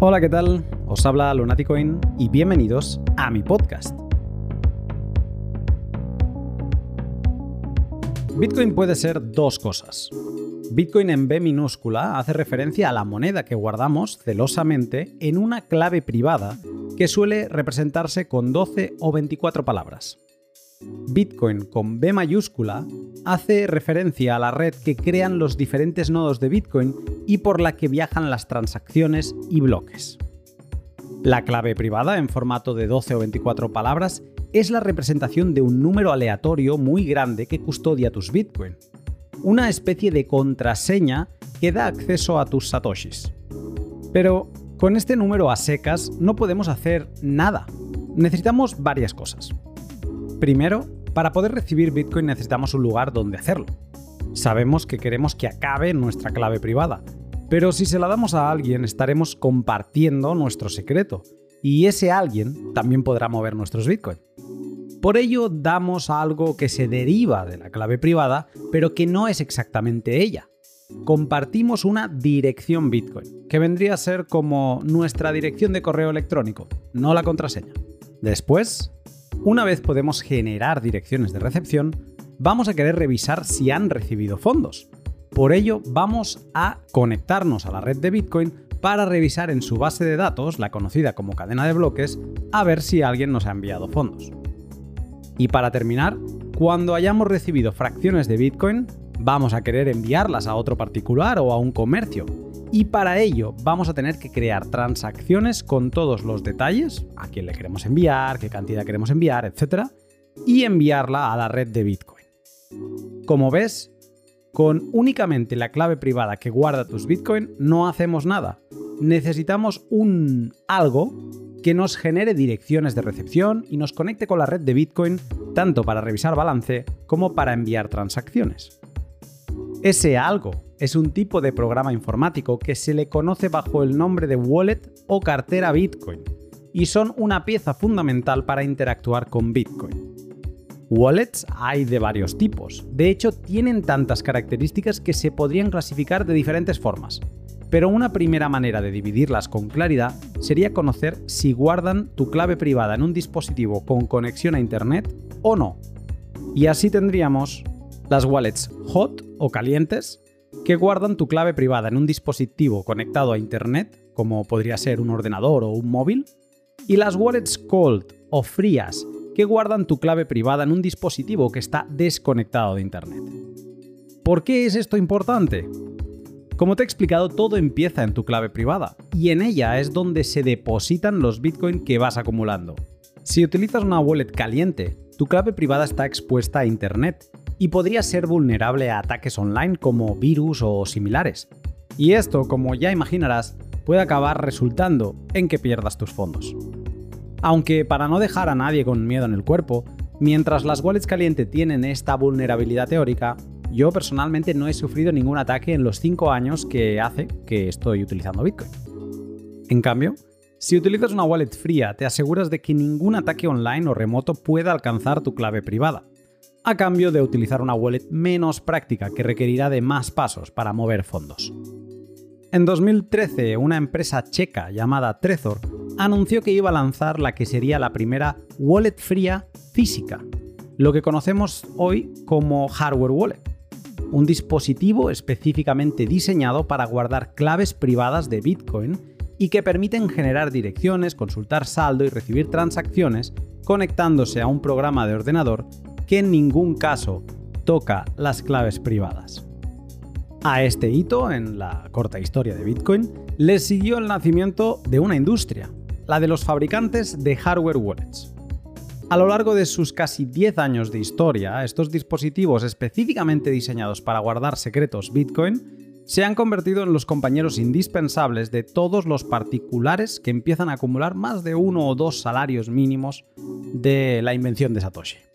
Hola, ¿qué tal? Os habla Lunaticoin y bienvenidos a mi podcast. Bitcoin puede ser dos cosas. Bitcoin en B minúscula hace referencia a la moneda que guardamos celosamente en una clave privada que suele representarse con 12 o 24 palabras. Bitcoin con B mayúscula hace referencia a la red que crean los diferentes nodos de Bitcoin y por la que viajan las transacciones y bloques. La clave privada en formato de 12 o 24 palabras es la representación de un número aleatorio muy grande que custodia tus Bitcoin. Una especie de contraseña que da acceso a tus satoshis. Pero con este número a secas no podemos hacer nada. Necesitamos varias cosas. Primero, para poder recibir Bitcoin necesitamos un lugar donde hacerlo. Sabemos que queremos que acabe nuestra clave privada, pero si se la damos a alguien estaremos compartiendo nuestro secreto, y ese alguien también podrá mover nuestros Bitcoin. Por ello damos algo que se deriva de la clave privada, pero que no es exactamente ella. Compartimos una dirección Bitcoin, que vendría a ser como nuestra dirección de correo electrónico, no la contraseña. Después, una vez podemos generar direcciones de recepción, vamos a querer revisar si han recibido fondos. Por ello, vamos a conectarnos a la red de Bitcoin para revisar en su base de datos, la conocida como cadena de bloques, a ver si alguien nos ha enviado fondos. Y para terminar, cuando hayamos recibido fracciones de Bitcoin, vamos a querer enviarlas a otro particular o a un comercio, y para ello vamos a tener que crear transacciones con todos los detalles, a quién le queremos enviar, qué cantidad queremos enviar, etc. Y enviarla a la red de Bitcoin. Como ves, con únicamente la clave privada que guarda tus Bitcoin no hacemos nada. Necesitamos un algo que nos genere direcciones de recepción y nos conecte con la red de Bitcoin tanto para revisar balance como para enviar transacciones. Ese algo es un tipo de programa informático que se le conoce bajo el nombre de wallet o cartera Bitcoin y son una pieza fundamental para interactuar con Bitcoin. Wallets hay de varios tipos, de hecho tienen tantas características que se podrían clasificar de diferentes formas, pero una primera manera de dividirlas con claridad sería conocer si guardan tu clave privada en un dispositivo con conexión a Internet o no. Y así tendríamos las wallets hot o calientes, que guardan tu clave privada en un dispositivo conectado a Internet, como podría ser un ordenador o un móvil, y las wallets cold o frías, que guardan tu clave privada en un dispositivo que está desconectado de Internet. ¿Por qué es esto importante? Como te he explicado, todo empieza en tu clave privada, y en ella es donde se depositan los Bitcoin que vas acumulando. Si utilizas una wallet caliente, tu clave privada está expuesta a Internet y podría ser vulnerable a ataques online como virus o similares. Y esto, como ya imaginarás, puede acabar resultando en que pierdas tus fondos. Aunque para no dejar a nadie con miedo en el cuerpo, mientras las wallets caliente tienen esta vulnerabilidad teórica, yo personalmente no he sufrido ningún ataque en los 5 años que hace que estoy utilizando Bitcoin. En cambio, si utilizas una wallet fría, te aseguras de que ningún ataque online o remoto pueda alcanzar tu clave privada, a cambio de utilizar una wallet menos práctica que requerirá de más pasos para mover fondos. En 2013, una empresa checa llamada Trezor anunció que iba a lanzar la que sería la primera wallet fría física, lo que conocemos hoy como hardware wallet, un dispositivo específicamente diseñado para guardar claves privadas de Bitcoin y que permiten generar direcciones, consultar saldo y recibir transacciones conectándose a un programa de ordenador que en ningún caso toca las claves privadas. A este hito, en la corta historia de Bitcoin, le siguió el nacimiento de una industria, la de los fabricantes de hardware wallets. A lo largo de sus casi 10 años de historia, estos dispositivos específicamente diseñados para guardar secretos Bitcoin se han convertido en los compañeros indispensables de todos los particulares que empiezan a acumular más de uno o dos salarios mínimos de la invención de Satoshi.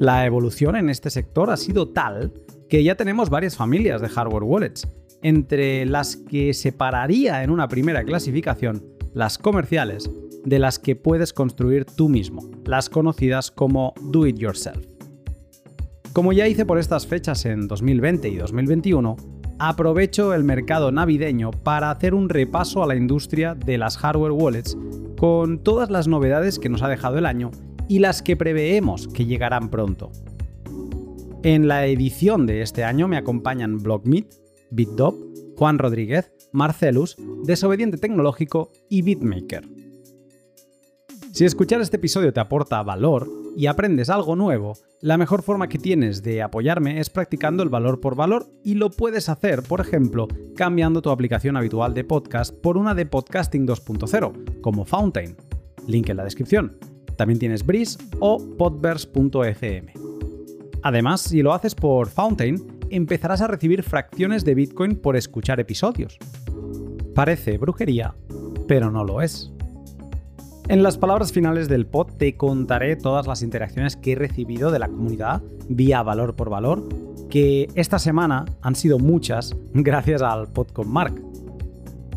La evolución en este sector ha sido tal que ya tenemos varias familias de hardware wallets, entre las que separaría en una primera clasificación las comerciales de las que puedes construir tú mismo, las conocidas como do it yourself. Como ya hice por estas fechas en 2020 y 2021, aprovecho el mercado navideño para hacer un repaso a la industria de las hardware wallets con todas las novedades que nos ha dejado el año y las que preveemos que llegarán pronto. En la edición de este año me acompañan BlockMeet, BitDop, Juan Rodríguez, Marcelus, Desobediente Tecnológico y Bitmaker. Si escuchar este episodio te aporta valor y aprendes algo nuevo, la mejor forma que tienes de apoyarme es practicando el valor por valor y lo puedes hacer, por ejemplo, cambiando tu aplicación habitual de podcast por una de Podcasting 2.0, como Fountain. Link en la descripción. También tienes Breeze o podverse.fm. Además, si lo haces por Fountain, empezarás a recibir fracciones de Bitcoin por escuchar episodios. Parece brujería, pero no lo es. En las palabras finales del pod te contaré todas las interacciones que he recibido de la comunidad vía valor por valor, que esta semana han sido muchas gracias al pod con Mark.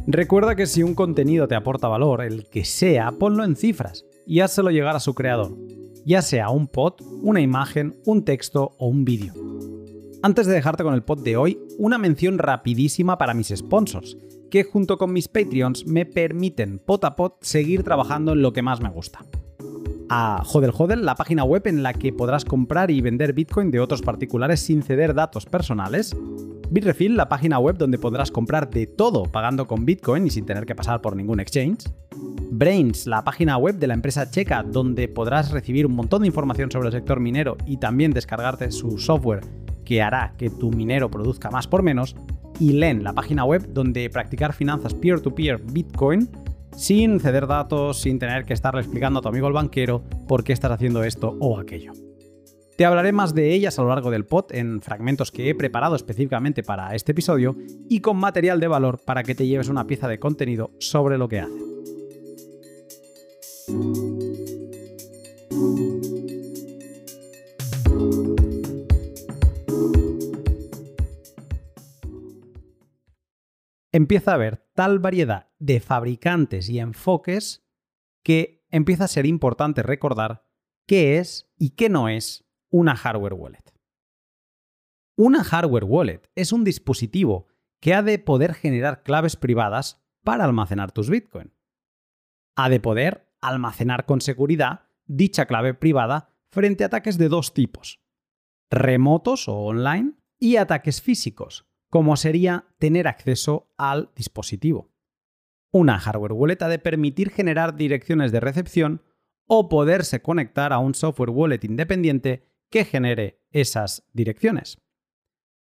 Recuerda que si un contenido te aporta valor, el que sea, ponlo en cifras y házelo llegar a su creador, ya sea un pod, una imagen, un texto o un vídeo. Antes de dejarte con el pod de hoy, una mención rapidísima para mis sponsors, que junto con mis Patreons me permiten pot a pot seguir trabajando en lo que más me gusta. A Hodel Hodel, la página web en la que podrás comprar y vender Bitcoin de otros particulares sin ceder datos personales. Bitrefill, la página web donde podrás comprar de todo pagando con Bitcoin y sin tener que pasar por ningún exchange. Brains, la página web de la empresa checa donde podrás recibir un montón de información sobre el sector minero y también descargarte su software que hará que tu minero produzca más por menos y LEN, la página web donde practicar finanzas peer-to-peer Bitcoin sin ceder datos, sin tener que estarle explicando a tu amigo el banquero por qué estás haciendo esto o aquello. Te hablaré más de ellas a lo largo del pod en fragmentos que he preparado específicamente para este episodio y con material de valor para que te lleves una pieza de contenido sobre lo que hacen. empieza a haber tal variedad de fabricantes y enfoques que empieza a ser importante recordar qué es y qué no es una hardware wallet. Una hardware wallet es un dispositivo que ha de poder generar claves privadas para almacenar tus Bitcoin. Ha de poder almacenar con seguridad dicha clave privada frente a ataques de dos tipos, remotos o online y ataques físicos, como sería tener acceso al dispositivo. Una hardware wallet ha de permitir generar direcciones de recepción o poderse conectar a un software wallet independiente que genere esas direcciones.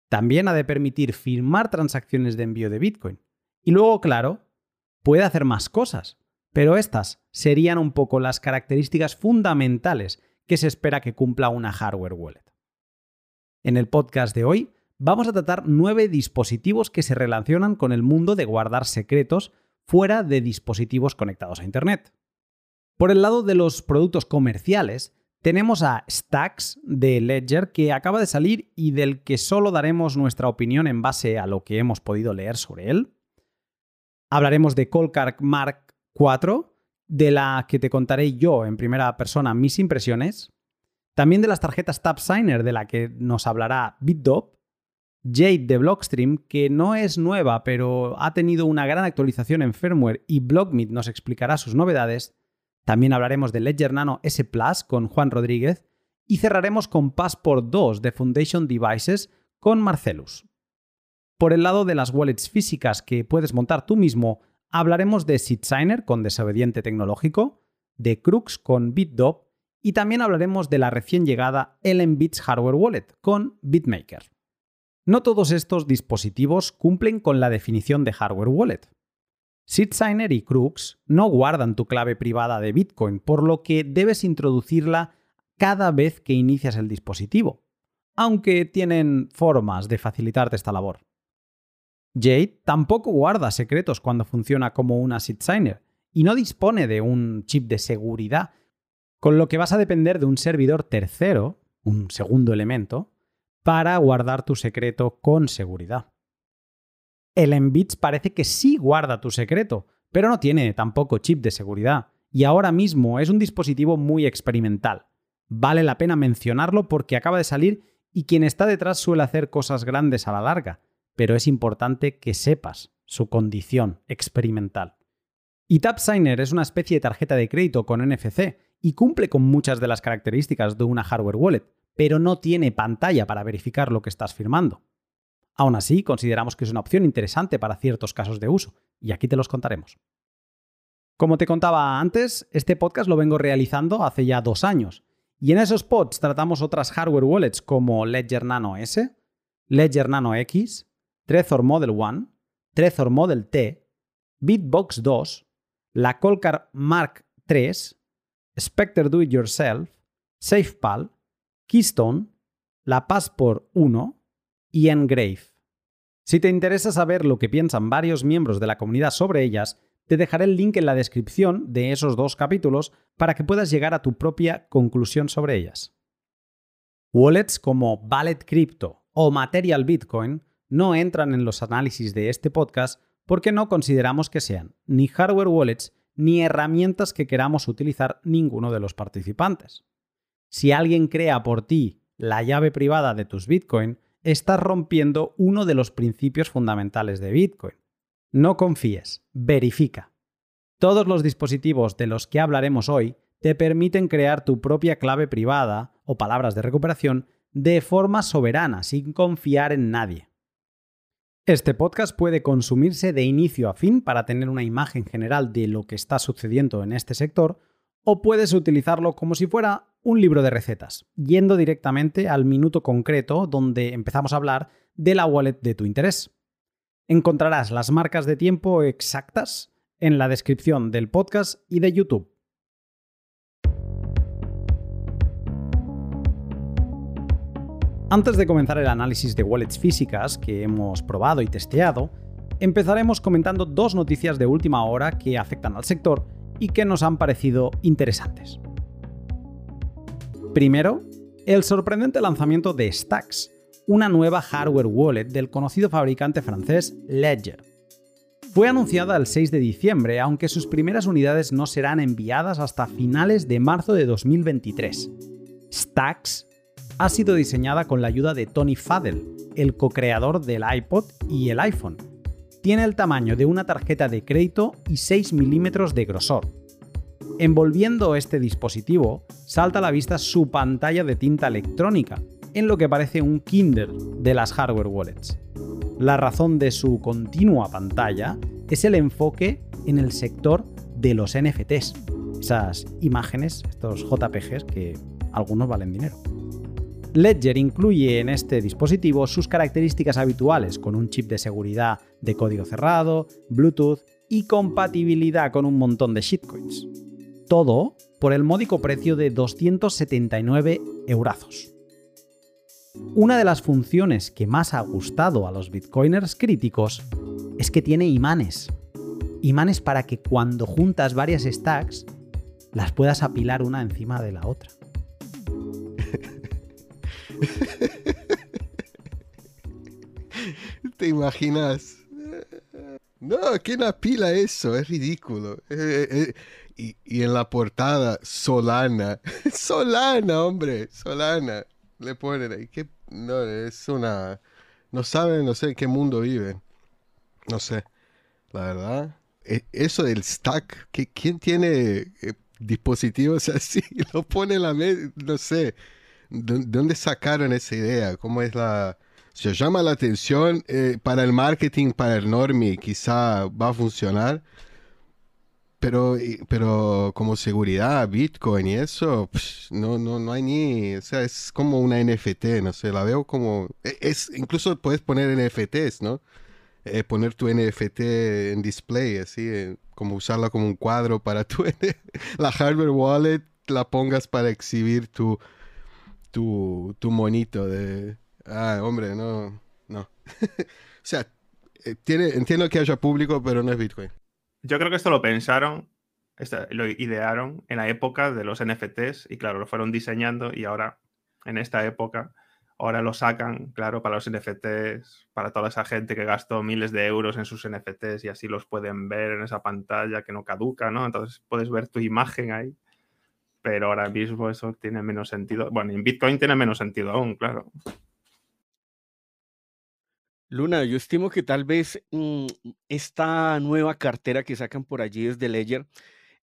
También ha de permitir firmar transacciones de envío de Bitcoin. Y luego, claro, puede hacer más cosas, pero estas serían un poco las características fundamentales que se espera que cumpla una hardware wallet. En el podcast de hoy vamos a tratar nueve dispositivos que se relacionan con el mundo de guardar secretos fuera de dispositivos conectados a Internet. Por el lado de los productos comerciales, tenemos a Stacks de Ledger que acaba de salir y del que solo daremos nuestra opinión en base a lo que hemos podido leer sobre él. Hablaremos de Colcar Mark IV, de la que te contaré yo en primera persona mis impresiones. También de las tarjetas TapSigner de la que nos hablará BitDop Jade de Blockstream, que no es nueva, pero ha tenido una gran actualización en firmware y BlockMeet nos explicará sus novedades. También hablaremos de Ledger Nano S Plus con Juan Rodríguez y cerraremos con Passport 2 de Foundation Devices con Marcelus. Por el lado de las wallets físicas que puedes montar tú mismo, hablaremos de SeedSigner con Desobediente Tecnológico, de Crux con BitDop y también hablaremos de la recién llegada LMBits Hardware Wallet con Bitmaker. No todos estos dispositivos cumplen con la definición de hardware wallet. SeedSigner y Crux no guardan tu clave privada de Bitcoin, por lo que debes introducirla cada vez que inicias el dispositivo, aunque tienen formas de facilitarte esta labor. Jade tampoco guarda secretos cuando funciona como una SeedSigner y no dispone de un chip de seguridad, con lo que vas a depender de un servidor tercero, un segundo elemento, para guardar tu secreto con seguridad. El Embits parece que sí guarda tu secreto, pero no tiene tampoco chip de seguridad, y ahora mismo es un dispositivo muy experimental. Vale la pena mencionarlo porque acaba de salir y quien está detrás suele hacer cosas grandes a la larga, pero es importante que sepas su condición experimental. Y TapSigner es una especie de tarjeta de crédito con NFC y cumple con muchas de las características de una hardware wallet, pero no tiene pantalla para verificar lo que estás firmando. Aún así, consideramos que es una opción interesante para ciertos casos de uso, y aquí te los contaremos. Como te contaba antes, este podcast lo vengo realizando hace ya dos años, y en esos pods tratamos otras hardware wallets como Ledger Nano S, Ledger Nano X, Trezor Model 1, Trezor Model T, Bitbox 2, la Colcar Mark III, Spectre Do It Yourself, SafePal, Keystone, la Passport 1 y Engrave. Si te interesa saber lo que piensan varios miembros de la comunidad sobre ellas, te dejaré el link en la descripción de esos dos capítulos para que puedas llegar a tu propia conclusión sobre ellas. Wallets como Ballet Crypto o Material Bitcoin no entran en los análisis de este podcast porque no consideramos que sean ni hardware wallets ni herramientas que queramos utilizar ninguno de los participantes. Si alguien crea por ti la llave privada de tus Bitcoin, estás rompiendo uno de los principios fundamentales de Bitcoin. No confíes, verifica. Todos los dispositivos de los que hablaremos hoy te permiten crear tu propia clave privada o palabras de recuperación de forma soberana, sin confiar en nadie. Este podcast puede consumirse de inicio a fin para tener una imagen general de lo que está sucediendo en este sector, o puedes utilizarlo como si fuera un libro de recetas, yendo directamente al minuto concreto donde empezamos a hablar de la wallet de tu interés. Encontrarás las marcas de tiempo exactas en la descripción del podcast y de YouTube. Antes de comenzar el análisis de wallets físicas que hemos probado y testeado, empezaremos comentando dos noticias de última hora que afectan al sector y que nos han parecido interesantes. Primero, el sorprendente lanzamiento de Stacks, una nueva hardware wallet del conocido fabricante francés Ledger. Fue anunciada el 6 de diciembre, aunque sus primeras unidades no serán enviadas hasta finales de marzo de 2023. Stacks ha sido diseñada con la ayuda de Tony Fadell, el co-creador del iPod y el iPhone. Tiene el tamaño de una tarjeta de crédito y 6 milímetros de grosor, Envolviendo este dispositivo, salta a la vista su pantalla de tinta electrónica, en lo que parece un Kindle de las hardware wallets. La razón de su continua pantalla es el enfoque en el sector de los NFTs, esas imágenes, estos JPGs que algunos valen dinero. Ledger incluye en este dispositivo sus características habituales con un chip de seguridad de código cerrado, Bluetooth y compatibilidad con un montón de shitcoins todo por el módico precio de 279 eurazos. Una de las funciones que más ha gustado a los bitcoiners críticos es que tiene imanes. Imanes para que cuando juntas varias stacks las puedas apilar una encima de la otra. ¿Te imaginas? No, ¿quién apila eso? Es ridículo. Eh, eh, y, en la portada, Solana. Solana, hombre, Solana. Le ponen ahí. Que, no, es una... No saben, no sé en qué mundo viven. No sé. La verdad. E, eso del stack, que, ¿quién tiene eh, dispositivos así? Lo pone en la mesa, no sé. ¿De dónde sacaron esa idea? ¿Cómo es la...? Se llama la atención eh, para el marketing, para el normie, quizá va a funcionar pero, pero como seguridad, Bitcoin y eso, no, no, no hay ni, o sea, es como una NFT, no sé, la veo como, e, es, incluso puedes poner NFTs, ¿no? Eh, poner tu NFT en display, así, eh, como usarla como un cuadro para tu, la hardware wallet, la pongas para exhibir tu, tu, tu monito de, ah, hombre, no, no. o sea, eh, tiene, entiendo que haya público, pero no es Bitcoin. Yo creo que esto lo pensaron, lo idearon en la época de los NFTs y claro, lo fueron diseñando y ahora, en esta época, ahora lo sacan, claro, para los NFTs, para toda esa gente que gastó miles de euros en sus NFTs y así los pueden ver en esa pantalla que no caduca, ¿no? Entonces puedes ver tu imagen ahí. Pero ahora mismo eso tiene menos sentido. Bueno, en Bitcoin tiene menos sentido aún, claro. Luna, yo estimo que tal vez mm, esta nueva cartera que sacan por allí desde Ledger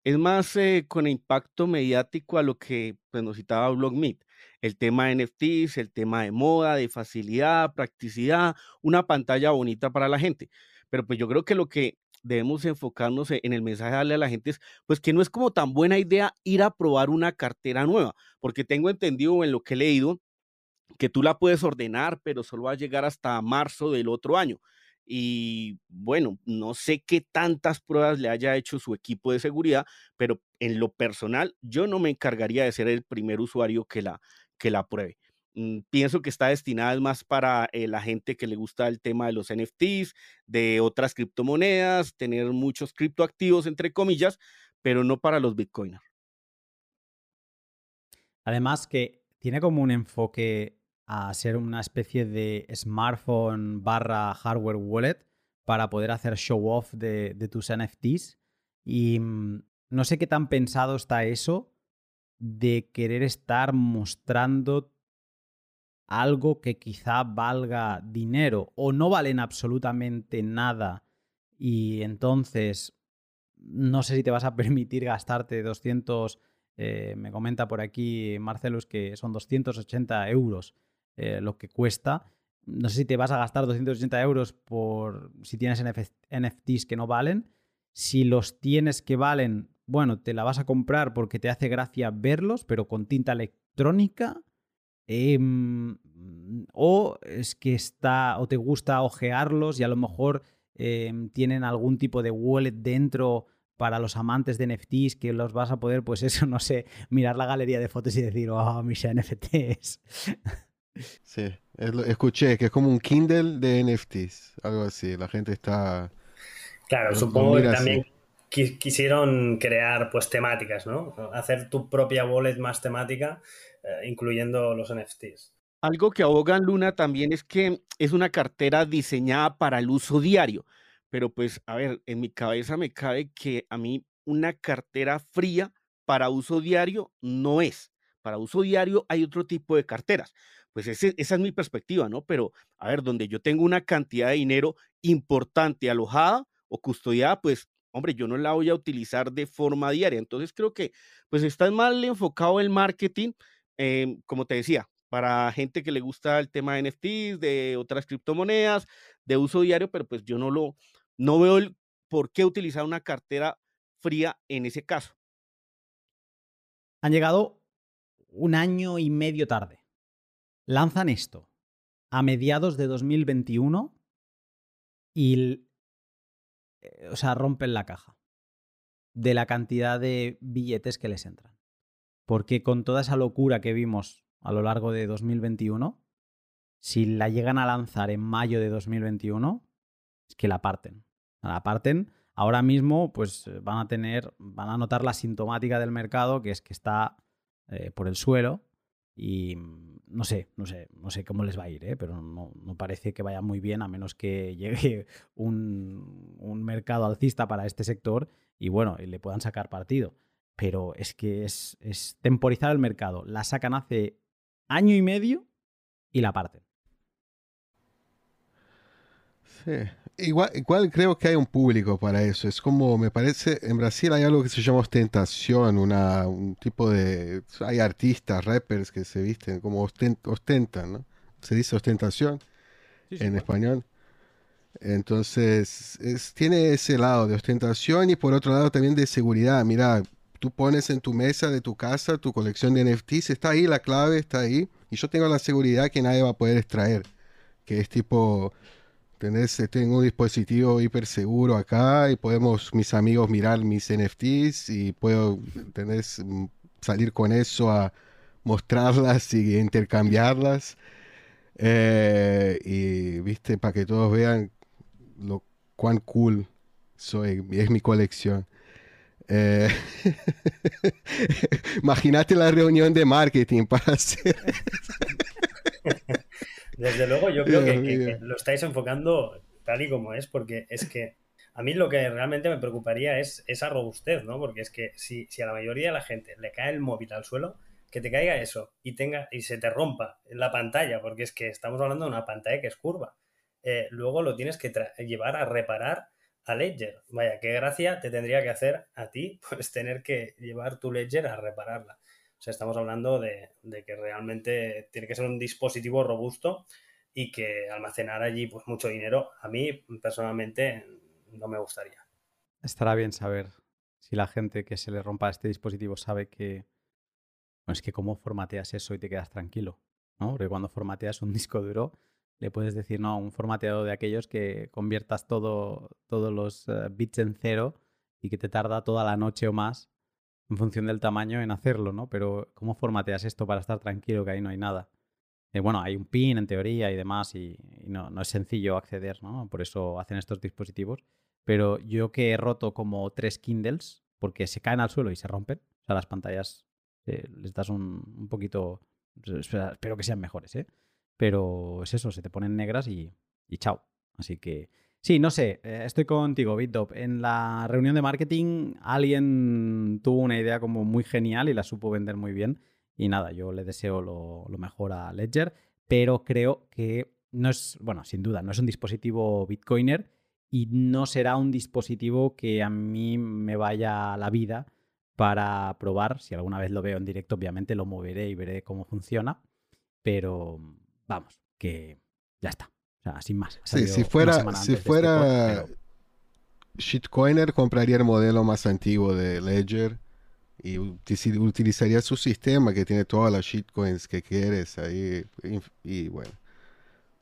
es más eh, con impacto mediático a lo que pues, nos citaba BlogMeet. El tema de NFTs, el tema de moda, de facilidad, practicidad, una pantalla bonita para la gente. Pero pues yo creo que lo que debemos enfocarnos en el mensaje darle a la gente es pues que no es como tan buena idea ir a probar una cartera nueva, porque tengo entendido en lo que he leído que tú la puedes ordenar, pero solo va a llegar hasta marzo del otro año. Y bueno, no sé qué tantas pruebas le haya hecho su equipo de seguridad, pero en lo personal yo no me encargaría de ser el primer usuario que la, que la pruebe. Mm, pienso que está destinada más para eh, la gente que le gusta el tema de los NFTs, de otras criptomonedas, tener muchos criptoactivos, entre comillas, pero no para los bitcoiners. Además que tiene como un enfoque a ser una especie de smartphone barra hardware wallet para poder hacer show off de, tus NFTs. Y mm, no sé qué tan pensado está eso de querer estar mostrando algo que quizá valga dinero o no valen absolutamente nada y entonces no sé si te vas a permitir gastarte 200, eh, me comenta por aquí Marcelus que son 280 euros eh, lo que cuesta. No sé si te vas a gastar 280 euros por si tienes NFTs que no valen. Si los tienes que valen, bueno, te la vas a comprar porque te hace gracia verlos, pero con tinta electrónica. Em, o es que está, o te gusta ojearlos y a lo mejor em, tienen algún tipo de wallet dentro para los amantes de NFTs que los vas a poder, pues eso, no sé, mirar la galería de fotos y decir, oh, mis NFTs. Sí, escuché que es como un Kindle de NFTs, algo así. La gente está. Claro, supongo que también quisieron crear pues temáticas, ¿no? Hacer tu propia wallet más temática, eh, incluyendo los NFTs. Algo que abogan Luna también es que es una cartera diseñada para el uso diario. Pero pues, a ver, en mi cabeza me cabe que a mí una cartera fría para uso diario no es. Para uso diario hay otro tipo de carteras. Pues esa es mi perspectiva, ¿no? Pero, a ver, donde yo tengo una cantidad de dinero importante alojada o custodiada, pues, hombre, yo no la voy a utilizar de forma diaria. Entonces creo que, pues, está mal enfocado el marketing, em, como te decía, para gente que le gusta el tema de NFTs, de otras criptomonedas, de uso diario, pero pues yo no lo, no veo el por qué utilizar una cartera fría en ese caso. Han llegado un año y medio tarde lanzan esto a mediados de 2021 y, eh, o sea, rompen la caja de la cantidad de billetes que les entran. Porque con toda esa locura que vimos a lo largo de 2021, si la llegan a lanzar en mayo de 2021, es que la parten. La parten. Ahora mismo, pues eh, van a tener, van a notar la sintomática del mercado, que es que está eh, por el suelo y mm, no sé, no sé, no sé cómo les va a ir, ¿eh? pero no, parece que vaya muy bien a menos que llegue un, mercado alcista para este sector y bueno, y le puedan sacar partido. Pero es que es, es temporizar el mercado. La sacan hace año y medio y la parten. Sí, Igual, igual creo que hay un público para eso. Es como, me parece, en Brasil hay algo que se llama ostentación, una, un tipo de... Hay artistas, rappers que se visten como ostentan, ¿no? Se dice ostentación en español. Entonces, es, tiene ese lado de ostentación y por otro lado también de seguridad. Mira, tú pones en tu mesa de tu casa tu colección de NFTs, está ahí, la clave está ahí, y yo tengo la seguridad que nadie va a poder extraer, que es tipo Tenés, tengo un dispositivo hiper seguro acá y podemos mis amigos mirar mis NFTs y puedo tenés, mm, salir con eso a mostrarlas y intercambiarlas. Eh, y viste, para que todos vean lo cuán cool soy, es mi colección. Eh, Imagínate la reunión de marketing para hacer. Desde luego, yo creo que, lo estáis enfocando tal y como es, porque es que a mí lo que realmente me preocuparía es esa robustez, ¿no? Porque es que si, a la mayoría de la gente le cae el móvil al suelo, que te caiga eso y tenga y se te rompa la pantalla, porque es que estamos hablando de una pantalla que es curva. eh, luego lo tienes que llevar a reparar a Ledger. Vaya, qué gracia te tendría que hacer a ti, pues tener que llevar tu Ledger a repararla. O sea, estamos hablando de, que realmente tiene que ser un dispositivo robusto y que almacenar allí pues mucho dinero, a mí personalmente no me gustaría. Estará bien saber si la gente que se le rompa este dispositivo sabe que, bueno, es que cómo formateas eso y te quedas tranquilo, ¿no? Porque cuando formateas un disco duro, le puedes decir, no, un formateado de aquellos que conviertas todo, todos los eh, bits en cero y que te tarda toda la noche o más en función del tamaño en hacerlo, ¿no? Pero ¿cómo formateas esto para estar tranquilo que ahí no hay nada? Eh, bueno, hay un pin en teoría y demás y, no, es sencillo acceder, ¿no? Por eso hacen estos dispositivos. Pero yo que he roto como tres Kindles porque se caen al suelo y se rompen, o sea, las pantallas eh, les das un, un poquito... Espero que sean mejores, ¿eh? Pero es eso, se te ponen negras y, y chao. Así que sí, no sé, eh, estoy contigo, BitDop. En la reunión de marketing alguien tuvo una idea como muy genial y la supo vender muy bien. Y nada, yo le deseo lo, mejor a Ledger, pero creo que no es, bueno, sin duda, no es un dispositivo Bitcoiner y no será un dispositivo que a mí me vaya la vida para probar. Si alguna vez lo veo en directo, obviamente lo moveré y veré cómo funciona. Pero vamos, que ya está. O sea, sin más. Sí, si fuera, si este fuera shitcoiner, compraría el modelo más antiguo de Ledger y utilizaría su sistema que tiene todas las shitcoins que quieres ahí. Y, bueno,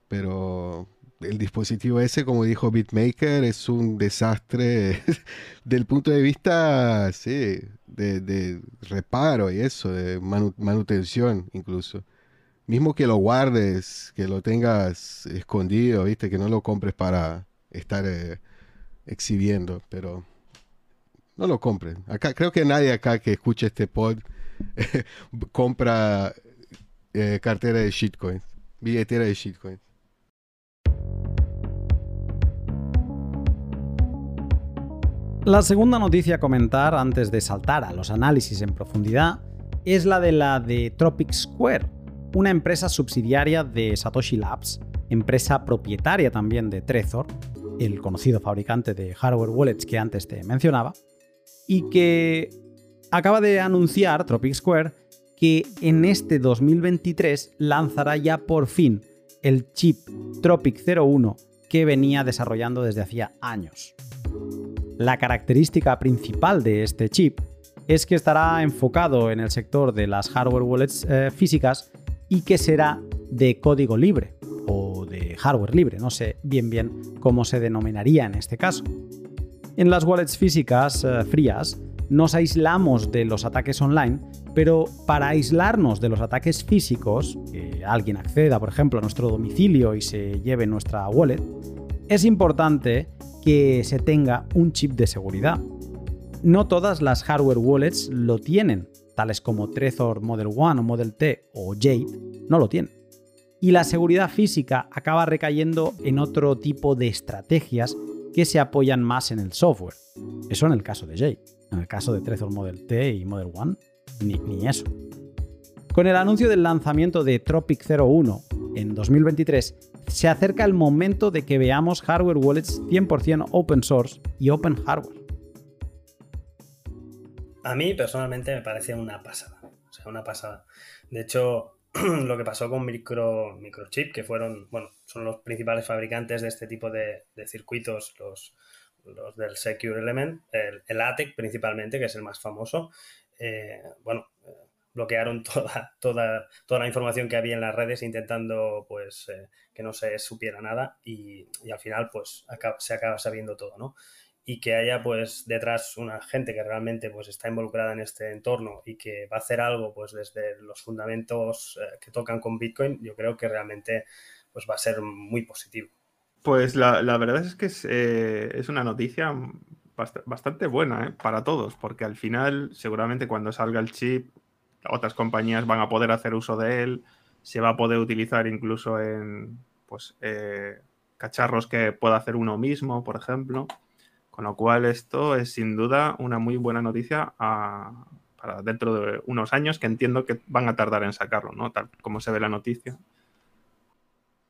pero el dispositivo ese, como dijo Bitmaker, es un desastre del punto de vista, sí, de, reparo y eso, de manutención incluso mismo que lo guardes, que lo tengas escondido, ¿viste? Que no lo compres para estar eh, exhibiendo, pero no lo compren. Acá creo que nadie acá que escuche este pod compra eh, cartera de shitcoins, billetera de shitcoins. La segunda noticia a comentar antes de saltar a los análisis en profundidad es la de la de Tropic Square, una empresa subsidiaria de Satoshi Labs, empresa propietaria también de Trezor, el conocido fabricante de hardware wallets que antes te mencionaba, y que acaba de anunciar Tropic Square que en este 2023 lanzará ya por fin el chip Tropic 01 que venía desarrollando desde hacía años. La característica principal de este chip es que estará enfocado en el sector de las hardware wallets eh, físicas y que será de código libre o de hardware libre, no sé bien bien cómo se denominaría en este caso. En las wallets físicas eh, frías nos aislamos de los ataques online, pero para aislarnos de los ataques físicos, que alguien acceda por ejemplo a nuestro domicilio y se lleve nuestra wallet, es importante que se tenga un chip de seguridad. No todas las hardware wallets lo tienen, tales como Trezor Model 1 o Model T o Jade, no lo tienen. Y la seguridad física acaba recayendo en otro tipo de estrategias que se apoyan más en el software. Eso en el caso de Jade. En el caso de Trezor Model T y Model 1, ni, ni eso. Con el anuncio del lanzamiento de Tropic 01 en 2023, se acerca el momento de que veamos hardware wallets 100% open source y open hardware. A mí personalmente me parece una pasada. O sea, una pasada. De hecho, lo que pasó con Micro, Microchip, que fueron, bueno, son los principales fabricantes de este tipo de, circuitos, los, los, del Secure Element, el, ATEC principalmente, que es el más famoso. Eh, bueno, eh, bloquearon toda, toda, toda la información que había en las redes intentando pues eh, que no se supiera nada y al final pues se acaba sabiendo todo, ¿no? Y que haya pues detrás una gente que realmente pues está involucrada en este entorno y que va a hacer algo pues desde los fundamentos eh, que tocan con Bitcoin, yo creo que realmente pues va a ser muy positivo. Pues la, verdad es que es, eh, es una noticia bastante buena ¿eh? para todos, porque al final seguramente cuando salga el chip otras compañías van a poder hacer uso de él, se va a poder utilizar incluso en pues cacharros que pueda hacer uno mismo, por ejemplo. Con lo cual esto es sin duda una muy buena noticia para dentro de unos años que entiendo que van a tardar en sacarlo, ¿no? Tal como se ve la noticia.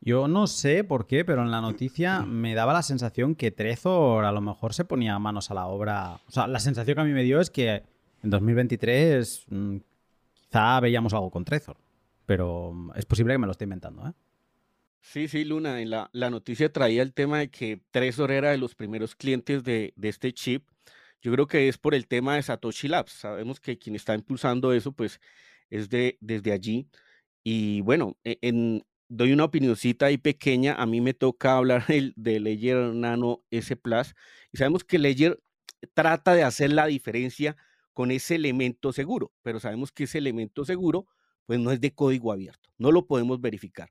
Yo no sé por qué, pero en la noticia me daba la sensación que Trezor a lo mejor se ponía manos a la obra. O sea, la sensación que a mí me dio es que en 2023 mm, quizá veíamos algo con Trezor. Pero es posible que me lo esté inventando, ¿eh? Sí, sí, Luna, en la, noticia traía el tema de que Trezor era de los primeros clientes de, de este chip. Yo creo que es por el tema de Satoshi Labs. Sabemos que quien está impulsando eso, pues, es de, desde allí. Y bueno, e, doy una opinioncita ahí pequeña. A mí me toca hablar de Ledger Nano S Plus y sabemos que Ledger trata de hacer la diferencia con ese elemento seguro, pero sabemos que ese elemento seguro pues no es de código abierto, no lo podemos verificar.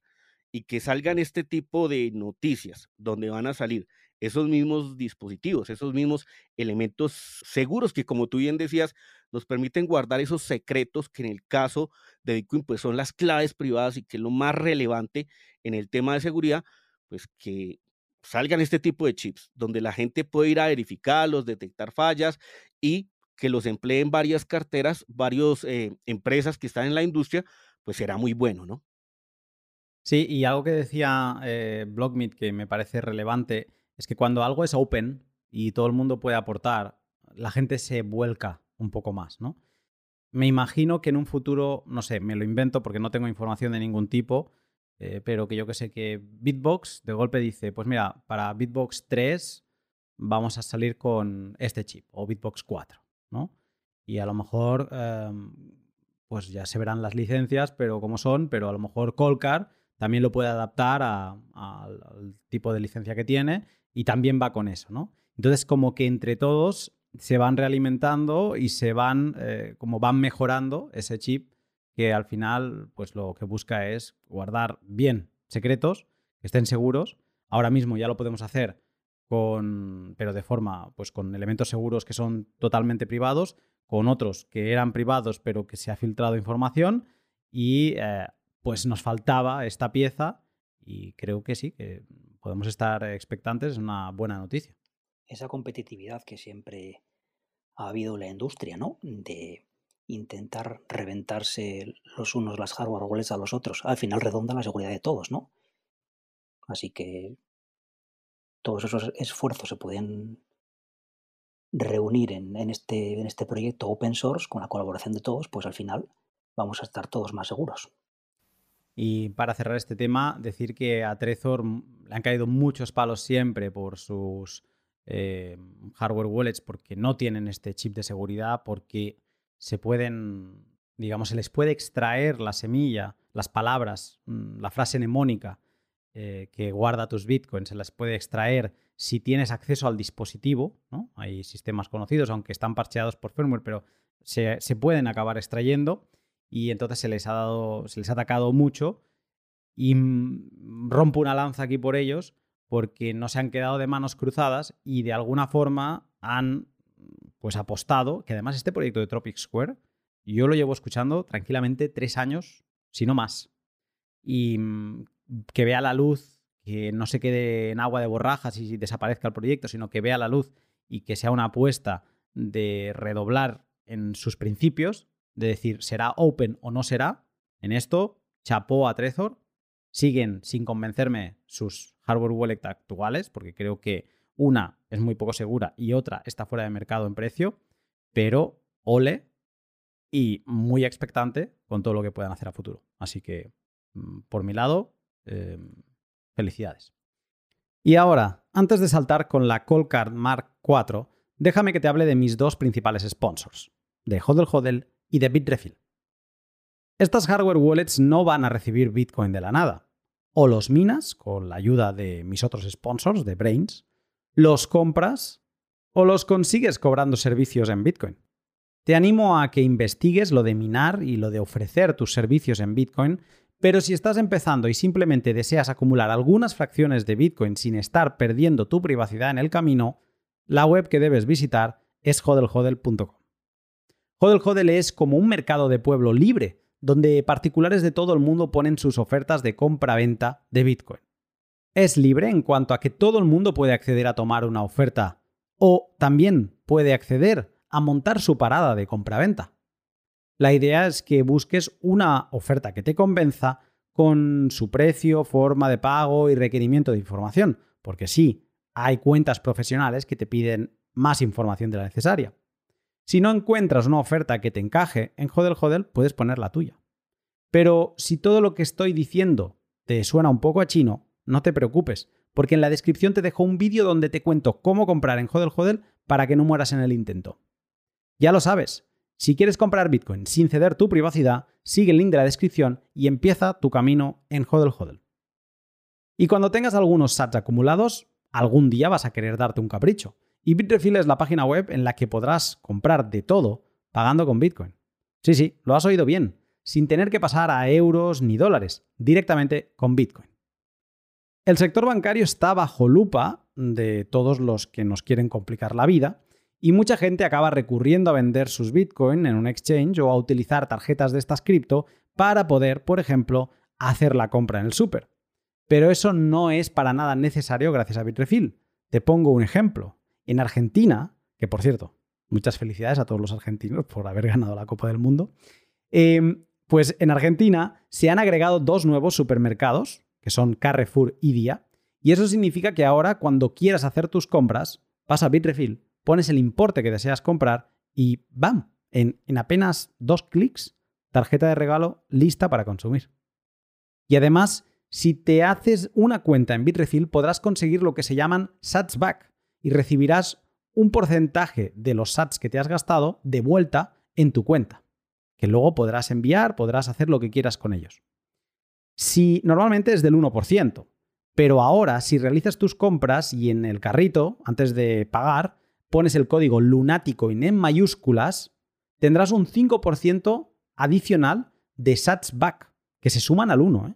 Y que salgan este tipo de noticias donde van a salir esos mismos dispositivos, esos mismos elementos seguros que como tú bien decías, nos permiten guardar esos secretos que en el caso de Bitcoin pues son las claves privadas y que es lo más relevante en el tema de seguridad, pues que salgan este tipo de chips donde la gente puede ir a verificarlos, detectar fallas y que los empleen varias carteras, varias eh, empresas que están en la industria, pues será muy bueno, ¿no? Sí, y algo que decía eh, Blockmeet que me parece relevante es que cuando algo es open y todo el mundo puede aportar, la gente se vuelca un poco más, ¿no? Me imagino que en un futuro, no sé, me lo invento porque no tengo información de ningún tipo, eh, pero que yo que sé que Bitbox de golpe dice, pues mira, para Bitbox 3 vamos a salir con este chip o Bitbox 4, ¿no? Y a lo mejor, em, pues ya se verán las licencias, pero como son, pero a lo mejor Colcar también lo puede adaptar al tipo de licencia que tiene y también va con eso, ¿no? Entonces, como que entre todos se van realimentando y se van, eh, como van mejorando ese chip que al final, pues lo que busca es guardar bien secretos, que estén seguros. Ahora mismo ya lo podemos hacer con, pero de forma, pues con elementos seguros que son totalmente privados, con otros que eran privados pero que se ha filtrado información y eh, pues nos faltaba esta pieza y creo que sí, que podemos estar expectantes, es una buena noticia. Esa competitividad que siempre ha habido en la industria, ¿no? De intentar reventarse los unos las hardware wallets a los otros. Al final redonda la seguridad de todos, ¿no? Así que todos esos esfuerzos se pueden reunir en, este, en este proyecto open source con la colaboración de todos, pues al final vamos a estar todos más seguros. Y para cerrar este tema, decir que a Trezor le han caído muchos palos siempre por sus eh, hardware wallets, porque no tienen este chip de seguridad, porque se pueden, digamos, se les puede extraer la semilla, las palabras, mm, la frase mnemónica eh, que guarda tus bitcoins, se las puede extraer si tienes acceso al dispositivo, ¿no? Hay sistemas conocidos, aunque están parcheados por firmware, pero se, se pueden acabar extrayendo y entonces se les ha dado, se les ha atacado mucho y rompo una lanza aquí por ellos porque no se han quedado de manos cruzadas y de alguna forma han pues apostado, que además este proyecto de Tropic Square, yo lo llevo escuchando tranquilamente tres años, si no más. Y que vea la luz, que no se quede en agua de borrajas y desaparezca el proyecto, sino que vea la luz y que sea una apuesta de redoblar en sus principios, de decir, será open o no será. En esto, chapó a Trezor. Siguen sin convencerme sus hardware wallet actuales, porque creo que una es muy poco segura y otra está fuera de mercado en precio, pero ole y muy expectante con todo lo que puedan hacer a futuro. Así que, mm, por mi lado, em, felicidades. Y ahora, antes de saltar con la Card Mark IV, déjame que te hable de mis dos principales sponsors, de Hodel Hodel y de Bitrefill. Estas hardware wallets no van a recibir Bitcoin de la nada. O los minas con la ayuda de mis otros sponsors, de Brains, los compras o los consigues cobrando servicios en Bitcoin. Te animo a que investigues lo de minar y lo de ofrecer tus servicios en Bitcoin, pero si estás empezando y simplemente deseas acumular algunas fracciones de Bitcoin sin estar perdiendo tu privacidad en el camino, la web que debes visitar es hodelhodel.com. Hodel Hodel es como un mercado de pueblo libre, donde particulares de todo el mundo ponen sus ofertas de compra-venta de Bitcoin. Es libre en cuanto a que todo el mundo puede acceder a tomar una oferta o también puede acceder a montar su parada de compra-venta. La idea es que busques una oferta que te convenza con su precio, forma de pago y requerimiento de información, porque sí, hay cuentas profesionales que te piden más información de la necesaria. Si no encuentras una oferta que te encaje en Hodel Hodel, puedes poner la tuya. Pero si todo lo que estoy diciendo te suena un poco a chino, no te preocupes, porque en la descripción te dejo un vídeo donde te cuento cómo comprar en Hodel Hodel para que no mueras en el intento. Ya lo sabes, si quieres comprar Bitcoin sin ceder tu privacidad, sigue el link de la descripción y empieza tu camino en Hodel Hodel. Y cuando tengas algunos sats acumulados, algún día vas a querer darte un capricho. Y Bitrefill es la página web en la que podrás comprar de todo pagando con Bitcoin. Sí, sí, lo has oído bien, sin tener que pasar a euros ni dólares, directamente con Bitcoin. El sector bancario está bajo lupa de todos los que nos quieren complicar la vida y mucha gente acaba recurriendo a vender sus Bitcoin en un exchange o a utilizar tarjetas de estas cripto para poder, por ejemplo, hacer la compra en el súper. Pero eso no es para nada necesario gracias a Bitrefill. Te pongo un ejemplo. En Argentina, que por cierto, muchas felicidades a todos los argentinos por haber ganado la Copa del Mundo, em, pues en Argentina se han agregado dos nuevos supermercados, que son Carrefour y Día, y eso significa que ahora cuando quieras hacer tus compras, vas a Bitrefill, pones el importe que deseas comprar y ¡bam! En, en apenas dos clics, tarjeta de regalo lista para consumir. Y además, si te haces una cuenta en Bitrefill, podrás conseguir lo que se llaman Sats Back, y recibirás un porcentaje de los sats que te has gastado de vuelta en tu cuenta, que luego podrás enviar, podrás hacer lo que quieras con ellos. Si normalmente es del 1%, pero ahora si realizas tus compras y en el carrito, antes de pagar, pones el código lunático en mayúsculas, tendrás un 5% adicional de sats back, que se suman al 1. ¿eh?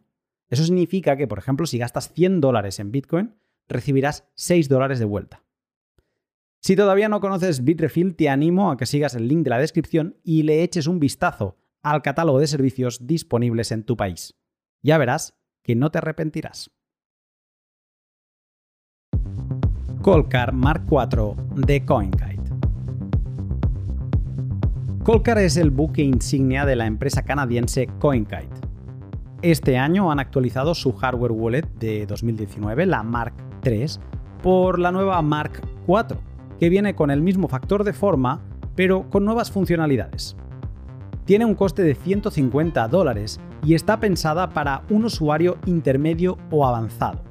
Eso significa que, por ejemplo, si gastas 100 dólares en Bitcoin, recibirás 6 dólares de vuelta. Si todavía no conoces Bitrefill, te animo a que sigas el link de la descripción y le eches un vistazo al catálogo de servicios disponibles en tu país. Ya verás que no te arrepentirás. Colcar Mark IV de CoinKite. Colcar es el buque insignia de la empresa canadiense CoinKite. Este año han actualizado su hardware wallet de 2019, la Mark III, por la nueva Mark IV que viene con el mismo factor de forma, pero con nuevas funcionalidades. Tiene un coste de 150 dólares y está pensada para un usuario intermedio o avanzado.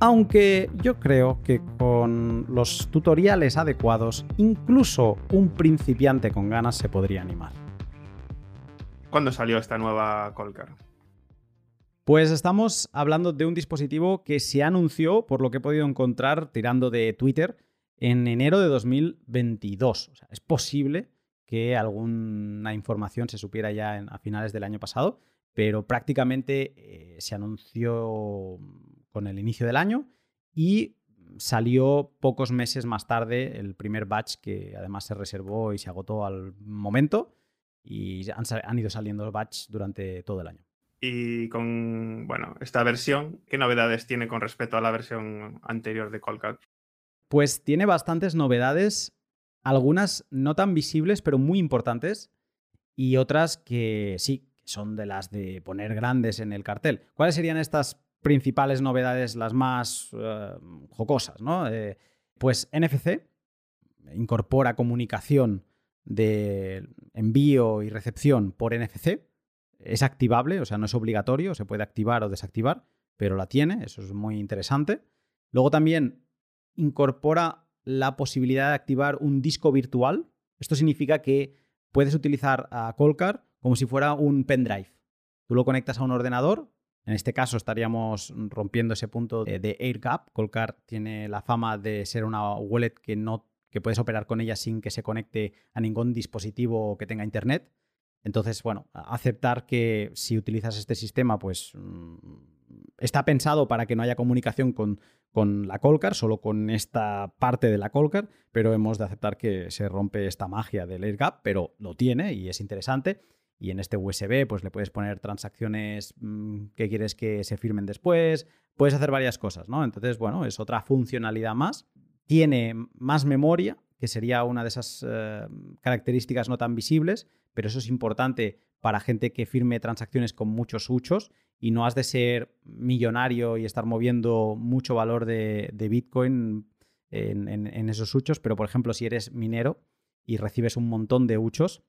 Aunque yo creo que con los tutoriales adecuados, incluso un principiante con ganas se podría animar. ¿Cuándo salió esta nueva Colcar? Pues estamos hablando de un dispositivo que se anunció, por lo que he podido encontrar tirando de Twitter, en enero de 2022. O sea, es posible que alguna información se supiera ya a finales del año pasado, pero prácticamente eh, se anunció con el inicio del año y salió pocos meses más tarde el primer batch que además se reservó y se agotó al momento y han, han ido saliendo los batch durante todo el año. Y con bueno, esta versión, ¿qué novedades tiene con respecto a la versión anterior de Colcat? Pues tiene bastantes novedades, algunas no tan visibles, pero muy importantes, y otras que sí, son de las de poner grandes en el cartel. ¿Cuáles serían estas principales novedades, las más eh, jocosas? ¿no? Eh, pues NFC incorpora comunicación de envío y recepción por NFC. Es activable, o sea, no es obligatorio, se puede activar o desactivar, pero la tiene, eso es muy interesante. Luego también incorpora la posibilidad de activar un disco virtual. Esto significa que puedes utilizar a Colcar como si fuera un pendrive. Tú lo conectas a un ordenador. En este caso estaríamos rompiendo ese punto de, AirGap. Colcar tiene la fama de ser una wallet que, no, que puedes operar con ella sin que se conecte a ningún dispositivo que tenga internet. Entonces, bueno, aceptar que si utilizas este sistema, pues mm, está pensado para que no haya comunicación con, con la Colcar, solo con esta parte de la Colcar, pero hemos de aceptar que se rompe esta magia del AirGap, pero lo tiene y es interesante. Y en este USB, pues le puedes poner transacciones mm, que quieres que se firmen después. Puedes hacer varias cosas, ¿no? Entonces, bueno, es otra funcionalidad más. Tiene más memoria, que sería una de esas eh, características no tan visibles, pero eso es importante para gente que firme transacciones con muchos huchos y no has de ser millonario y estar moviendo mucho valor de, Bitcoin en, esos huchos, pero por ejemplo, si eres minero y recibes un montón de huchos,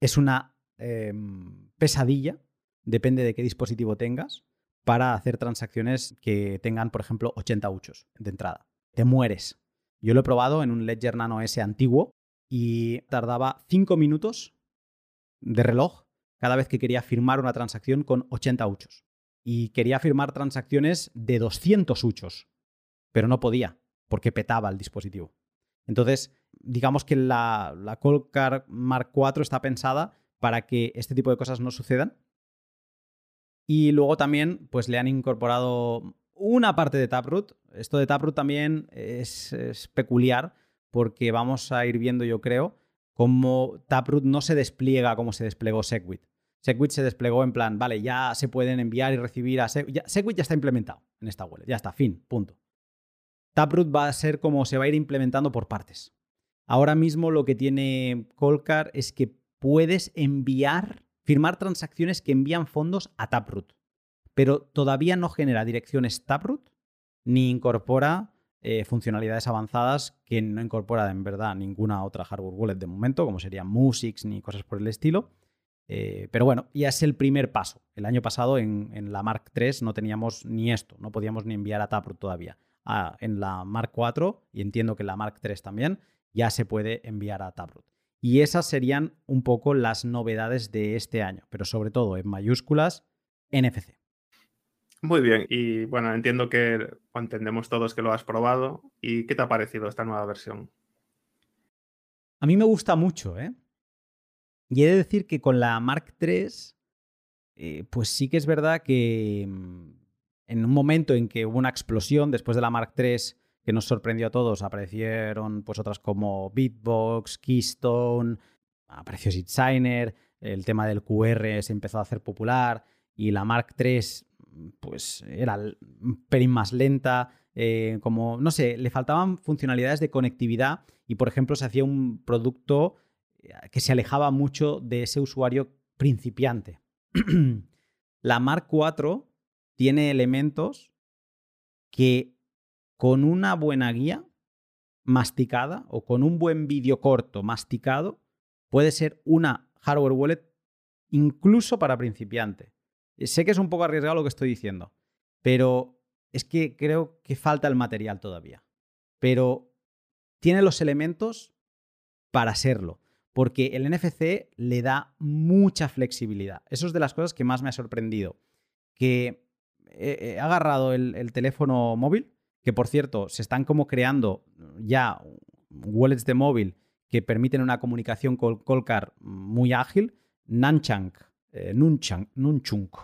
es una em, pesadilla, depende de qué dispositivo tengas, para hacer transacciones que tengan, por ejemplo, 80 huchos de entrada. Te mueres. Yo lo he probado en un Ledger Nano S antiguo y tardaba 5 minutos de reloj cada vez que quería firmar una transacción con 80 huchos. Y quería firmar transacciones de 200 huchos, pero no podía, porque petaba el dispositivo. Entonces, digamos que la, la Colcar Mark IV está pensada para que este tipo de cosas no sucedan. Y luego también, pues le han incorporado una parte de Taproot. Esto de Taproot también es, es peculiar porque vamos a ir viendo, yo creo, cómo Taproot no se despliega como se desplegó Segwit. Segwit se desplegó en plan, vale, ya se pueden enviar y recibir a Segwit. Segwit ya está implementado en esta wallet, ya está, fin, punto. Taproot va a ser como se va a ir implementando por partes. Ahora mismo lo que tiene Colcar es que puedes enviar, firmar transacciones que envían fondos a Taproot, pero todavía no genera direcciones Taproot ni incorpora eh, funcionalidades avanzadas que no incorpora en verdad ninguna otra hardware wallet de momento, como serían Musics ni cosas por el estilo. Eh, pero bueno, ya es el primer paso. El año pasado en, la Mark III no teníamos ni esto, no podíamos ni enviar a Taproot todavía. Ah, en la Mark IV, y entiendo que en la Mark III también, ya se puede enviar a Taproot. Y esas serían un poco las novedades de este año, pero sobre todo en mayúsculas, NFC. Muy bien, y bueno, entiendo que entendemos todos que lo has probado. ¿Y qué te ha parecido esta nueva versión? A mí me gusta mucho, ¿eh? Y he de decir que con la Mark III, eh, pues sí que es verdad que mm, en un momento en que hubo una explosión después de la Mark III que nos sorprendió a todos, aparecieron pues otras como Bitbox, Keystone, apareció SitSigner, el tema del QR se empezó a hacer popular y la Mark III pues era un pelín más lenta, eh, como, no sé, le faltaban funcionalidades de conectividad y, por ejemplo, se hacía un producto que se alejaba mucho de ese usuario principiante. la Mark IV tiene elementos que con una buena guía masticada o con un buen vídeo corto masticado puede ser una hardware wallet incluso para principiante. Sé que es un poco arriesgado lo que estoy diciendo, pero es que creo que falta el material todavía. Pero tiene los elementos para serlo porque el NFC le da mucha flexibilidad. Eso es de las cosas que más me ha sorprendido. Que he, agarrado el, teléfono móvil, que por cierto, se están como creando ya wallets de móvil que permiten una comunicación con Colcar muy ágil. Nanchang, eh, Nunchunk,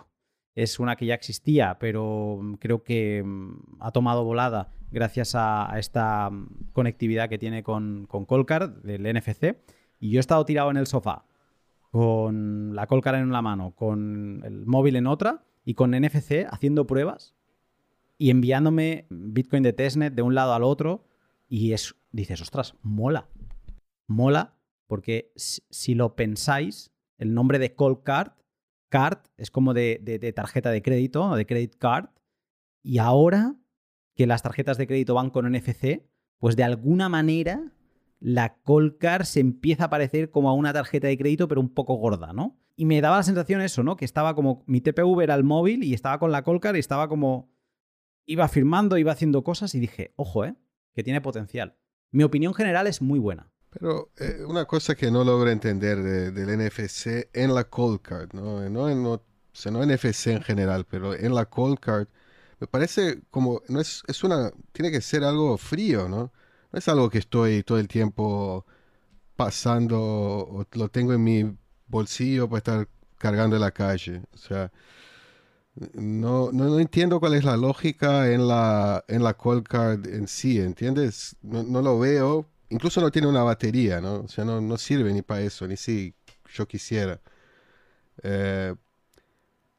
es una que ya existía, pero creo que mm, ha tomado volada gracias a, esta mm, conectividad que tiene con, con Colcar del NFC. Y yo he estado tirado en el sofá con la Colcar en una mano, con el móvil en otra y con NFC haciendo pruebas y enviándome Bitcoin de testnet de un lado al otro. Y es, dices, ostras, mola. Mola porque si lo pensáis, el nombre de Call Card, card es como de, de tarjeta de crédito, de credit card. Y ahora que las tarjetas de crédito van con NFC, pues de alguna manera la Colcar se empieza a parecer como a una tarjeta de crédito, pero un poco gorda, ¿no? Y me daba la sensación eso, ¿no? Que estaba como. Mi TPV era el móvil y estaba con la Colcar y estaba como. Iba firmando, iba haciendo cosas y dije, ojo, ¿eh? Que tiene potencial. Mi opinión general es muy buena. Pero eh, una cosa que no logro entender del NFC en la Colcard, ¿no? No, en, no, no NFC en general, pero en la Colcard, me parece como. No es, es una. Tiene que ser algo frío, ¿no? No es algo que estoy todo el tiempo pasando o lo tengo en mi bolsillo para estar cargando en la calle. O sea, no, no, entiendo cuál es la lógica en la, en la call card en sí, ¿entiendes? No, lo veo. Incluso no tiene una batería, ¿no? O sea, no, sirve ni para eso, ni si yo quisiera. Eh,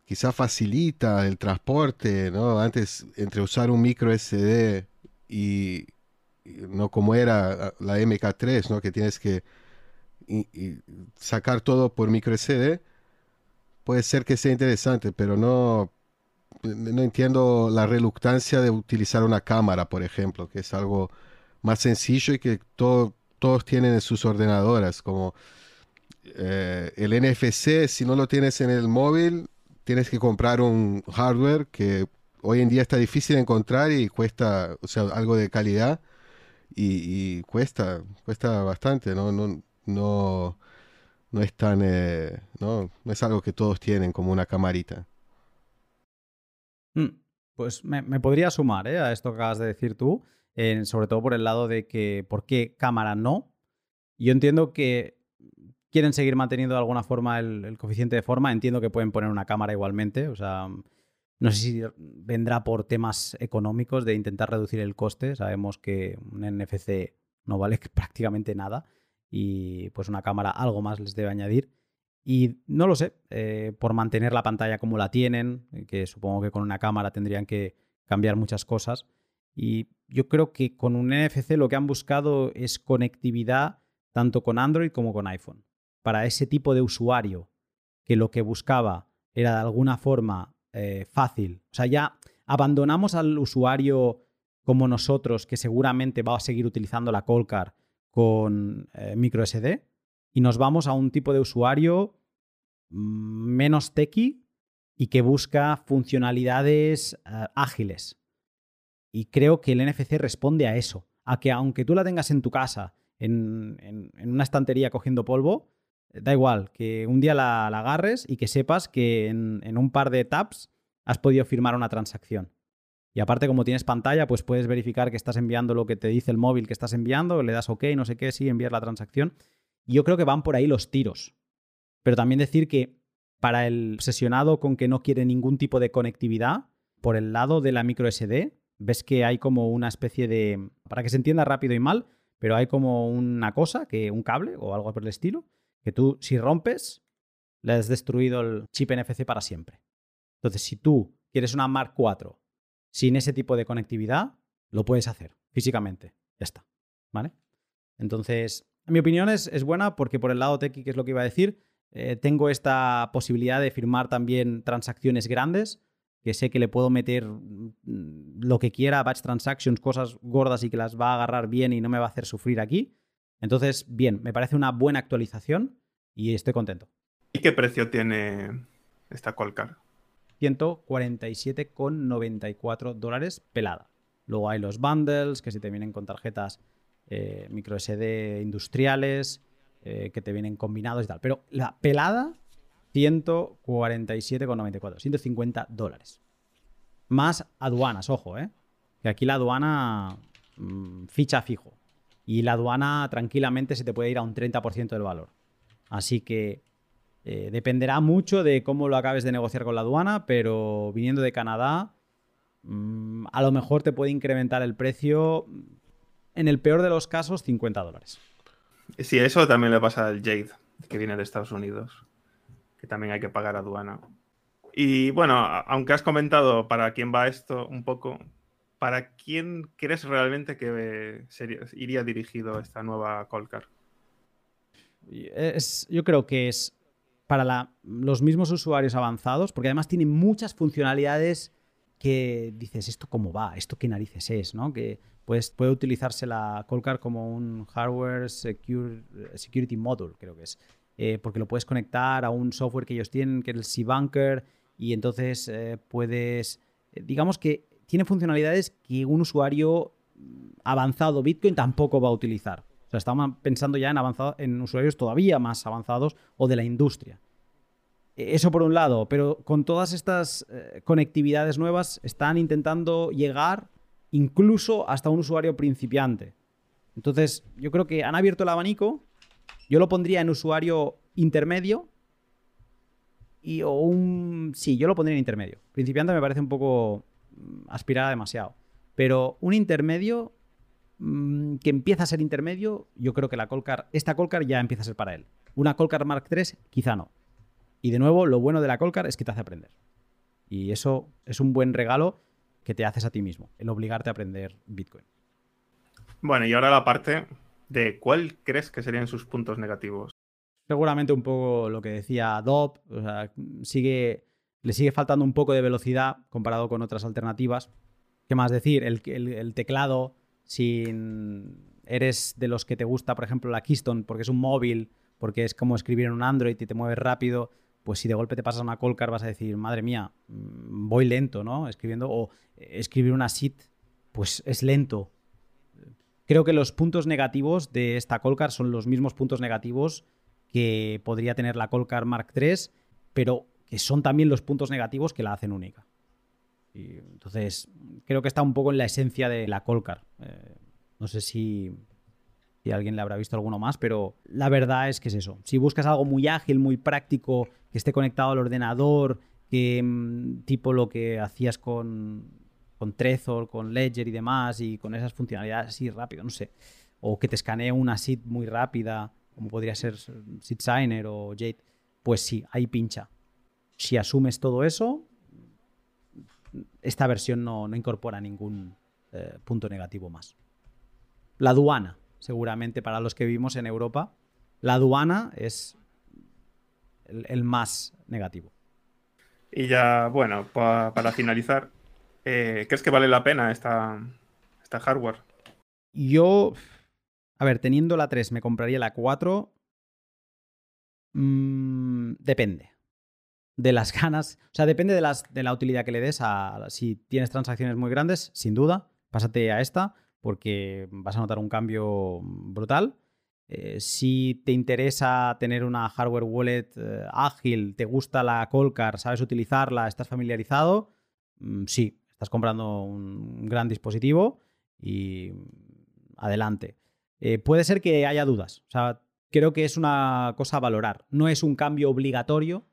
quizá facilita el transporte, ¿no? Antes, entre usar un micro SD y, no como era la MK3, ¿no? que tienes que sacar todo por micro SD, puede ser que sea interesante, pero no, no entiendo la reluctancia de utilizar una cámara, por ejemplo, que es algo más sencillo y que todos tienen en sus ordenadoras, como eh, el NFC, si no lo tienes en el móvil, tienes que comprar un hardware que hoy en día está difícil de encontrar y cuesta, o sea, algo de calidad y, cuesta, cuesta bastante, ¿no? No, no, no es tan, eh, no, no es algo que todos tienen como una camarita. Mm, pues me, podría sumar ¿eh? a esto que acabas de decir tú, sobre todo por el lado de que, ¿por qué cámara no? Yo entiendo que quieren seguir manteniendo de alguna forma el, coeficiente de forma. Entiendo que pueden poner una cámara igualmente. O sea, no sé si vendrá por temas económicos de intentar reducir el coste. Sabemos que un NFC no vale prácticamente nada y pues una cámara algo más les debe añadir. Y no lo sé, eh, por mantener la pantalla como la tienen, que supongo que con una cámara tendrían que cambiar muchas cosas. Y yo creo que con un NFC lo que han buscado es conectividad tanto con Android como con iPhone para ese tipo de usuario que lo que buscaba era de alguna forma eh, fácil. O sea, ya abandonamos al usuario como nosotros, que seguramente va a seguir utilizando la Colcar con eh, micro SD, y nos vamos a un tipo de usuario mm, menos techy y que busca funcionalidades eh, ágiles. Y creo que el NFC responde a eso, a que aunque tú la tengas en tu casa, en una estantería cogiendo polvo, Da igual, que un día la, agarres y que sepas que en, un par de taps has podido firmar una transacción. Y aparte, como tienes pantalla, pues puedes verificar que estás enviando lo que te dice el móvil que estás enviando, le das OK, no sé qué, sí, envías la transacción. Y yo creo que van por ahí los tiros. Pero también decir que para el obsesionado con que no quiere ningún tipo de conectividad, por el lado de la micro SD, ves que hay como una especie de. Para que se entienda rápido y mal, pero hay como una cosa, que un cable o algo por el estilo, que tú, si rompes, le has destruido el chip NFC para siempre. Entonces, si tú quieres una Mark IV sin ese tipo de conectividad, lo puedes hacer físicamente. Ya está. ¿Vale? Entonces, en mi opinión es, es buena porque por el lado tequi, que es lo que iba a decir, eh, tengo esta posibilidad de firmar también transacciones grandes, que sé que le puedo meter mm, lo que quiera, batch transactions, cosas gordas y que las va a agarrar bien y no me va a hacer sufrir aquí. Entonces, bien, me parece una buena actualización y estoy contento. ¿Y qué precio tiene esta Qualcar? 147,94 dólares pelada. Luego hay los bundles que si te vienen con tarjetas eh, micro SD industriales, eh, que te vienen combinados y tal. Pero la pelada, 147,94, 150 dólares. Más aduanas, ojo, ¿eh? Que aquí la aduana mm, ficha fijo y la aduana tranquilamente se te puede ir a un 30% del valor. Así que eh, dependerá mucho de cómo lo acabes de negociar con la aduana, pero viniendo de Canadá, mm, a lo mejor te puede incrementar el precio, en el peor de los casos, 50 dólares. Sí, eso también le pasa al Jade, que viene de Estados Unidos, que también hay que pagar aduana. Y bueno, aunque has comentado para quién va esto un poco, ¿para quién crees realmente que iría dirigido esta nueva Colcar? yo creo que es para los mismos usuarios avanzados, porque además tiene muchas funcionalidades que dices, ¿esto cómo va? ¿Esto qué narices es? ¿no? Que pues, puede utilizarse la Colcar como un hardware security module, creo que es. Eh, porque lo puedes conectar a un software que ellos tienen, que es el C-Bunker, y entonces eh, puedes, eh, digamos que tiene funcionalidades que un usuario avanzado Bitcoin tampoco va a utilizar. O sea, estamos pensando ya en, en usuarios todavía más avanzados o de la industria. E, eso por un lado, pero con todas estas eh, conectividades nuevas están intentando llegar incluso hasta un usuario principiante. Entonces, yo creo que han abierto el abanico. Yo lo pondría en usuario intermedio. Y o un. Sí, yo lo pondría en intermedio. Principiante me parece un poco Aspirar demasiado. Pero un intermedio mm, que empieza a ser intermedio, yo creo que la Colcar, esta Colcar ya empieza a ser para él. Una Colcar Mark III, quizá no. Y de nuevo, lo bueno de la Colcar es que te hace aprender. Y eso es un buen regalo que te haces a ti mismo, el obligarte a aprender Bitcoin. Bueno, y ahora la parte de cuál crees que serían sus puntos negativos. seguramente un poco lo que decía Dob, o sea, sigue, le sigue faltando un poco de velocidad comparado con otras alternativas. ¿Qué más decir? El, teclado, sin eres de los que te gusta, por ejemplo, la Keystone porque es un móvil, porque es como escribir en un Android y te mueves rápido, pues si de golpe te pasas una Colcar vas a decir, madre mía, mm, voy lento, ¿no? Escribiendo, o escribir una SIT, pues es lento. Creo que los puntos negativos de esta Colcar son los mismos puntos negativos que podría tener la Colcar Mark III, pero que son también los puntos negativos que la hacen única. Y entonces, creo que está un poco en la esencia de la Colcar. Eh, no sé si, si alguien le habrá visto alguno más, pero la verdad es que es eso. Si buscas algo muy ágil, muy práctico, que esté conectado al ordenador, que mm, tipo lo que hacías con, con Trezor, con Ledger y demás, y con esas funcionalidades así rápido, no sé. O que te escanee una SID muy rápida, como podría ser SID o Jade. Pues sí, ahí pincha. Si asumes todo eso, esta versión no, incorpora ningún eh, punto negativo más. La aduana, seguramente para los que vivimos en Europa, la aduana es el, más negativo. Y ya, bueno, para finalizar, eh, ¿crees que vale la pena esta, esta hardware? Yo, a ver, teniendo la 3, me compraría la 4. Mm, depende de las ganas, o sea, depende de, las, de la utilidad que le des a si tienes transacciones muy grandes, sin duda, pásate a esta porque vas a notar un cambio brutal. Eh, si te interesa tener una hardware wallet eh, ágil, te gusta la Colcar, sabes utilizarla, estás familiarizado, mm, sí, estás comprando un gran dispositivo y adelante. Eh, puede ser que haya dudas, o sea, creo que es una cosa a valorar. No es un cambio obligatorio,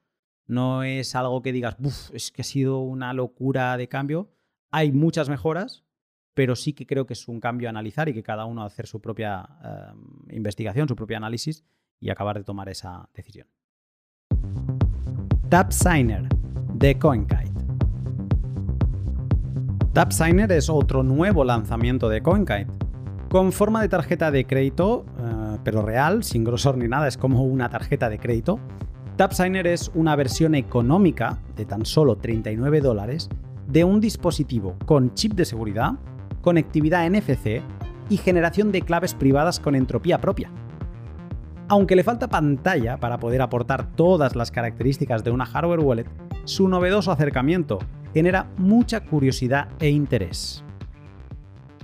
no es algo que digas, es que ha sido una locura de cambio. Hay muchas mejoras, pero sí que creo que es un cambio a analizar y que cada uno hacer su propia em, investigación, su propio análisis y acabar de tomar esa decisión. TapSigner de CoinKite. TapSigner es otro nuevo lanzamiento de CoinKite. Con forma de tarjeta de crédito, eh, pero real, sin grosor ni nada, es como una tarjeta de crédito. TapSigner es una versión económica de tan solo 39 dólares de un dispositivo con chip de seguridad, conectividad NFC y generación de claves privadas con entropía propia. Aunque le falta pantalla para poder aportar todas las características de una hardware wallet, su novedoso acercamiento genera mucha curiosidad e interés.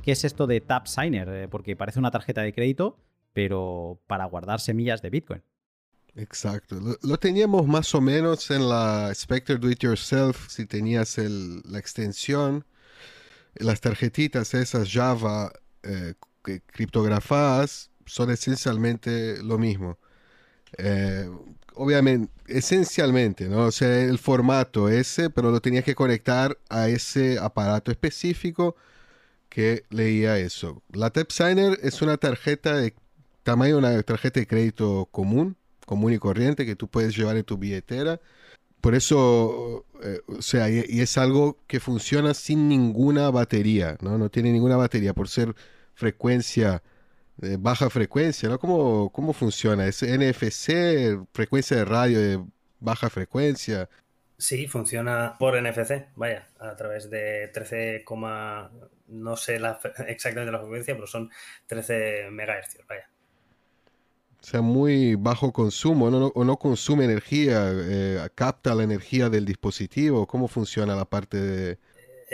¿Qué es esto de TapSigner? Eh, porque parece una tarjeta de crédito, pero para guardar semillas de Bitcoin. Exacto. Lo, teníamos más o menos en la Spectre Do It Yourself, si tenías la extensión las tarjetitas esas Java eh, criptografadas son esencialmente lo mismo. Eh, obviamente, esencialmente, ¿no? O sea, el formato ese, pero lo tenía que conectar a ese aparato específico que leía eso. La TapSigner es una tarjeta de tamaño de una tarjeta de crédito común, común y corriente que tú puedes llevar en tu billetera por eso, eh, o sea, y, es algo que funciona sin ninguna batería, ¿no? No tiene ninguna batería por ser frecuencia, baja frecuencia, ¿no? ¿Cómo, ¿Cómo funciona? ¿Es NFC, frecuencia de radio de baja frecuencia? Sí, funciona por NFC, vaya, a través de 13, no sé exactamente la frecuencia, pero son 13 MHz, vaya. Sea, muy bajo consumo, ¿no? o no consume energía, eh, capta la energía del dispositivo. ¿Cómo funciona la parte de...?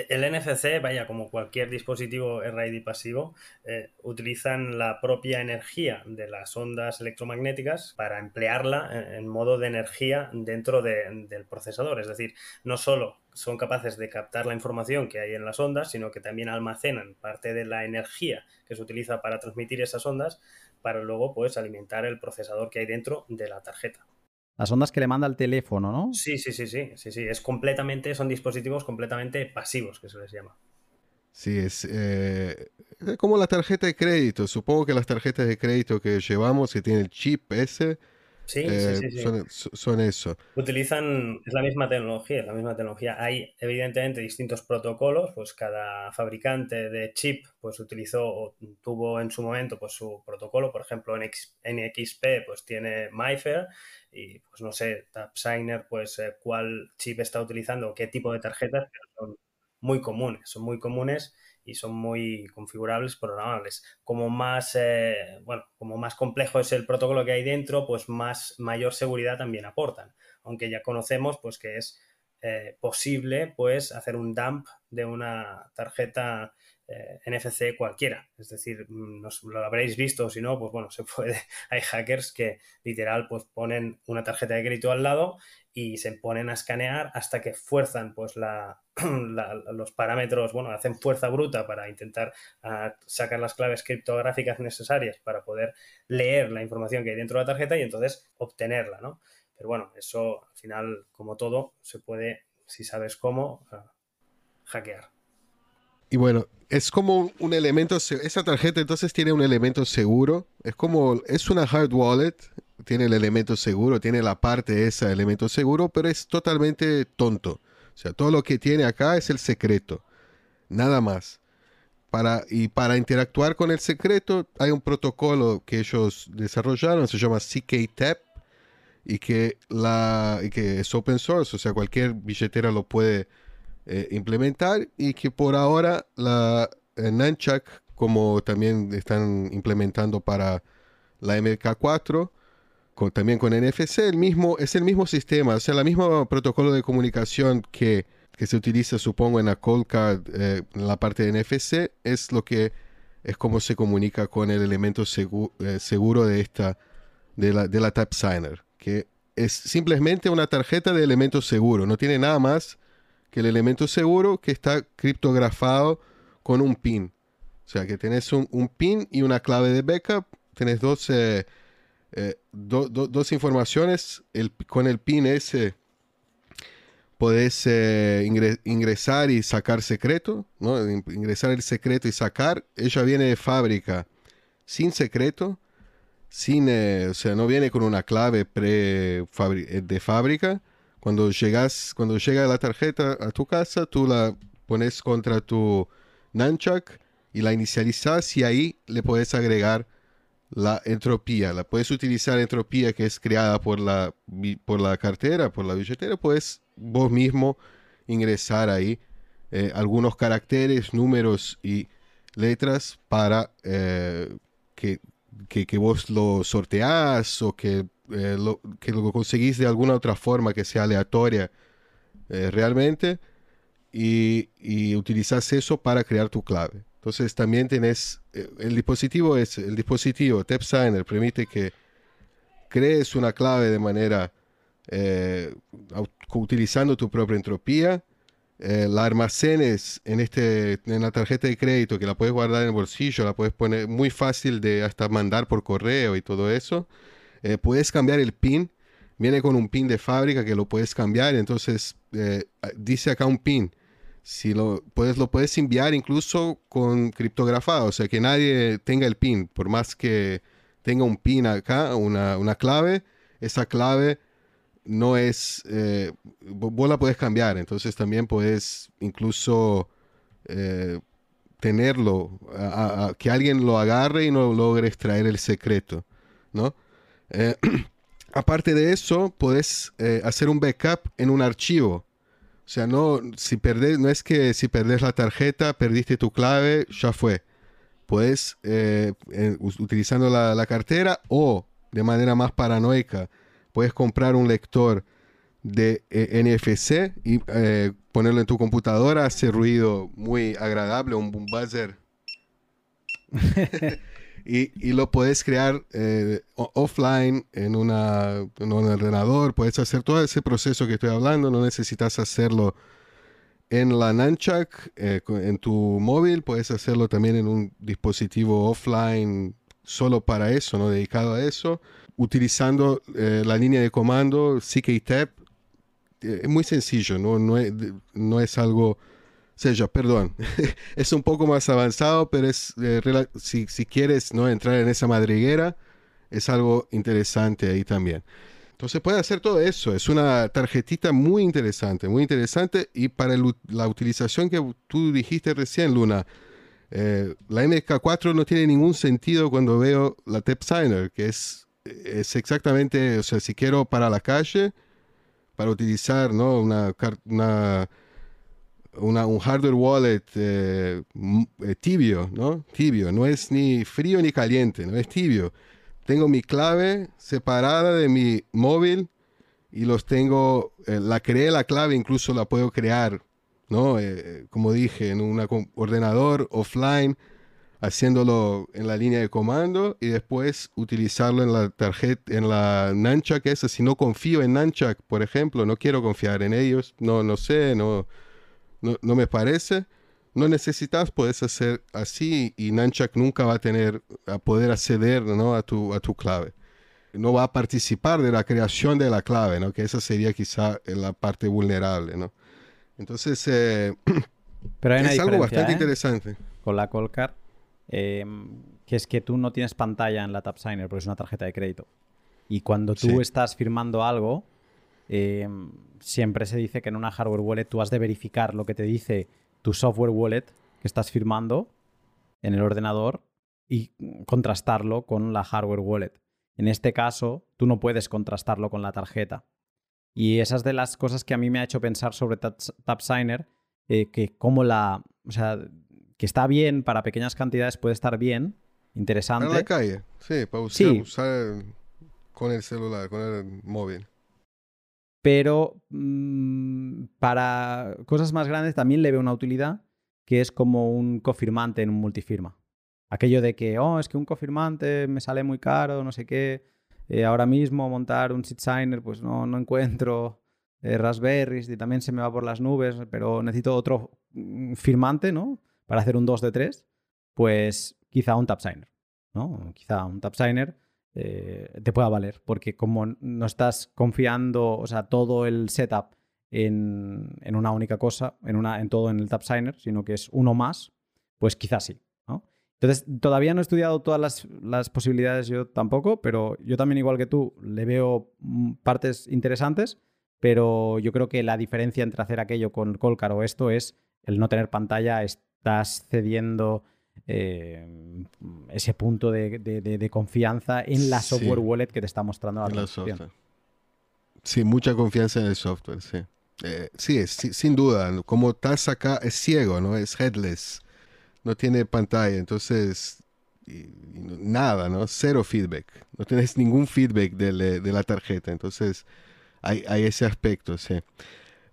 El NFC, vaya, como cualquier dispositivo RID pasivo, eh, utilizan la propia energía de las ondas electromagnéticas para emplearla en, modo de energía dentro del procesador. Es decir, no solo son capaces de captar la información que hay en las ondas, sino que también almacenan parte de la energía que se utiliza para transmitir esas ondas para luego pues alimentar el procesador que hay dentro de la tarjeta. Las ondas que le manda el teléfono, ¿no? Sí, sí, sí, sí, sí, sí. Es completamente, son dispositivos completamente pasivos, que se les llama. Sí, es eh, como la tarjeta de crédito. Supongo que las tarjetas de crédito que llevamos, que tiene el chip ese, Sí, Eh, sí, sí, sí. Son, son eso. Utilizan, es la misma tecnología, es la misma tecnología. Hay evidentemente distintos protocolos, pues cada fabricante de chip pues utilizó o tuvo en su momento pues su protocolo, por ejemplo NX NXP pues tiene MyFair y pues no sé, TapSigner pues eh, cuál chip está utilizando, qué tipo de tarjetas, pero son muy comunes, son muy comunes y son muy configurables, programables. Como más, eh, bueno, como más complejo es el protocolo que hay dentro, pues más mayor seguridad también aportan. Aunque ya conocemos, pues que es eh, posible, pues hacer un dump de una tarjeta eh, NFC cualquiera. Es decir, mm, nos, lo habréis visto, si no, pues bueno, se puede. Hay hackers que literal, pues ponen una tarjeta de crédito al lado y se ponen a escanear hasta que fuerzan pues la, la, los parámetros, bueno, hacen fuerza bruta para intentar uh, sacar las claves criptográficas necesarias para poder leer la información que hay dentro de la tarjeta y entonces obtenerla, ¿no? Pero bueno, eso al final, como todo, se puede, si sabes cómo, uh, hackear. Y bueno, es como un elemento, esa tarjeta entonces tiene un elemento seguro, es como, es una hard wallet, tiene el elemento seguro, tiene la parte esa elemento seguro, pero es totalmente tonto. O sea, todo lo que tiene acá es el secreto, nada más. Para, y para interactuar con el secreto hay un protocolo que ellos desarrollaron, se llama CKTAP, y que, la, y que es open source, o sea, cualquier billetera lo puede eh, implementar, y que por ahora la eh, Nunchuck, como también están implementando para la MK4, con, también con NFC, el mismo, es el mismo sistema, o sea, el mismo protocolo de comunicación que, que se utiliza, supongo, en la Cold Card, eh, la parte de NFC, es lo que es como se comunica con el elemento seguro, eh, seguro de esta, de la, de la Tap Signer, que es simplemente una tarjeta de elemento seguro, no tiene nada más el elemento seguro que está criptografado con un pin. O sea, que tenés un, pin y una clave de backup, tenés dos... Eh, eh, do, do, dos informaciones. Con el pin ese podés eh, ingres, ingresar y sacar secreto, ¿no? ingresar el secreto y sacar. Ella viene de fábrica sin secreto, sin, o sea, no viene con una clave pre de fábrica. Cuando llegas, cuando llega la tarjeta a tu casa, tú la pones contra tu nunchuck y la inicializas y ahí le puedes agregar la entropía. La puedes utilizar entropía que es creada por la, por la cartera, por la billetera, puedes vos mismo ingresar ahí eh, algunos caracteres, números y letras para eh, que, que, que, vos lo sorteás o que, eh, lo, que lo conseguís de alguna otra forma que sea aleatoria realmente y, y utilizás eso para crear tu clave. Entonces también tenés, el dispositivo es, el dispositivo TapSigner permite que crees una clave de manera, eh, utilizando tu propia entropía, eh, la almacenes en, este, en la tarjeta de crédito que la puedes guardar en el bolsillo, la puedes poner muy fácil de hasta mandar por correo y todo eso. Eh, puedes cambiar el pin, viene con un pin de fábrica que lo puedes cambiar, entonces dice acá un pin. Si lo puedes, lo puedes enviar incluso con criptografado, o sea que nadie tenga el PIN, por más que tenga un PIN acá, una, una clave, esa clave no es, eh, vos la puedes cambiar, entonces también puedes incluso eh, tenerlo, que alguien lo agarre y no logre extraer el secreto, ¿no? Eh, aparte de eso, puedes hacer un backup en un archivo. O sea, no, si perdés, no es que si perdés la tarjeta, perdiste tu clave, ya fue. Puedes, eh, eh, utilizando la, cartera o de manera más paranoica, puedes comprar un lector de eh, NFC y ponerlo en tu computadora, hace ruido muy agradable, un, un buzzer. y, y, lo puedes crear eh, offline en, una, en, un ordenador. Puedes hacer todo ese proceso que estoy hablando. No necesitas hacerlo en la Nunchuck, eh, en tu móvil. Puedes hacerlo también en un dispositivo offline solo para eso, no dedicado a eso. Utilizando eh, la línea de comando CKTAP. Es muy sencillo, no, no, es, no es algo Sella, perdón. es un poco más avanzado, pero es eh, si, si, quieres no entrar en esa madriguera, es algo interesante ahí también. Entonces puede hacer todo eso. Es una tarjetita muy interesante, muy interesante. Y para la utilización que tú dijiste recién, Luna, eh, la MK4 no tiene ningún sentido cuando veo la Tep Signer, que es, es exactamente, o sea, si quiero para la calle, para utilizar ¿no? una, una, un hardware wallet eh, eh, tibio, ¿no? Tibio, no es ni frío ni caliente, no es tibio tengo mi clave separada de mi móvil y los tengo, eh, la creé la clave, incluso la puedo crear, ¿no? Como dije, en un ordenador offline, haciéndolo en la línea de comando y después utilizarlo en la tarjeta, en la Nunchuck esa. Si no confío en Nunchuck, por ejemplo, no quiero confiar en ellos, no, no sé, no, no, no me parece no necesitas, puedes hacer así y Nunchuck nunca va a tener, a poder acceder ¿no? a, tu, a tu clave. No va a participar de la creación de la clave, ¿no? que esa sería quizá la parte vulnerable. ¿no? Entonces, eh, Pero hay es algo bastante ¿eh? interesante. Con la Colcar, em, que es que tú no tienes pantalla en la TapSigner porque es una tarjeta de crédito. Y cuando tú estás firmando algo, em, siempre se dice que en una hardware wallet tú has de verificar lo que te dice tu software wallet que estás firmando en el ordenador y contrastarlo con la hardware wallet. En este caso, tú no puedes contrastarlo con la tarjeta. Y esas de las cosas que a mí me ha hecho pensar sobre TapSigner, eh, que como la, o sea, que está bien para pequeñas cantidades, puede estar bien, interesante. En la calle, sí, para usar con el celular, con el móvil pero mm, para cosas más grandes también le veo una utilidad que es como un cofirmante en un multifirma. Aquello de que, oh, es que un cofirmante me sale muy caro, no sé qué, eh, ahora mismo montar un seed signer, pues no, no encuentro eh, y también se me va por las nubes, pero necesito otro mm, firmante, ¿no? Para hacer un 2 de 3, pues quizá un tap signer, ¿no? Quizá un tap signer eh, te pueda valer, porque como no estás confiando, o sea, todo el setup en, una única cosa, en, una, en todo en el TapSigner, sino que es uno más, pues quizás sí. Entonces, todavía no he estudiado todas las, posibilidades yo tampoco, pero yo también, igual que tú, le veo mm, partes interesantes, pero yo creo que la diferencia entre hacer aquello con Colcar o esto es el no tener pantalla, estás cediendo eh, ese punto de, confianza en la software wallet que te está mostrando la, la Sí, mucha confianza en el software, sí. Eh, sí, sin duda. Como estás acá, es ciego, ¿no? Es headless. No tiene pantalla, entonces nada, ¿no? Cero feedback. No tienes ningún feedback de, de la tarjeta. Entonces, hay, hay, ese aspecto, sí.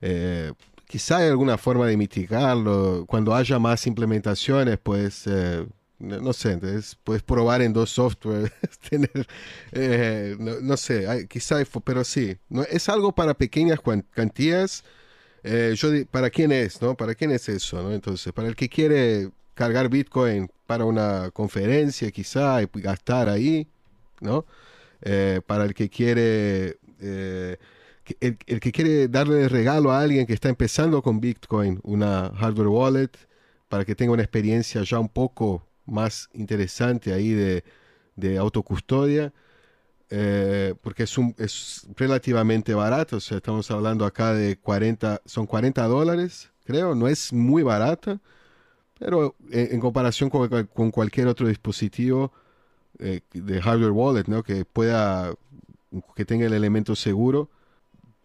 Eh, quizá hay alguna forma de mitigarlo. Cuando haya más implementaciones, pues, eh, no, sé, entonces puedes probar en dos software, tener, eh, no, sé, quizá, pero sí, no, es algo para pequeñas cantidades. Eh, yo, ¿Para quién es? ¿no? ¿Para quién es eso? ¿no? Entonces, para el que quiere cargar Bitcoin para una conferencia quizá y gastar ahí, ¿no? para el que quiere el, que quiere darle regalo a alguien que está empezando con Bitcoin, una hardware wallet, para que tenga una experiencia ya un poco más interesante ahí de, de autocustodia, eh, porque es, un, es relativamente barato, o sea, estamos hablando acá de 40, son 40 dólares, creo, no es muy barata, pero en, comparación con, con, cualquier otro dispositivo eh, de hardware wallet, ¿no? Que pueda, que tenga el elemento seguro,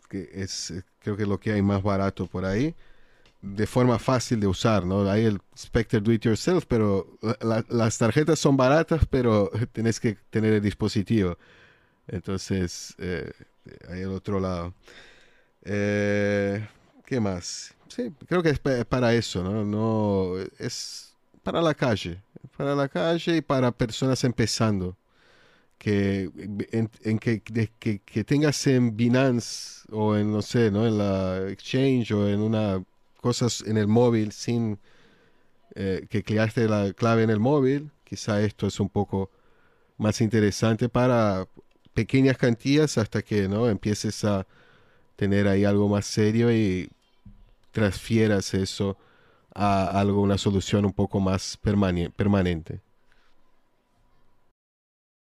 que es eh, creo que lo que hay más barato por ahí, de forma fácil de usar, ¿no? Hay el Spectre Do It Yourself, pero las tarjetas son baratas, pero tenés que tener el dispositivo. Entonces, eh, hay el otro lado. Eh, ¿Qué más? Sí, creo que es para eso, ¿no? no es para la calle, para la calle y para personas empezando que en, que, que, tengas en Binance o en no sé, ¿no? En la exchange o en una cosas en el móvil sin eh, que creaste la clave en el móvil, quizá esto es un poco más interesante para pequeñas cantidades hasta que no empieces a tener ahí algo más serio y transfieras eso a algo, una solución un poco más permanente.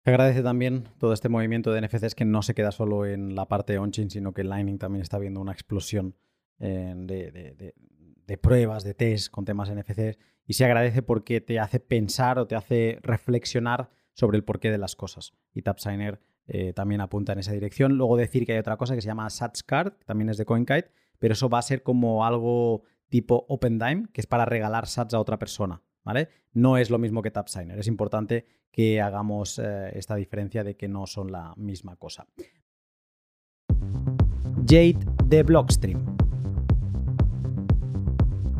Agradece también todo este movimiento de NFCs que no se queda solo en la parte on-chain, sino que Lightning también está viendo una explosión eh, de, pruebas, de test con temas NFCs. Y se agradece porque te hace pensar o te hace reflexionar sobre el porqué de las cosas. Y TapSigner eh, también apunta en esa dirección. Luego decir que hay otra cosa que se llama SatsCard, que también es de CoinKite, pero eso va a ser como algo tipo OpenDime, que es para regalar sats a otra persona. No es lo mismo que TapSigner. Es importante que hagamos eh, esta diferencia de que no son la misma cosa. Jade de Blockstream.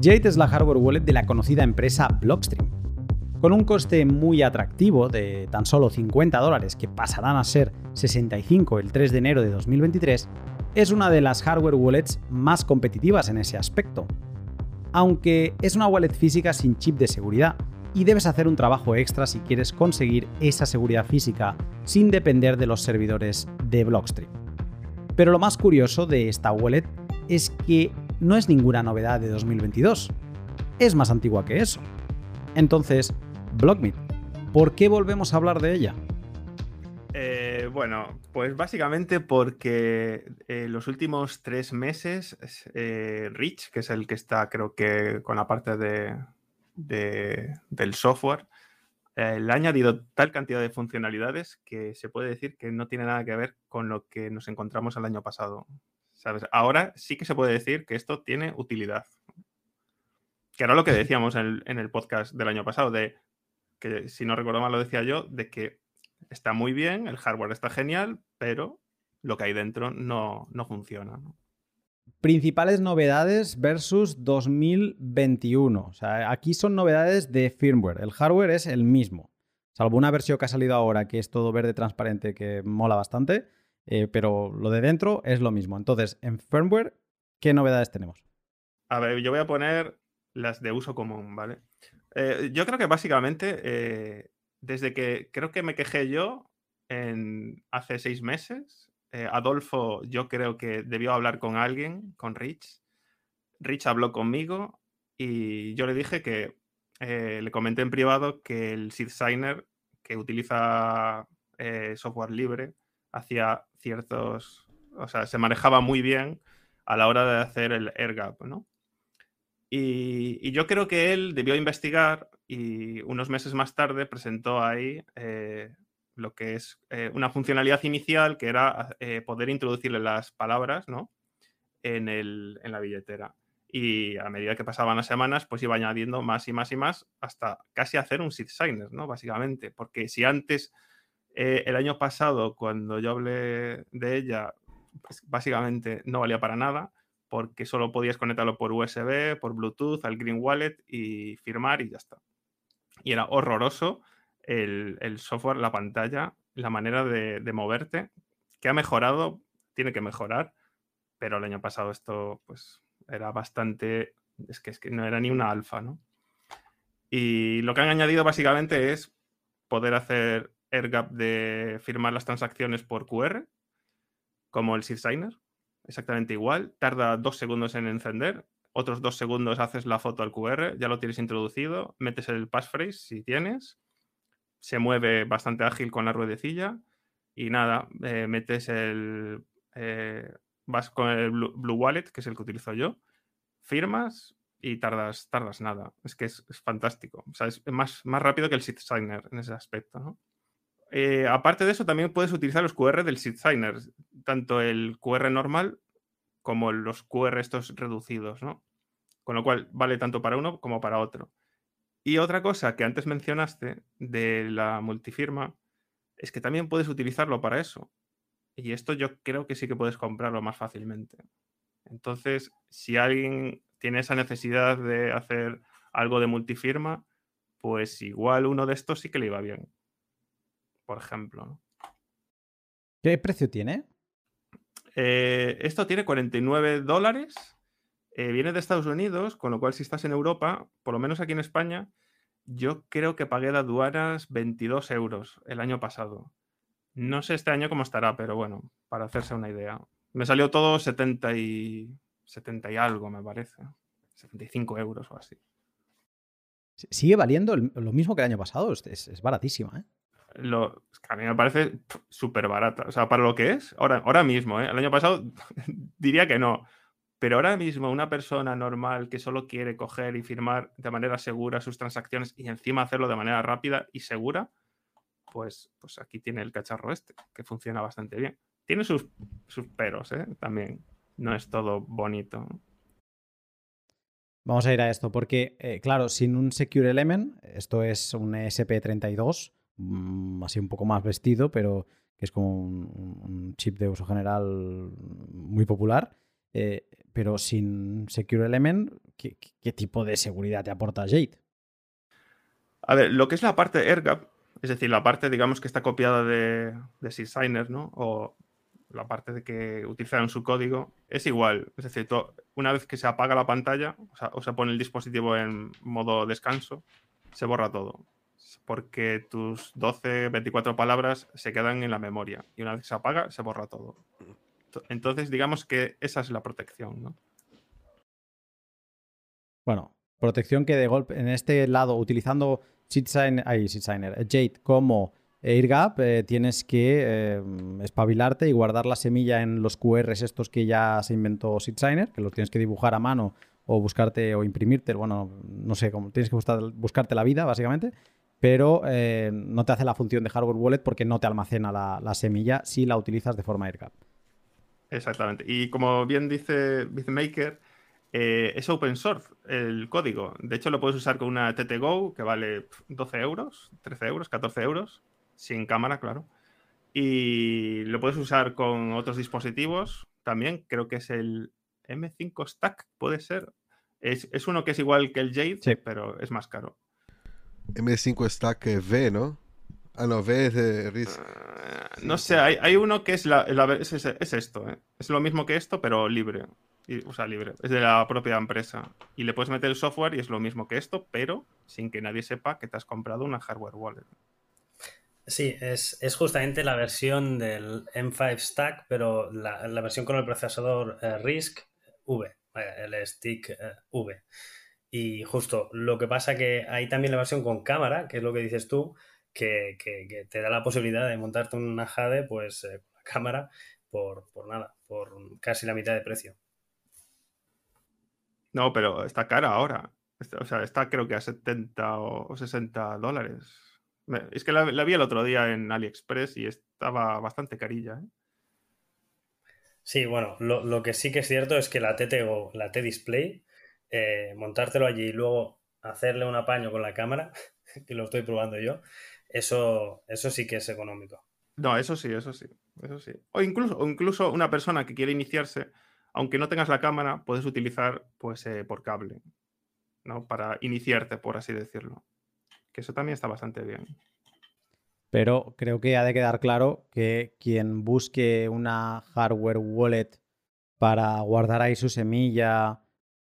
Jade es la hardware wallet de la conocida empresa Blockstream. Con un coste muy atractivo de tan solo 50 dólares, que pasarán a ser 65 el 3 de enero de 2023, es una de las hardware wallets más competitivas en ese aspecto aunque es una wallet física sin chip de seguridad y debes hacer un trabajo extra si quieres conseguir esa seguridad física sin depender de los servidores de Blockstream. Pero lo más curioso de esta wallet es que no es ninguna novedad de 2022, es más antigua que eso. Entonces, Blockmeet, ¿por qué volvemos a hablar de ella? Eh, bueno, pues básicamente porque en los últimos tres meses, eh, Rich, que es el que está, creo que con la parte de, del software, eh, le ha añadido tal cantidad de funcionalidades que se puede decir que no tiene nada que ver con lo que nos encontramos el año pasado. ¿Sabes? Ahora sí que se puede decir que esto tiene utilidad. Que era lo que decíamos en el podcast del año pasado, de que si no recuerdo mal lo decía yo, de que está muy bien, el hardware está genial, pero lo que hay dentro no, funciona. Principales novedades versus 2021. O sea, aquí son novedades de firmware. El hardware es el mismo. Salvo una versión que ha salido ahora que es todo verde transparente que mola bastante, eh, pero lo de dentro es lo mismo. Entonces, en firmware, ¿qué novedades tenemos? A ver, yo voy a poner las de uso común, ¿vale? Eh, yo creo que básicamente eh, desde que creo que me quejé yo en, hace seis meses, eh, Adolfo yo creo que debió hablar con alguien, con Rich. Rich habló conmigo y yo le dije que eh, le comenté en privado que el Seed Signer, que utiliza eh, software libre, hacía ciertos, o sea, se manejaba muy bien a la hora de hacer el AirGap, ¿no? Y, yo creo que él debió investigar y unos meses más tarde presentó ahí eh, lo que es eh, una funcionalidad inicial que era eh, poder introducirle las palabras ¿no? en, el, en, la billetera. Y a medida que pasaban las semanas, pues iba añadiendo más y más y más hasta casi hacer un seed signer, ¿no? Básicamente. Porque si antes, el año pasado, cuando yo hablé de ella, pues básicamente no valía para nada, porque solo podías conectarlo por USB, por Bluetooth, al Green Wallet y firmar y ya está. Y era horroroso el, software, la pantalla, la manera de, moverte, que ha mejorado, tiene que mejorar, pero el año pasado esto pues era bastante, es que, es que no era ni una alfa, ¿no? Y lo que han añadido básicamente es poder hacer AirGap de firmar las transacciones por QR, como el Seed Signer, exactamente igual. Tarda dos segundos en encender. Otros dos segundos haces la foto al QR, ya lo tienes introducido, metes el passphrase si tienes, se mueve bastante ágil con la ruedecilla y nada, eh, metes el... Eh, vas con el Blue, Wallet, que es el que utilizo yo, firmas y tardas, tardas nada. Es que es, fantástico. O sea, es más, más rápido que el Seed Signer en ese aspecto, eh, aparte de eso, también puedes utilizar los QR del Seed Signer, tanto el QR normal como los QR estos reducidos, ¿no? Con lo cual vale tanto para uno como para otro. Y otra cosa que antes mencionaste de la multifirma es que también puedes utilizarlo para eso. Y esto yo creo que sí que puedes comprarlo más fácilmente. Entonces, si alguien tiene esa necesidad de hacer algo de multifirma, pues igual uno de estos sí que le iba bien por ejemplo. ¿Qué precio tiene? Eh, esto tiene 49 dólares. Eh, viene de Estados Unidos, con lo cual si estás en Europa, por lo menos aquí en España, yo creo que pagué de aduanas 22 euros el año pasado. No sé este año cómo estará, pero bueno, para hacerse una idea. Me salió todo 70 y, 70 y algo, me parece. 75 euros o así. Sigue valiendo lo mismo que el año pasado, es, es baratísima, ¿eh? lo, a mí me parece súper barata. O sea, para lo que es, ahora, ahora mismo, ¿eh? el año pasado diría que no. Pero ahora mismo una persona normal que solo quiere coger y firmar de manera segura sus transacciones y encima hacerlo de manera rápida y segura, pues, pues aquí tiene el cacharro este, que funciona bastante bien. Tiene sus, sus peros, ¿eh? También. No es todo bonito. Vamos a ir a esto, porque, eh, claro, sin un Secure Element, esto es un ESP32, mm, así un poco más vestido, pero que es como un, chip de uso general muy popular. Eh, pero sin Secure Element, ¿qué, tipo de seguridad te aporta Jade? A ver, lo que es la parte AirGap, es decir, la parte, digamos, que está copiada de, de Designer, ¿no? O la parte de que utilizaron su código, es igual. Es decir, una vez que se apaga la pantalla o, se pone el dispositivo en modo descanso, se borra todo. Porque tus 12, 24 palabras se quedan en la memoria. Y una vez que se apaga, se borra todo. Entonces, digamos que esa es la protección, ¿no? Bueno, protección que de golpe, en este lado, utilizando Jade como AirGap, eh, tienes que eh, espabilarte y guardar la semilla en los QRs estos que ya se inventó SeedSigner, que los tienes que dibujar a mano o buscarte o imprimirte, bueno, no sé, cómo tienes que buscarte la vida, básicamente, pero eh, no te hace la función de hardware wallet porque no te almacena la, la semilla si la utilizas de forma AirGap. Exactamente. Y como bien dice BitMaker, eh, es open source el código. De hecho, lo puedes usar con una TTGo que vale 12 euros, 13 euros, 14 euros, sin cámara, claro. Y lo puedes usar con otros dispositivos también. Creo que es el M5 Stack, puede ser. Es, uno que es igual que el Jade, pero es más caro. M5 Stack V, ¿no? Ah, no, V es de RISC. no sé, hay, uno que es, la, es, esto, ¿eh? es lo mismo que esto, pero libre. o sea, libre. Es de la propia empresa. Y le puedes meter el software y es lo mismo que esto, pero sin que nadie sepa que te has comprado una hardware wallet. Sí, es, justamente la versión del M5 Stack, pero la, versión con el procesador eh, RISC V, el stick eh, V. Y justo lo que pasa que hay también la versión con cámara, que es lo que dices tú, que, te da la posibilidad de montarte una Jade, pues eh, con la cámara, por, nada, por casi la mitad de precio. No, pero está cara ahora. O sea, está creo que a 70 o 60 dólares. Es que la, vi el otro día en AliExpress y estaba bastante carilla. ¿eh? Sí, bueno, lo, que sí que es cierto es que la TT o la T-Display, eh, montártelo allí y luego hacerle un apaño con la cámara, que lo estoy probando yo, eso, eso sí que es económico. No, eso sí, eso sí, eso sí. O incluso, o incluso una persona que quiere iniciarse, aunque no tengas la cámara, puedes utilizar pues eh, por cable, ¿no? Para iniciarte, por así decirlo. Que eso también está bastante bien. Pero creo que ha de quedar claro que quien busque una hardware wallet para guardar ahí su semilla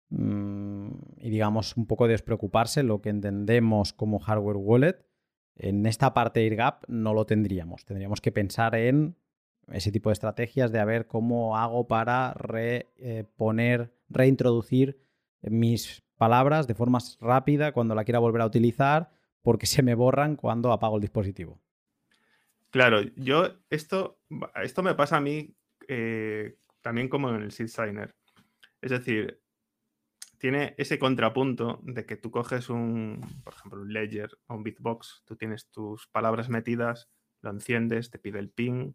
mm, y digamos un poco despreocuparse, lo que entendemos como hardware wallet, en esta parte de IRGAP no lo tendríamos. Tendríamos que pensar en ese tipo de estrategias de a ver cómo hago para reponer, eh, reintroducir mis palabras de forma rápida cuando la quiera volver a utilizar porque se me borran cuando apago el dispositivo. Claro, yo esto, esto me pasa a mí eh, también como en el Signer. Es decir, tiene ese contrapunto de que tú coges un, por ejemplo, un Ledger o un Bitbox, tú tienes tus palabras metidas, lo enciendes, te pide el ping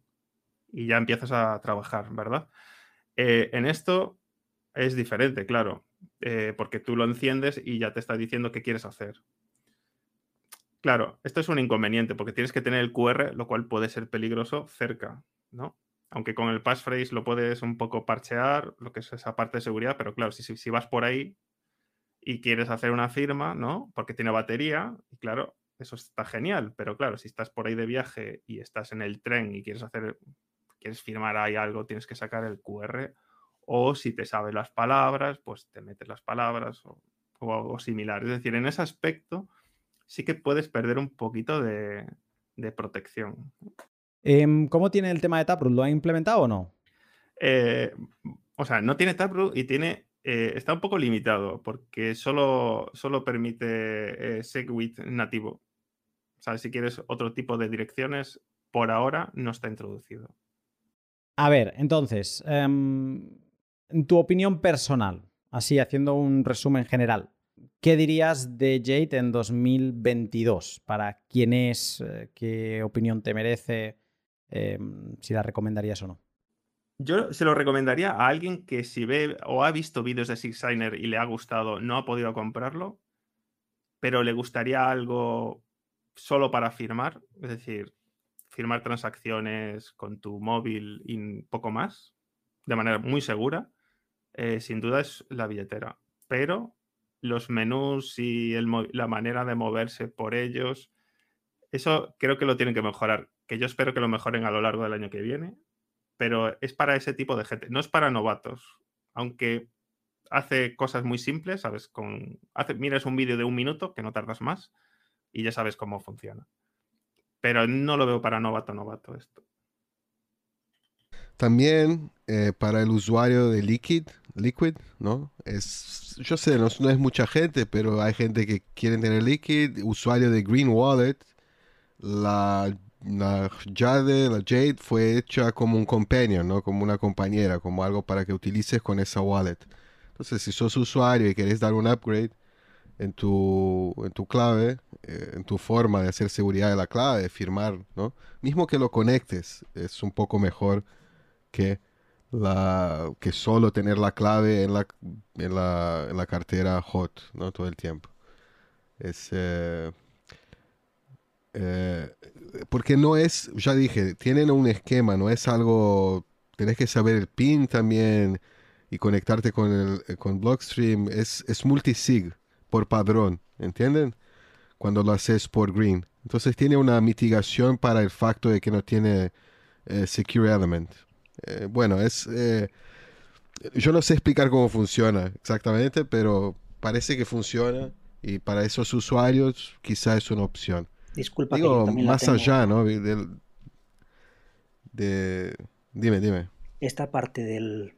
y ya empiezas a trabajar, ¿verdad? Eh, en esto es diferente, claro, eh, porque tú lo enciendes y ya te está diciendo qué quieres hacer. Claro, esto es un inconveniente porque tienes que tener el QR, lo cual puede ser peligroso cerca, ¿no? Aunque con el passphrase lo puedes un poco parchear, lo que es esa parte de seguridad, pero claro, si, si, vas por ahí y quieres hacer una firma, ¿no? Porque tiene batería, y claro, eso está genial, pero claro, si estás por ahí de viaje y estás en el tren y quieres hacer, quieres firmar ahí algo, tienes que sacar el QR, o si te sabes las palabras, pues te metes las palabras o, algo similar. Es decir, en ese aspecto sí que puedes perder un poquito de, de protección. Em, ¿Cómo tiene el tema de Taproot? ¿Lo ha implementado o no? Eh, o sea, no tiene Taproot y tiene. Eh, está un poco limitado porque solo, solo permite eh, SegWit nativo. O sea, si quieres otro tipo de direcciones, por ahora no está introducido. A ver, entonces, em, en tu opinión personal, así haciendo un resumen general, ¿qué dirías de Jade en 2022? ¿Para quién es? ¿Qué opinión te merece? Em, si la recomendarías o no. Yo se lo recomendaría a alguien que si ve o ha visto vídeos de Six y le ha gustado, no ha podido comprarlo, pero le gustaría algo solo para firmar, es decir, firmar transacciones con tu móvil y poco más, de manera muy segura, eh, sin duda es la billetera. Pero los menús y la manera de moverse por ellos, eso creo que lo tienen que mejorar, que yo espero que lo mejoren a lo largo del año que viene, pero es para ese tipo de gente, no es para novatos, aunque hace cosas muy simples, ¿sabes? Con, hace, miras un vídeo de un minuto, que no tardas más, y ya sabes cómo funciona. Pero no lo veo para novato, novato esto. También eh, para el usuario de Liquid, Liquid, ¿no? Es, yo sé, no, es mucha gente, pero hay gente que quiere tener Liquid, usuario de Green Wallet, la, la Jade, la Jade fue hecha como un companion, ¿no? Como una compañera, como algo para que utilices con esa wallet. Entonces, si sos usuario y querés dar un upgrade en tu, en tu clave, eh, en tu forma de hacer seguridad de la clave, de firmar, ¿no? Mismo que lo conectes, es un poco mejor que, la, que solo tener la clave en la, en la, la cartera hot, ¿no? Todo el tiempo. Es... Eh, eh, porque no es, ya dije, tienen un esquema, no es algo, tenés que saber el pin también y conectarte con, el, con Blockstream, es, es multisig por padrón, ¿entienden? Cuando lo haces por green. Entonces tiene una mitigación para el facto de que no tiene eh, secure element. Eh, bueno, es... Eh, yo no sé explicar cómo funciona exactamente, pero parece que funciona y para esos usuarios quizá es una opción. Disculpa, Digo, más allá, ¿no? de, dime, dime. Esta parte del,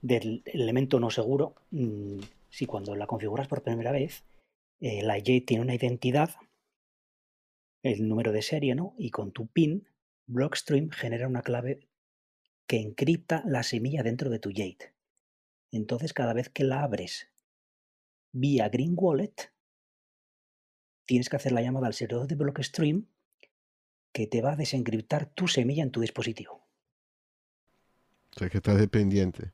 del elemento no seguro, mm, si cuando la configuras por primera vez, eh, la J tiene una identidad, el número de serie, ¿no? Y con tu PIN, Blockstream genera una clave que encripta la semilla dentro de tu Jade. Entonces, cada vez que la abres vía Green Wallet, tienes que hacer la llamada al servidor de Blockstream que te va a desencriptar tu semilla en tu dispositivo. O sea, que estás dependiente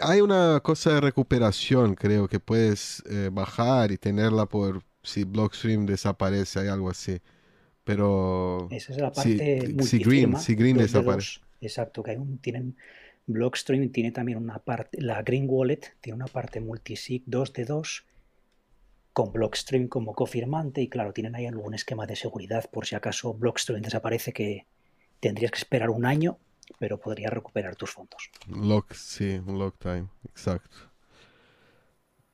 hay una cosa de recuperación, creo, que puedes eh, bajar y tenerla por si Blockstream desaparece, hay algo así. Pero. Esa es la parte. Si, Green, si Green desaparece. exacto, que hay un, tienen. Blockstream tiene también una parte. La Green Wallet tiene una parte multisig 2 de 2 con Blockstream como cofirmante y claro, tienen ahí algún esquema de seguridad por si acaso Blockstream desaparece que tendrías que esperar un año pero podría recuperar tus fondos. Lock, sí, un lock time, exacto.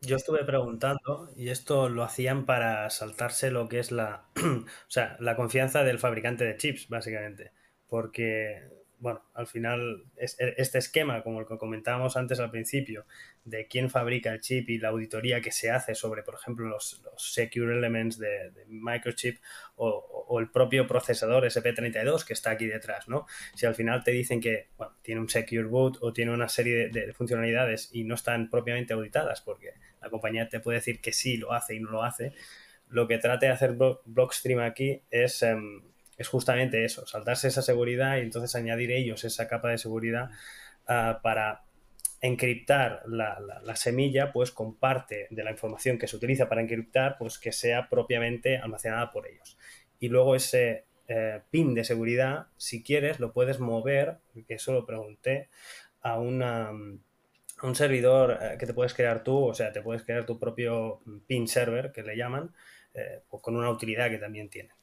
Yo estuve preguntando y esto lo hacían para saltarse lo que es la, o sea, la confianza del fabricante de chips, básicamente, porque bueno, al final e, este esquema, como el que comentábamos antes al principio, de quién fabrica el chip y la auditoría que se hace sobre, por ejemplo, los, secure elements de, microchip o, el propio procesador SP32 que está aquí detrás, ¿no? Si al final te dicen que tiene un secure boot o tiene una serie de, funcionalidades y no están propiamente auditadas, porque la compañía te puede decir que sí lo hace y no lo hace, lo que trate de hacer Blockstream aquí es... Em, es justamente eso, saltarse esa seguridad y entonces añadir ellos esa capa de seguridad ah, para encriptar la, semilla pues con parte de la información que se utiliza para encriptar pues que sea propiamente almacenada por ellos. Y luego ese eh, pin de seguridad, si quieres, lo puedes mover, que eso lo pregunté, a un servidor eh, que te puedes crear tú, o sea, te puedes crear tu propio pin server, que le llaman, eh, con una utilidad que también tiene.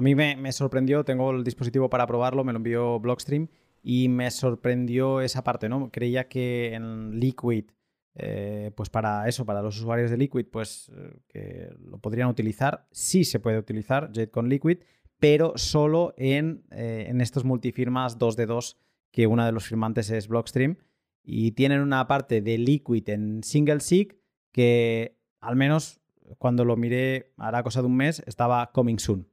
A mí me, sorprendió, tengo el dispositivo para probarlo, me lo envió Blockstream y me sorprendió esa parte, ¿no? Creía que en Liquid, eh, pues para eso, para los usuarios de Liquid, pues eh, que lo podrían utilizar. Sí se puede utilizar Jet con Liquid, pero solo en, eh, en estos multifirmas 2 de 2, que uno de los firmantes es Blockstream. Y tienen una parte de Liquid en single sig que al menos cuando lo miré, hará cosa de un mes, estaba coming soon.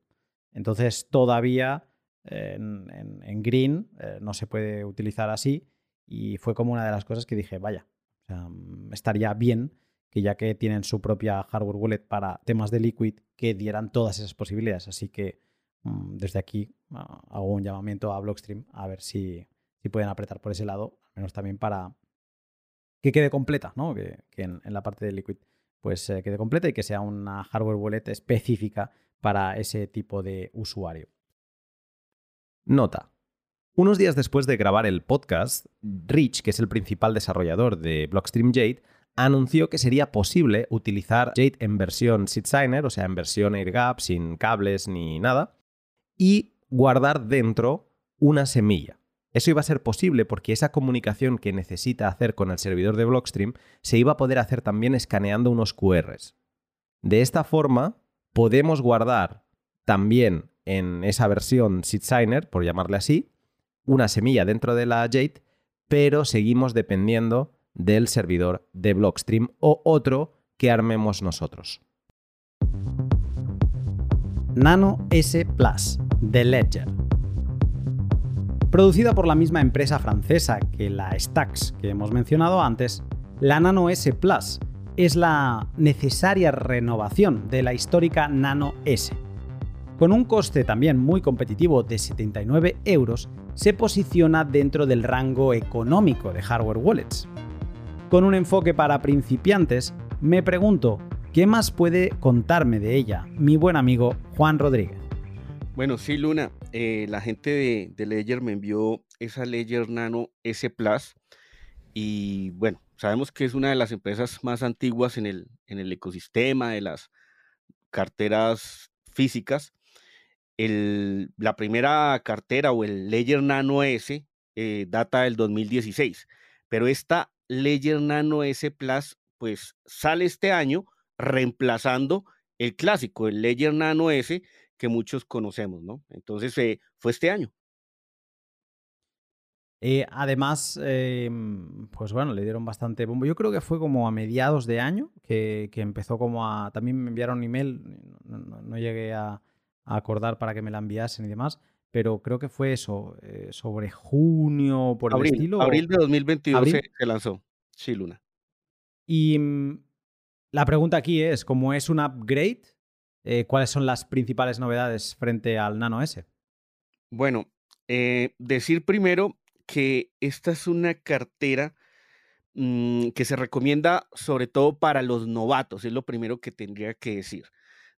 Entonces todavía en, green eh, no se puede utilizar así y fue como una de las cosas que dije, vaya, mm, estaría bien que ya que tienen su propia hardware wallet para temas de Liquid, que dieran todas esas posibilidades. Así que mm, desde aquí ah, hago un llamamiento a Blockstream a ver si, si pueden apretar por ese lado, al menos también para que quede completa, ¿no? que, en, la parte de Liquid pues eh, quede completa y que sea una hardware wallet específica para ese tipo de usuario. Nota. Unos días después de grabar el podcast, Rich, que es el principal desarrollador de Blockstream Jade, anunció que sería posible utilizar Jade en versión SeedSigner, o sea, en versión AirGap, sin cables ni nada, y guardar dentro una semilla. Eso iba a ser posible porque esa comunicación que necesita hacer con el servidor de Blockstream se iba a poder hacer también escaneando unos QRs. De esta forma, podemos guardar también en esa versión SeedSigner, por llamarle así, una semilla dentro de la Jade, pero seguimos dependiendo del servidor de Blockstream o otro que armemos nosotros. Nano S Plus de Ledger. Producida por la misma empresa francesa que la Stacks que hemos mencionado antes, la Nano S Plus es la necesaria renovación de la histórica Nano S. Con un coste también muy competitivo de 79 euros, se posiciona dentro del rango económico de hardware wallets. Con un enfoque para principiantes, me pregunto, ¿qué más puede contarme de ella mi buen amigo Juan Rodríguez? Bueno, sí, Luna, eh, la gente de, de, Ledger me envió esa Ledger Nano S Plus y bueno, sabemos que es una de las empresas más antiguas en el, en el ecosistema de las carteras físicas la primera cartera o el Ledger Nano S eh, data del 2016, pero esta Ledger Nano S Plus pues sale este año reemplazando el clásico, el Ledger Nano S que muchos conocemos, ¿no? Entonces eh, fue este año. Eh, además, em, pues bueno, le dieron bastante bombo. Yo creo que fue como a mediados de año que, empezó como a... También me enviaron un email, no llegué a, acordar para que me la enviasen y demás, pero creo que fue eso, eh, sobre junio, por el estilo. Abril de 2022 Se, lanzó, sí, Luna. Y mm, la pregunta aquí es, como es un upgrade, eh, ¿cuáles son las principales novedades frente al Nano S? Bueno, decir primero que esta es una cartera mm, que se recomienda sobre todo para los novatos, es lo primero que tendría que decir.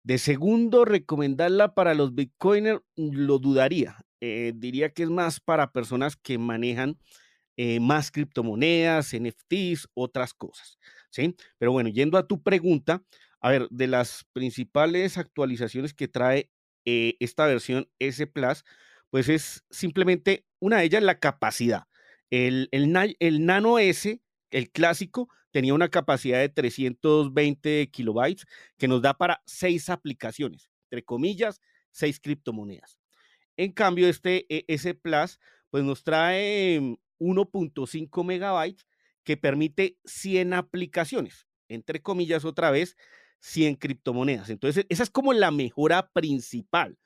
De segundo, recomendarla para los bitcoiners, lo dudaría. Eh, diría que es más para personas que manejan eh, más criptomonedas, NFTs, otras cosas. ¿sí? Pero bueno, yendo a tu pregunta, a ver, de las principales actualizaciones que trae eh, esta versión S Plus, pues es simplemente una de ellas la capacidad. El, el, Nano S, el clásico, tenía una capacidad de 320 kilobytes que nos da para seis aplicaciones, entre comillas, seis criptomonedas. En cambio, este e, S Plus pues nos trae 1.5 megabytes que permite 100 aplicaciones, entre comillas otra vez, 100 criptomonedas. Entonces, esa es como la mejora principal.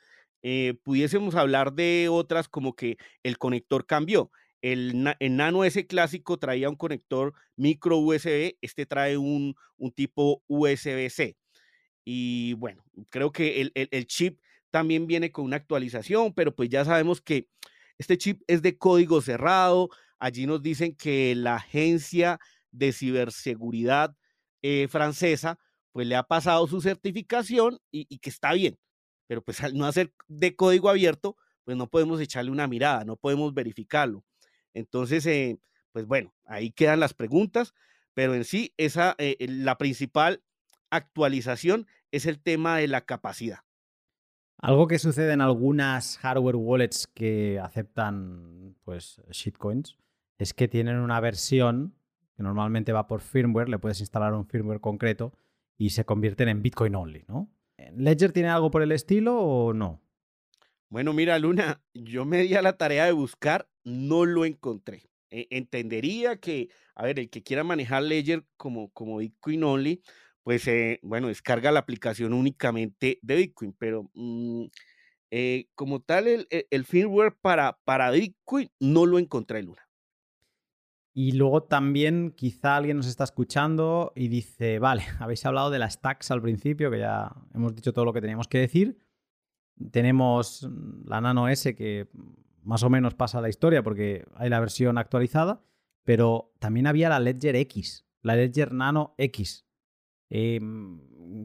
Eh, pudiésemos hablar de otras como que el conector cambió. El, Nano S clásico traía un conector micro USB, este trae un, tipo USB-C. Y bueno, creo que el, chip también viene con una actualización, pero pues ya sabemos que este chip es de código cerrado. Allí nos dicen que la agencia de ciberseguridad eh, francesa pues le ha pasado su certificación y, que está bien. Pero pues al no hacer de código abierto, pues no podemos echarle una mirada, no podemos verificarlo. Entonces, eh, pues bueno, ahí quedan las preguntas, pero en sí, esa, eh, la principal actualización es el tema de la capacidad. Algo que sucede en algunas hardware wallets que aceptan pues shitcoins es que tienen una versión que normalmente va por firmware, le puedes instalar un firmware concreto y se convierten en Bitcoin only, ¿no? ¿Ledger tiene algo por el estilo o no? Bueno, mira, Luna, yo me di a la tarea de buscar, no lo encontré. E, entendería que, a ver, el que quiera manejar Ledger como, como Bitcoin Only, pues eh, bueno, descarga la aplicación únicamente de Bitcoin, pero mm, eh, como tal, el, el, firmware para, para Bitcoin no lo encontré en Luna. Y luego también quizá alguien nos está escuchando y dice, vale, habéis hablado de las stacks al principio, que ya hemos dicho todo lo que teníamos que decir. Tenemos la Nano S que más o menos pasa la historia porque hay la versión actualizada, pero también había la Ledger X, la Ledger Nano X. Em,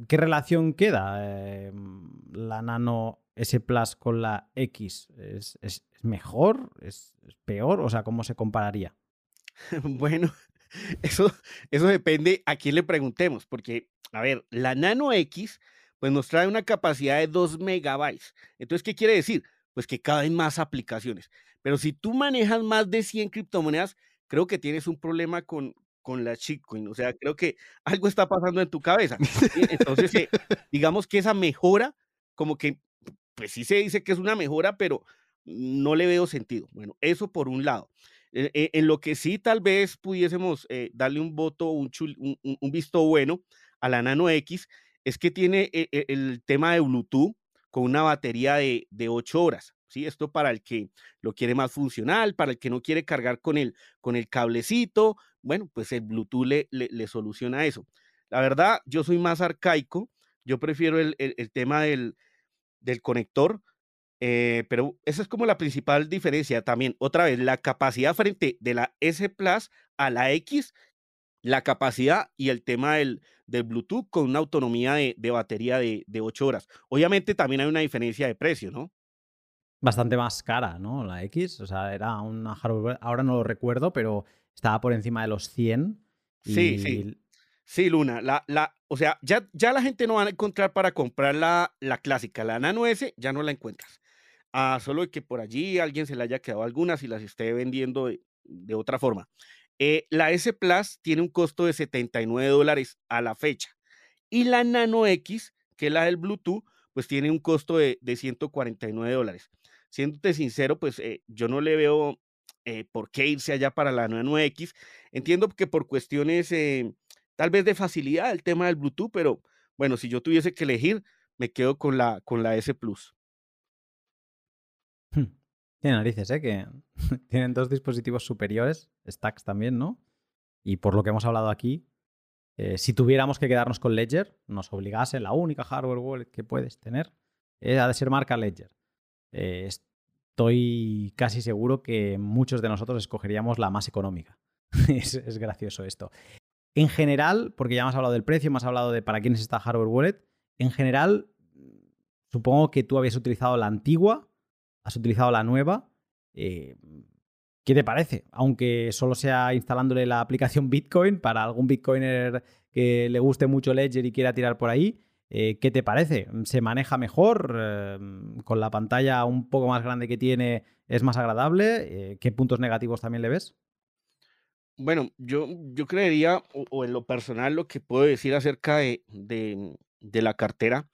¿Qué relación queda em, la Nano S Plus con la X? ¿Es, mejor? ¿Es, peor? O sea, ¿cómo se compararía? Bueno, eso, eso depende a quién le preguntemos, porque, a ver, la Nano X, pues nos trae una capacidad de 2 megabytes. Entonces, ¿qué quiere decir? Pues que caben más aplicaciones. Pero si tú manejas más de 100 criptomonedas, creo que tienes un problema con, con la shitcoin. O sea, creo que algo está pasando en tu cabeza. Entonces, eh, digamos que esa mejora, como que, pues sí se dice que es una mejora, pero no le veo sentido. Bueno, eso por un lado. Eh, eh, en lo que sí tal vez pudiésemos eh, darle un voto, un, un, visto bueno a la Nano X, es que tiene el tema de Bluetooth con una batería de, de 8 horas. ¿sí? Esto para el que lo quiere más funcional, para el que no quiere cargar con el, con el cablecito, bueno, pues el Bluetooth le, soluciona eso. La verdad, yo soy más arcaico, yo prefiero el, el, el tema del, del conector, eh, pero esa es como la principal diferencia también. Otra vez, la capacidad frente de la S Plus a la X, la capacidad y el tema del, del Bluetooth con una autonomía de, de batería de, de, 8 horas. Obviamente también hay una diferencia de precio, ¿no? Bastante más cara, ¿no? La X, o sea, era una hardware, ahora no lo recuerdo, pero estaba por encima de los 100. Sí, sí. Sí, Luna, la, la, o sea, ya, ya la gente no va a encontrar para comprar la, la clásica, la Nano S, ya no la encuentras. Ah, solo que por allí alguien se le haya quedado algunas y las esté vendiendo de, otra forma. Eh, la S Plus tiene un costo de 79 dólares a la fecha. Y la Nano X, que es la del Bluetooth, pues tiene un costo de, de 149 dólares. Siéndote sincero, pues eh, yo no le veo eh, por qué irse allá para la Nano X. Entiendo que por cuestiones tal vez de facilidad el tema del Bluetooth, pero bueno, si yo tuviese que elegir, me quedo con la, con la S Plus. Tiene narices, ¿eh? Que tienen dos dispositivos superiores, stacks también, ¿no? Y por lo que hemos hablado aquí, eh, si tuviéramos que quedarnos con Ledger, nos obligase la única hardware wallet que puedes tener, eh, ha de ser marca Ledger. Eh, estoy casi seguro que muchos de nosotros escogeríamos la más económica. es, es, gracioso esto. En general, porque ya hemos hablado del precio, hemos hablado de para quién es esta hardware wallet, en general, supongo que tú habías utilizado la antigua has utilizado la nueva. Eh, ¿Qué te parece? Aunque solo sea instalándole la aplicación Bitcoin para algún Bitcoiner que le guste mucho Ledger y quiera tirar por ahí, eh, ¿qué te parece? ¿Se maneja mejor? Eh, ¿Con la pantalla un poco más grande que tiene es más agradable? ¿Qué puntos negativos también le ves? Bueno, yo, yo creería, o, en lo personal, lo que puedo decir acerca de, de la cartera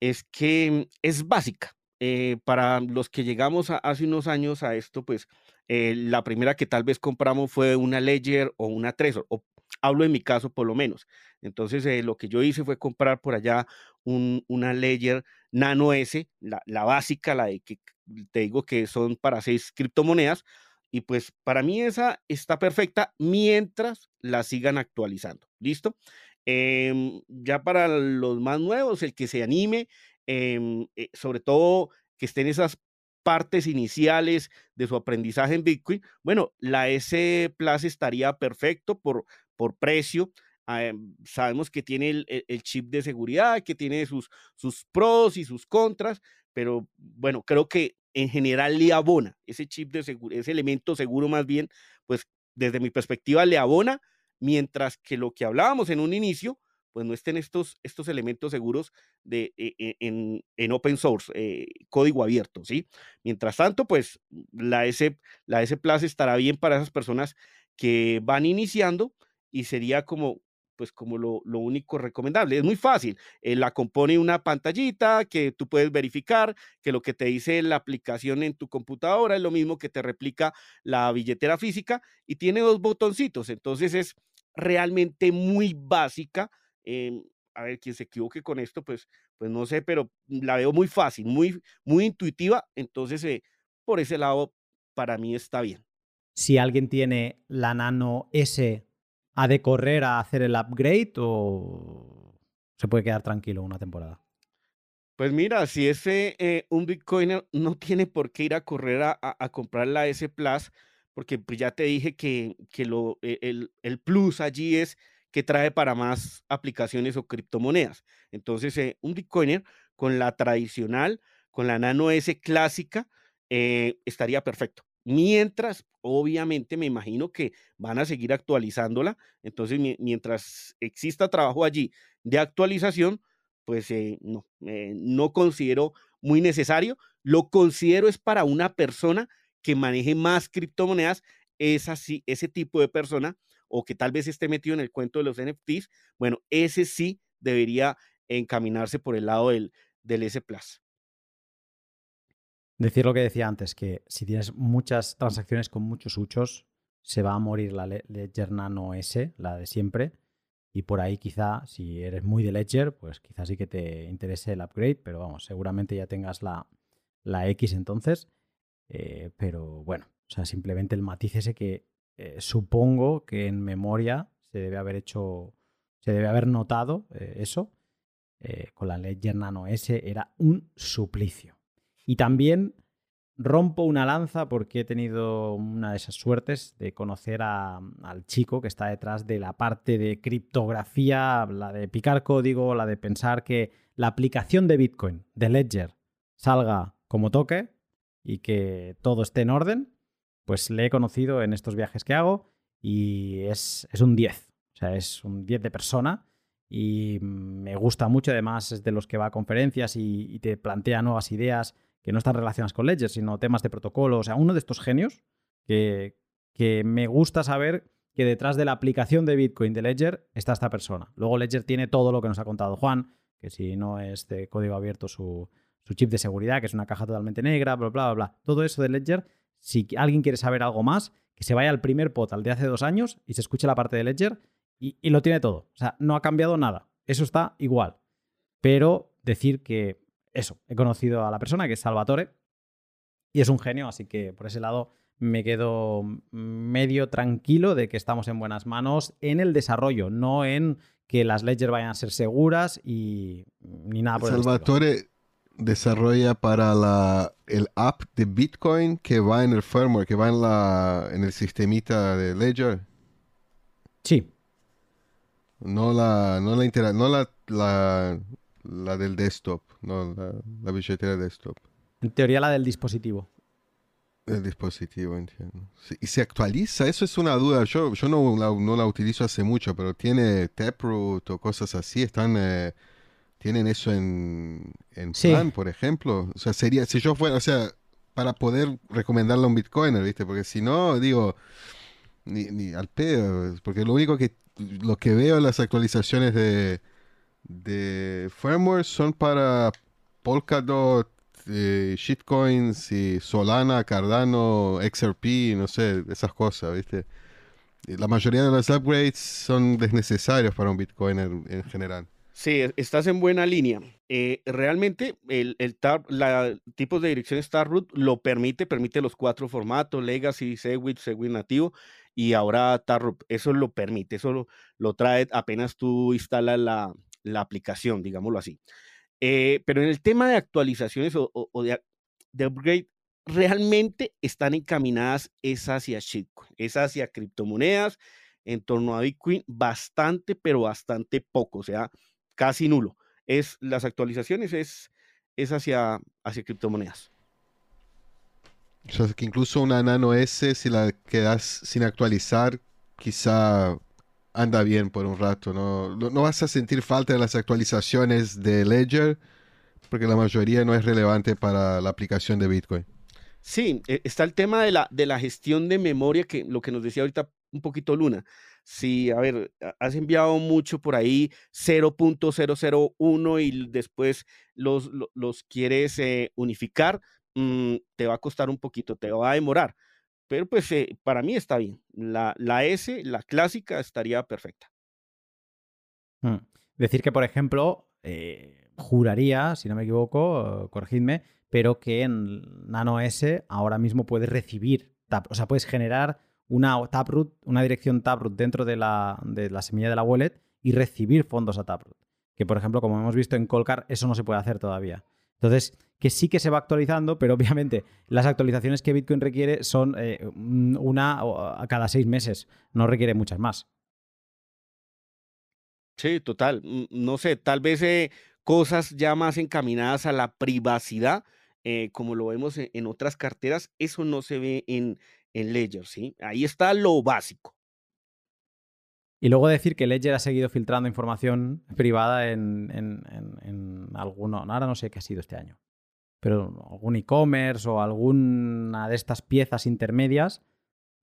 es que es básica. Eh, para los que llegamos hace unos años a esto, pues eh, la primera que tal vez compramos fue una Ledger o una Trezor, o hablo en mi caso por lo menos. Entonces, eh, lo que yo hice fue comprar por allá una Ledger Nano S, la, la, básica, la de que te digo que son para seis criptomonedas, y pues para mí esa está perfecta mientras la sigan actualizando. ¿Listo? Em, ya para los más nuevos, el que se anime, eh, sobre todo que estén esas partes iniciales de su aprendizaje en Bitcoin, bueno, la S Plus estaría perfecto por, por precio. Em, sabemos que tiene el, chip de seguridad, que tiene sus, sus pros y sus contras, pero bueno, creo que en general le abona ese chip de seguridad, ese elemento seguro más bien, pues desde mi perspectiva le abona, mientras que lo que hablábamos en un inicio, pues no estén estos, estos elementos seguros de, e, e, en, en, open source, eh, código abierto, ¿sí? Mientras tanto, pues la S, la S Plus estará bien para esas personas que van iniciando y sería como pues como lo, lo único recomendable. Es muy fácil, eh, la compone una pantallita que tú puedes verificar, que lo que te dice la aplicación en tu computadora es lo mismo que te replica la billetera física y tiene dos botoncitos, entonces es realmente muy básica Em, a ver, quien se equivoque con esto, pues, pues no sé, pero la veo muy fácil, muy, muy intuitiva. Entonces, eh, por ese lado, para mí está bien. Si alguien tiene la Nano S, ¿ha de correr a hacer el upgrade o se puede quedar tranquilo una temporada? Pues mira, si ese eh, un Bitcoiner no tiene por qué ir a correr a, comprar la S Plus, porque pues ya te dije que, que lo, e, el, el, plus allí es que trae para más aplicaciones o criptomonedas. Entonces, eh, un Bitcoiner con la tradicional, con la Nano S clásica, eh, estaría perfecto. Mientras, obviamente, me imagino que van a seguir actualizándola. Entonces, mientras exista trabajo allí de actualización, pues eh, no, no considero muy necesario. Lo considero es para una persona que maneje más criptomonedas, es así, ese tipo de persona, o que tal vez esté metido en el cuento de los NFTs, bueno, ese sí debería encaminarse por el lado del, del S Plus. Decir lo que decía antes, que si tienes muchas transacciones con muchos huchos, se va a morir la Ledger Nano S, la de siempre, y por ahí quizá, si eres muy de Ledger, pues quizás sí que te interese el upgrade, pero vamos, seguramente ya tengas la, la X entonces. Eh, pero bueno, o sea, simplemente el matiz ese que eh, supongo que en memoria se debe haber hecho, se debe haber notado eh, eso. con la Ledger Nano S era un suplicio. Y también rompo una lanza porque he tenido una de esas suertes de conocer al chico que está detrás de la parte de criptografía, la de picar código, la de pensar que la aplicación de Bitcoin, de Ledger, salga como toque y que todo esté en orden. Pues le he conocido en estos viajes que hago y es, es un 10. O sea, es un 10 de persona y me gusta mucho. Además, es de los que va a conferencias y te plantea nuevas ideas que no están relacionadas con Ledger, sino temas de protocolo. O sea, uno de estos genios que, que me gusta saber que detrás de la aplicación de Bitcoin de Ledger está esta persona. Luego Ledger tiene todo lo que nos ha contado Juan, que si no es de código abierto su, chip de seguridad, que es una caja totalmente negra, bla, bla, bla, Todo eso de Ledger, si alguien quiere saber algo más, que se vaya al primer pot, al de hace dos años, y se escuche la parte de Ledger, y, lo tiene todo. O sea, no ha cambiado nada. Eso está igual. Pero decir que eso, he conocido a la persona que es Salvatore y es un genio, así que por ese lado me quedo medio tranquilo de que estamos en buenas manos en el desarrollo, no en que las ledgers vayan a ser seguras y ni nada por Salvatore desarrolla para la, el app de Bitcoin que va en el firmware, que va en, la, en el sistemita de Ledger. Sí. No la, no la, no la, la, la del desktop, no la, billetera desktop. En teoría la del dispositivo. El dispositivo, entiendo. y se actualiza, eso es una duda. Yo, yo no, la, no la utilizo hace mucho, pero tiene Taproot o cosas así. Están, eh, tienen eso en, en plan, por ejemplo. O sea, sería, si yo fuera, o sea, para poder recomendarle a un Bitcoiner, ¿viste? Porque si no, digo, ni, ni al pedo. Porque lo único que, lo que veo en las actualizaciones de, de firmware son para Polkadot, eh, shitcoins y Solana, Cardano, XRP, no sé, esas cosas, ¿viste? La mayoría de los upgrades son desnecesarios para un Bitcoin en, general. Sí, estás en buena línea. Eh, realmente el, el la, tipo de dirección Starroot lo permite, permite los cuatro formatos, Legacy, Segwit, Segwit nativo y ahora Taproot. Eso lo permite, eso lo, lo trae apenas tú instalas la, la aplicación, digámoslo así. Eh, pero en el tema de actualizaciones o, de, upgrade, realmente están encaminadas es hacia shitcoin, es hacia criptomonedas, en torno a Bitcoin, bastante, pero bastante poco, o sea, casi nulo. Es, las actualizaciones es, es hacia, hacia criptomonedas. O sea, que incluso una Nano S, si la quedas sin actualizar, quizá anda bien por un rato. ¿no? no, vas a sentir falta de las actualizaciones de Ledger porque la mayoría no es relevante para la aplicación de Bitcoin. Sí, e, está el tema de la, de la gestión de memoria, que lo que nos decía ahorita un poquito Luna. Si, a ver, has enviado mucho por ahí 0.001 y después los, los, quieres eh, unificar, mm, te va a costar un poquito, te va a demorar. Pero pues eh, para mí está bien. La, la, S, la clásica, estaría perfecta. Mm. decir que, por ejemplo, eh, juraría, si no me equivoco, corregidme, pero que en Nano S ahora mismo puedes recibir, o sea, puedes generar una Taproot, una dirección Taproot dentro de la, de la semilla de la wallet y recibir fondos a Taproot. Que, por ejemplo, como hemos visto en Colcar, eso no se puede hacer todavía. Entonces, que sí que se va actualizando, pero obviamente las actualizaciones que Bitcoin requiere son eh, una a cada seis meses, no requiere muchas más. Sí, total. Mm, no sé, tal vez eh, cosas ya más encaminadas a la privacidad, eh, como lo vemos en, en, otras carteras, eso no se ve en, en Ledger, ¿sí? Ahí está lo básico. Y luego decir que Ledger ha seguido filtrando información privada en, en, en alguno, ahora no sé qué ha sido este año, pero algún e-commerce o alguna de estas piezas intermedias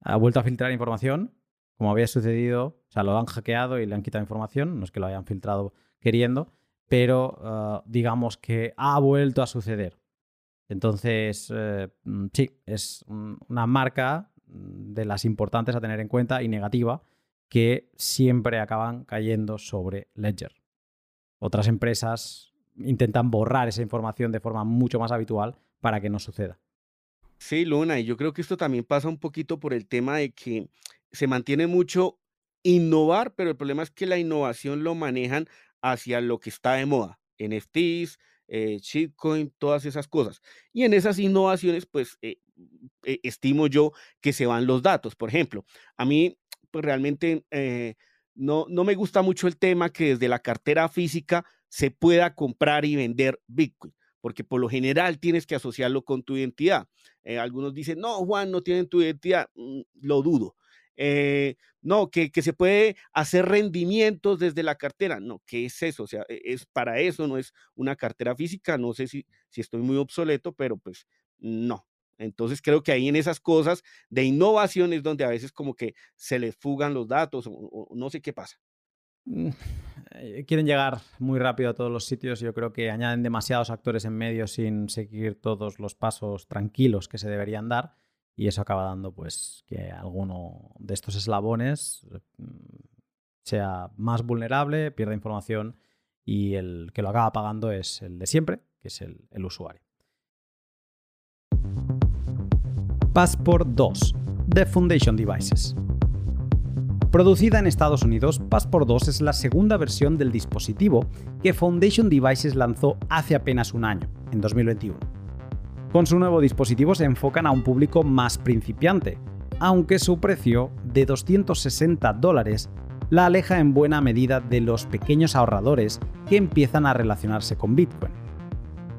ha vuelto a filtrar información, como había sucedido, o sea, lo han hackeado y le han quitado información, no es que lo hayan filtrado queriendo, pero uh, digamos que ha vuelto a suceder. Entonces, eh, mm, sí, es una marca de las importantes a tener en cuenta y negativa que siempre acaban cayendo sobre Ledger. Otras empresas intentan borrar esa información de forma mucho más habitual para que no suceda. Sí, Luna, y yo creo que esto también pasa un poquito por el tema de que se mantiene mucho innovar, pero el problema es que la innovación lo manejan hacia lo que está de moda, NFTs, eh, shitcoin, todas esas cosas. Y en esas innovaciones, pues, eh, eh, estimo yo que se van los datos. Por ejemplo, a mí, pues realmente eh, no, no me gusta mucho el tema que desde la cartera física se pueda comprar y vender Bitcoin, porque por lo general tienes que asociarlo con tu identidad. Eh, algunos dicen, no, Juan, no tienen tu identidad, mm, lo dudo. Eh, no, que, que, se puede hacer rendimientos desde la cartera. No, ¿qué es eso? O sea, e, es para eso, no es una cartera física. No sé si, si estoy muy obsoleto, pero pues no. Entonces creo que ahí en esas cosas de innovación es donde a veces como que se les fugan los datos o, no sé qué pasa. Mm, eh, quieren llegar muy rápido a todos los sitios. Yo creo que añaden demasiados actores en medio sin seguir todos los pasos tranquilos que se deberían dar. Y eso acaba dando pues que alguno de estos eslabones mm, sea más vulnerable, pierda información y el que lo acaba pagando es el de siempre, que es el, el usuario. Passport 2 The Foundation Devices. Producida en Estados Unidos, Passport 2 es la segunda versión del dispositivo que Foundation Devices lanzó hace apenas un año, en 2021. Con su nuevo dispositivo se enfocan a un público más principiante, aunque su precio de 260 dólares la aleja en buena medida de los pequeños ahorradores que empiezan a relacionarse con Bitcoin.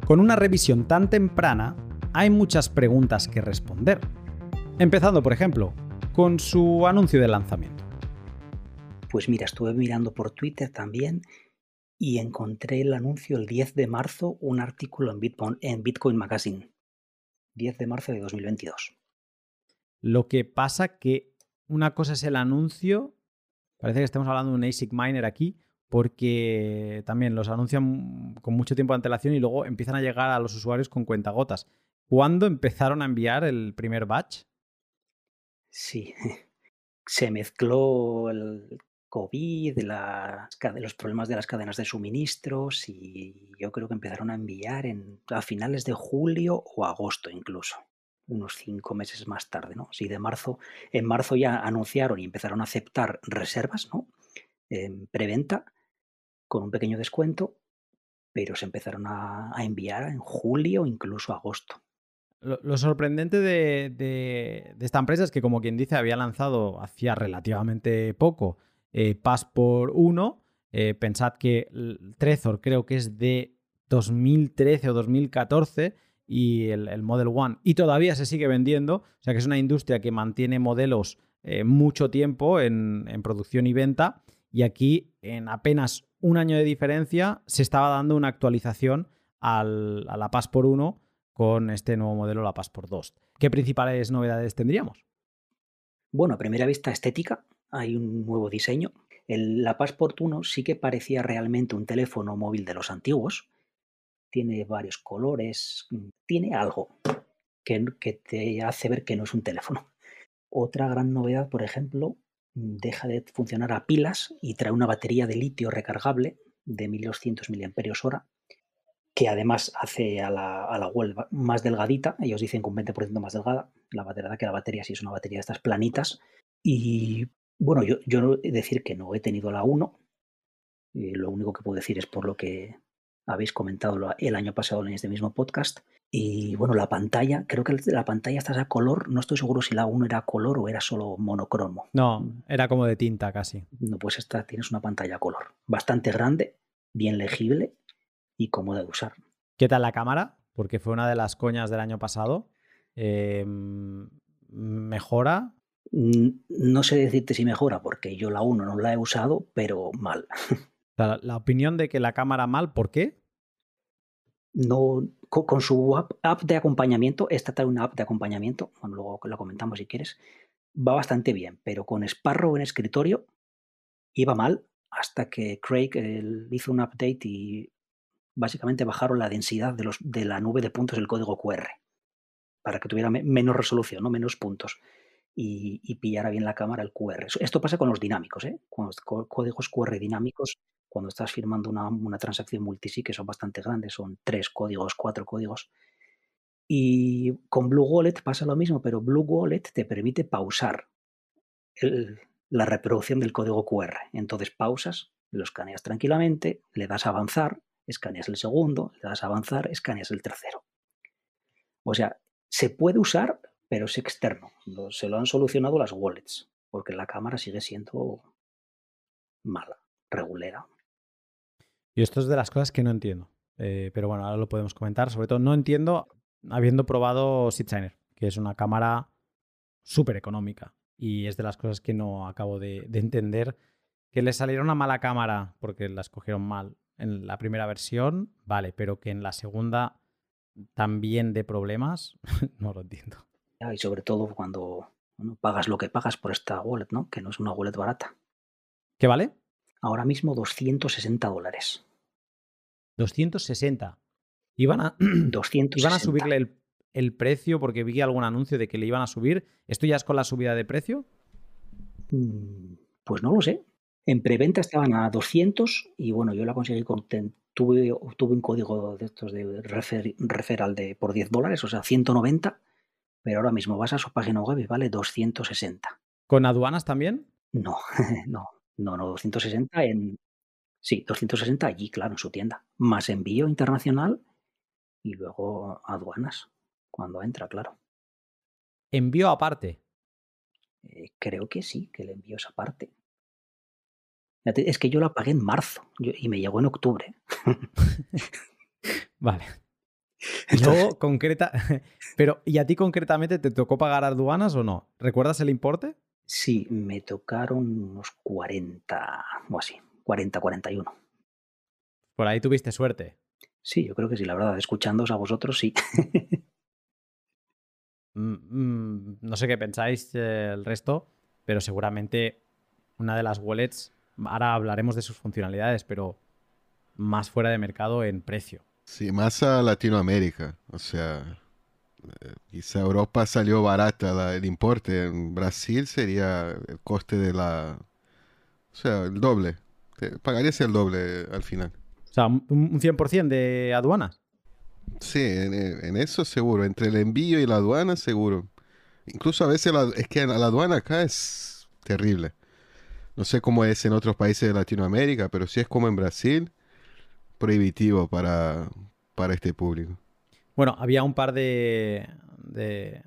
Con una revisión tan temprana, hay muchas preguntas que responder. Empezando, por ejemplo, con su anuncio de lanzamiento. Pues mira, estuve mirando por Twitter también y encontré el anuncio el 10 de marzo, un artículo en Bitcoin, en Bitcoin Magazine. 10 de marzo de 2022. Lo que pasa que una cosa es el anuncio, parece que estamos hablando de un ASIC miner aquí, porque también los anuncian con mucho tiempo de antelación y luego empiezan a llegar a los usuarios con cuentagotas. ¿Cuándo empezaron a enviar el primer batch? Sí, se mezcló el COVID, de los problemas de las cadenas de suministros y yo creo que empezaron a enviar en, a finales de julio o agosto incluso, unos cinco meses más tarde, ¿no? Sí, de marzo, en marzo ya anunciaron y empezaron a aceptar reservas, ¿no? En preventa con un pequeño descuento, pero se empezaron a, a enviar en julio incluso agosto. Lo, sorprendente de, de, de, esta empresa es que, como quien dice, había lanzado hacía relativamente poco eh, Passport 1. Eh, pensad que Trezor creo que es de 2013 o 2014 y el, el, Model One y todavía se sigue vendiendo. O sea que es una industria que mantiene modelos eh, mucho tiempo en, en, producción y venta. Y aquí, en apenas un año de diferencia, se estaba dando una actualización al, a la Passport 1 con este nuevo modelo, la Passport 2. ¿Qué principales novedades tendríamos? Bueno, a primera vista estética, hay un nuevo diseño. El, la Passport 1 sí que parecía realmente un teléfono móvil de los antiguos. Tiene varios colores, tiene algo que, que te hace ver que no es un teléfono. Otra gran novedad, por ejemplo, deja de funcionar a pilas y trae una batería de litio recargable de 1200 mAh, que además hace a la, a la web más delgadita. Ellos dicen con 20% más delgada. La batería, que la batería sí es una batería de estas planitas. Y bueno, yo, yo decir que no he tenido la 1. Eh, lo único que puedo decir es por lo que habéis comentado el año pasado en este mismo podcast. Y bueno, la pantalla, creo que la pantalla está a color, no estoy seguro si la 1 era color o era solo monocromo. No, era como de tinta casi. No, pues esta tienes una pantalla a color. Bastante grande, bien legible y cómoda de usar. ¿Qué tal la cámara? Porque fue una de las coñas del año pasado. Em, ¿Mejora? No sé decirte si mejora, porque yo la 1 no la he usado, pero mal. La, opinión de que la cámara mal, ¿por qué? No, con, su app, de acompañamiento, esta trae una app de acompañamiento, bueno, luego la comentamos si quieres, va bastante bien, pero con Sparrow en escritorio iba mal hasta que Craig hizo un update y básicamente bajaron la densidad de, los, de la nube de puntos del código QR para que tuviera menos resolución, ¿no? menos puntos y, y, pillara bien la cámara el QR. Esto pasa con los dinámicos, ¿eh? con códigos QR dinámicos cuando estás firmando una, una transacción multisig, que son bastante grandes, son tres códigos, cuatro códigos. Y con Blue Wallet pasa lo mismo, pero Blue Wallet te permite pausar la reproducción del código QR. Entonces pausas, lo escaneas tranquilamente, le das a avanzar, escaneas el segundo, le das a avanzar, escaneas el tercero. O sea, se puede usar, pero es externo. Se lo han solucionado las wallets, porque la cámara sigue siendo mala, regulera. Y esto es de las cosas que no entiendo. Eh, pero bueno, ahora lo podemos comentar. Sobre todo no entiendo habiendo probado SeatSigner, que es una cámara súper económica. Y es de las cosas que no acabo de, entender. Que le saliera una mala cámara porque la escogieron mal en la primera versión, vale, pero que en la segunda también de problemas, no lo entiendo. Y sobre todo cuando pagas lo que pagas por esta wallet, ¿no? Que no es una wallet barata. ¿Qué vale? Ahora mismo 260 dólares. 260. Iban a, Iban a subirle el, precio porque vi algún anuncio de que le iban a subir. ¿Esto ya es con la subida de precio? Mm, pues no lo sé. En preventa estaban a 200 y bueno, yo la conseguí con... Tuve, un código de estos de referral de, por 10 dólares, o sea, 190, pero ahora mismo vas a su página web y vale 260. ¿Con aduanas también? No, no, no, no, 260 en, Sí, 260 allí, claro, en su tienda. Más envío internacional y luego aduanas cuando entra, claro. ¿Envío aparte? Eh, creo que sí, que el envío es aparte. Es que yo la pagué en marzo y me llegó en octubre. vale. Luego, concreta. Pero, ¿y a ti concretamente te tocó pagar aduanas o no? ¿Recuerdas el importe? Sí, me tocaron unos 40 o así. 40-41. Por ahí tuviste suerte. Sí, yo creo que sí, la verdad, escuchándoos a vosotros, sí. Mm, mm, no sé qué pensáis eh, el resto, pero seguramente una de las wallets, ahora hablaremos de sus funcionalidades, pero más fuera de mercado en precio. Sí, más a Latinoamérica. O sea, eh, quizá Europa salió barata el importe. En Brasil sería el coste de la... O sea, el doble pagarías el doble al final. O sea, un 100% de aduanas. Sí, en, eso seguro. Entre el envío y la aduana, seguro. Incluso a veces es que la, aduana acá es terrible. No sé cómo es en otros países de Latinoamérica, pero si es como en Brasil, prohibitivo para, para este público. Bueno, había un par de, de,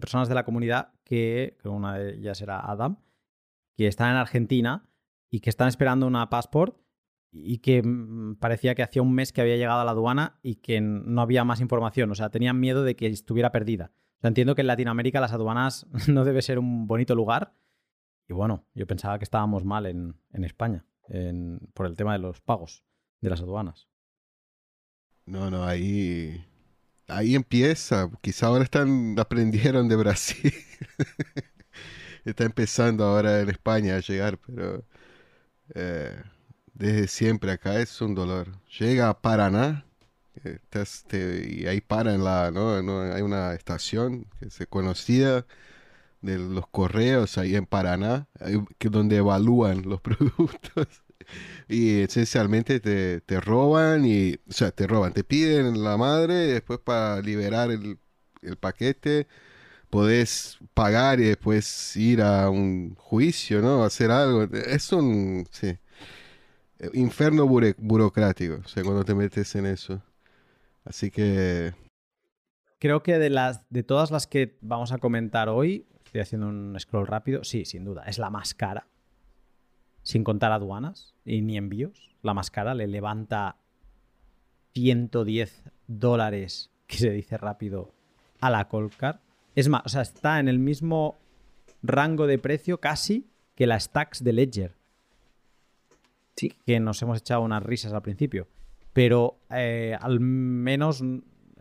personas de la comunidad que, una de ellas era Adam, que están en Argentina y que están esperando una passport y que mm, parecía que hacía un mes que había llegado a la aduana y que no había más información. O sea, tenían miedo de que estuviera perdida. Entiendo que en Latinoamérica las aduanas no debe ser un bonito lugar. Y bueno, yo pensaba que estábamos mal en, España por el tema de los pagos de las aduanas. No, no, ahí, ahí empieza. Quizá ahora están aprendieron de Brasil. Está empezando ahora en España a llegar, pero eh, desde siempre acá es un dolor. Llega a Paraná y ahí para en la, ¿no? Hay una estación que se conocida de los correos ahí en Paraná, que donde evalúan los productos. Y esencialmente te, te, roban y, o sea, te roban, te piden la madre después para liberar el, el paquete podés pagar y después ir a un juicio, ¿no? Hacer algo. Es un, sí, infierno burocrático, o sea, cuando te metes en eso. Así que... Creo que de, las, de todas las que vamos a comentar hoy, estoy haciendo un scroll rápido, sí, sin duda, es la más cara. Sin contar aduanas y ni envíos. La más cara le levanta 110 dólares, que se dice rápido, a la Colcar. Es más, o sea, está en el mismo rango de precio casi que la Stacks de Ledger. Sí. Que nos hemos echado unas risas al principio. Pero eh, al menos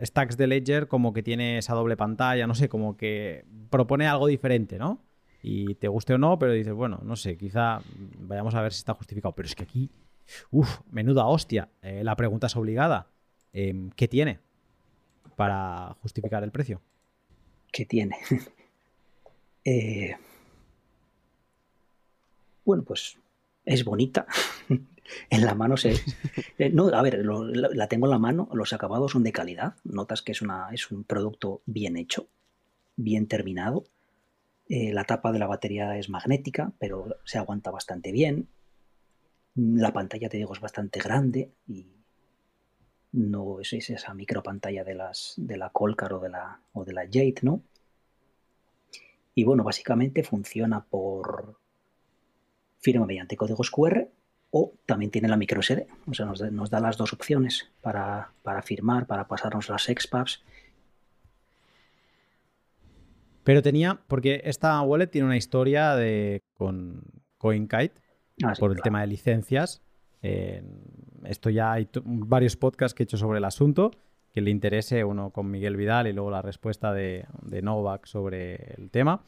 Stacks de Ledger como que tiene esa doble pantalla, no sé, como que propone algo diferente, ¿no? Y te guste o no, pero dices, bueno, no sé, quizá vayamos a ver si está justificado. Pero es que aquí, uff, menuda hostia. Eh, la pregunta es obligada. Em, ¿Qué tiene para justificar el precio? ¿Qué tiene? Eh, bueno, pues es bonita. en la mano se... Eh, no, a ver, la, tengo en la mano, los acabados son de calidad, notas que es, una, es un producto bien hecho, bien terminado. Eh, la tapa de la batería es magnética, pero se aguanta bastante bien. La pantalla, te digo, es bastante grande y no es, esa micro pantalla de, las, de la Colcar o de la, o de la Jade, ¿no? Y bueno, básicamente funciona por firma mediante códigos QR o también tiene la micro SD. O sea, nos, da las dos opciones para, firmar, para pasarnos las XPubs. Pero tenía, porque esta wallet tiene una historia de, con CoinKite ah, por el tema de licencias. esto ya hay varios podcasts que he hecho sobre el asunto. Que le interese, uno con Miguel Vidal y luego la respuesta de, Novak sobre el tema.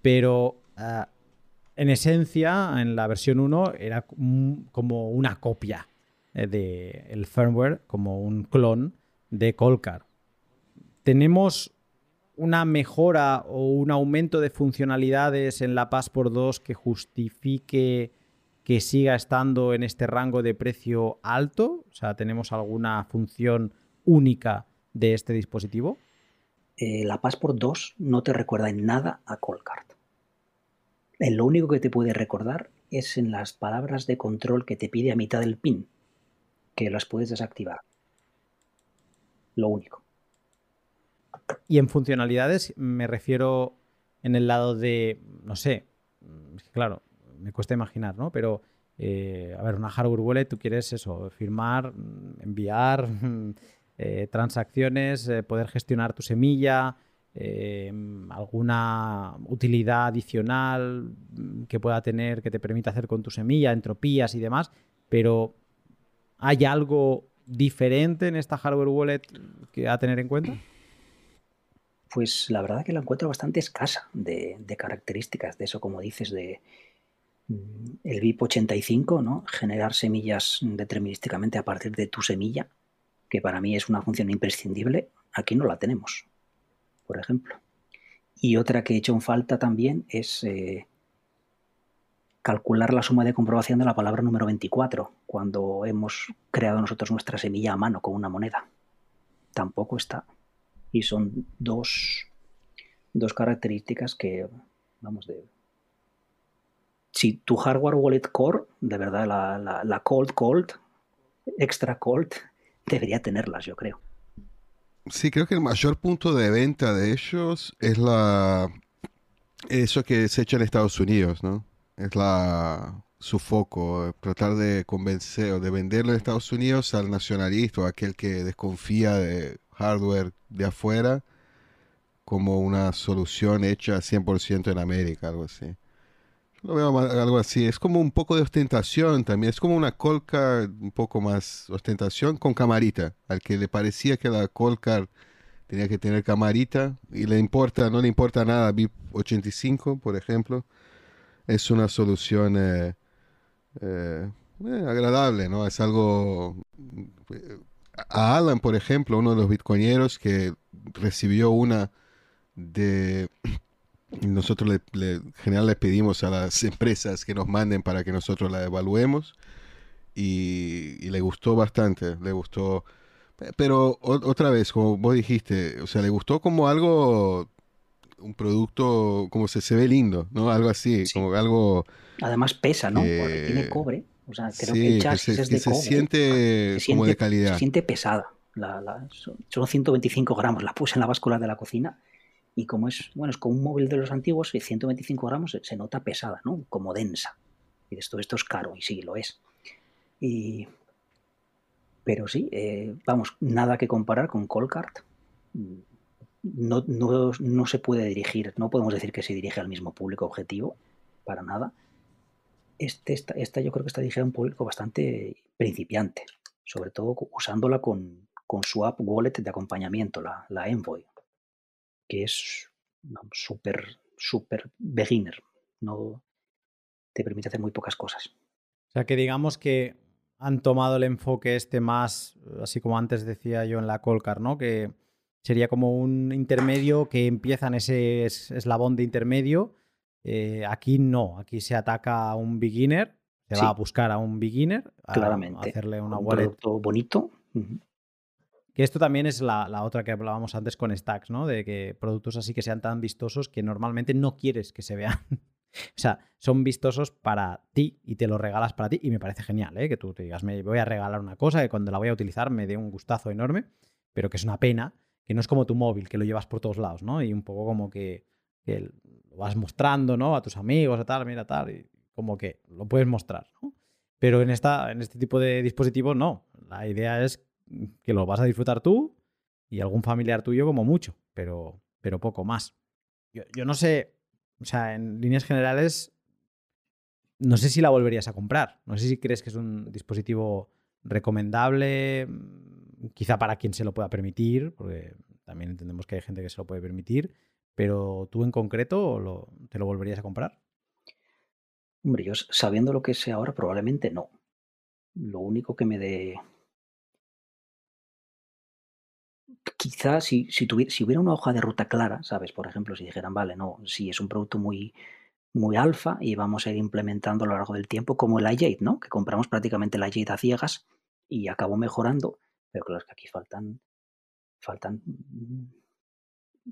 Pero ah, en esencia, en la versión 1 era como una copia eh, del firmware, como un clon de Colcar. ¿Tenemos una mejora o un aumento de funcionalidades en la Passport 2 que justifique que siga estando en este rango de precio alto? O sea, ¿tenemos alguna función única de este dispositivo? Eh, la Passport 2 no te recuerda en nada a Colcard lo único que te puede recordar es en las palabras de control que te pide a mitad del pin, que las puedes desactivar. Lo único. Y en funcionalidades me refiero en el lado de, no sé, claro, me cuesta imaginar, ¿no? Pero, eh, a ver, una hardware wallet, tú quieres eso, firmar, enviar eh, transacciones, eh, poder gestionar tu semilla, Em, alguna utilidad adicional que pueda tener que te permita hacer con tu semilla, entropías y demás, pero ¿hay algo diferente en esta hardware wallet que a tener en cuenta? Pues la verdad que la encuentro bastante escasa de, características de eso, como dices, de mm, el VIP 85, ¿no? Generar semillas determinísticamente a partir de tu semilla, que para mí es una función imprescindible, aquí no la tenemos por ejemplo. Y otra que he hecho en falta también es eh, calcular la suma de comprobación de la palabra número 24 cuando hemos creado nosotros nuestra semilla a mano con una moneda. Tampoco está. Y son dos, dos características que, vamos, de... Si tu hardware wallet core, de verdad, la, la, cold cold, extra cold, debería tenerlas, yo creo. Sí, creo que el mayor punto de venta de ellos es la eso que se echa en Estados Unidos, ¿no? Es la su foco, tratar de convencer o de venderlo en Estados Unidos al nacionalista o aquel que desconfía de hardware de afuera como una solución hecha 100% en América, algo así lo veo algo así. Es como un poco de ostentación también. Es como una colca, un poco más ostentación con camarita. Al que le parecía que la colca tenía que tener camarita y le importa, no le importa nada. VIP 85, por ejemplo, es una solución eh, eh, eh, agradable, ¿no? Es algo. A Alan, por ejemplo, uno de los bitcoineros que recibió una de nosotros le, general le pedimos a las empresas que nos manden para que nosotros la evaluemos. y, le gustó bastante, le gustó. Pero otra vez, como vos dijiste, o sea, le gustó como algo, un producto, como se, se ve lindo, ¿no? Algo así, como algo... Además pesa, ¿no? Porque tiene cobre. O sea, creo que el chasis es de se Siente como de calidad. Se siente pesada. son 125 gramos. La puse en la báscula de la cocina y como es, bueno, es como un móvil de los antiguos, 125 gramos se, nota pesada, ¿no? Como densa. Y esto, esto es caro, y sí, lo es. Y, pero sí, eh, vamos, nada que comparar con Colcart. No, no, no, se puede dirigir, no podemos decir que se dirige al mismo público objetivo, para nada. Este, esta, esta yo creo que está dirigida a un público bastante principiante, sobre todo usándola con, con su app wallet de acompañamiento, la, la Envoy que es súper, súper beginner. No te permite hacer muy pocas cosas. O sea que digamos que han tomado el enfoque este más, así como antes decía yo en la Colcar, ¿no? Que sería como un intermedio que empieza en ese eslabón de intermedio. Eh, aquí no, aquí se ataca a un beginner, se va a buscar a un beginner, a, hacerle una un wallet. bonito. Que esto también es la, otra que hablábamos antes con Stacks, ¿no? De que productos así que sean tan vistosos que normalmente no quieres que se vean. o sea, son vistosos para ti y te los regalas para ti. Y me parece genial, ¿eh? Que tú te digas, me voy a regalar una cosa que cuando la voy a utilizar me dé un gustazo enorme, pero que es una pena, que no es como tu móvil, que lo llevas por todos lados, ¿no? Y un poco como que, lo vas mostrando, ¿no? A tus amigos o tal, mira tal, y como que lo puedes mostrar, ¿no? Pero en, esta, en este tipo de dispositivos no. La idea es que lo vas a disfrutar tú y algún familiar tuyo como mucho, pero, pero poco más. Yo, no sé, o sea, en líneas generales, no sé si la volverías a comprar. No sé si crees que es un dispositivo recomendable, mm, quizá para quien se lo pueda permitir, porque también entendemos que hay gente que se lo puede permitir, pero tú en concreto te lo volverías a comprar. Hombre, yo sabiendo lo que sé ahora, probablemente no. Lo único que me dé quizás si, si, si hubiera una hoja de ruta clara, ¿sabes? Por ejemplo, si dijeran, vale, no, si es un producto muy, muy alfa y vamos a ir implementando a lo largo del tiempo, como el iJade, ¿no? Que compramos prácticamente el iJade a ciegas y acabó mejorando, pero claro, es que aquí faltan, faltan mm,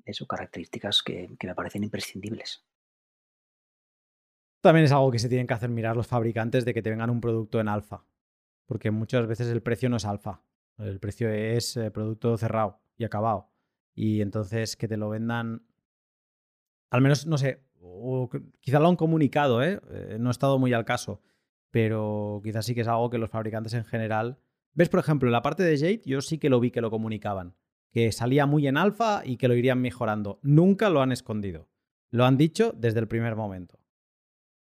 eso, características que, que me parecen imprescindibles. También es algo que se tienen que hacer mirar los fabricantes de que te vengan un producto en alfa, porque muchas veces el precio no es alfa, el precio es eh, producto cerrado y acabado. Y entonces que te lo vendan, al menos, no sé, quizá lo han comunicado, ¿eh? ¿eh? No he estado muy al caso, pero quizás sí que es algo que los fabricantes en general... ¿Ves, por ejemplo, la parte de Jade yo sí que lo vi que lo comunicaban, que salía muy en alfa y que lo irían mejorando. Nunca lo han escondido. Lo han dicho desde el primer momento.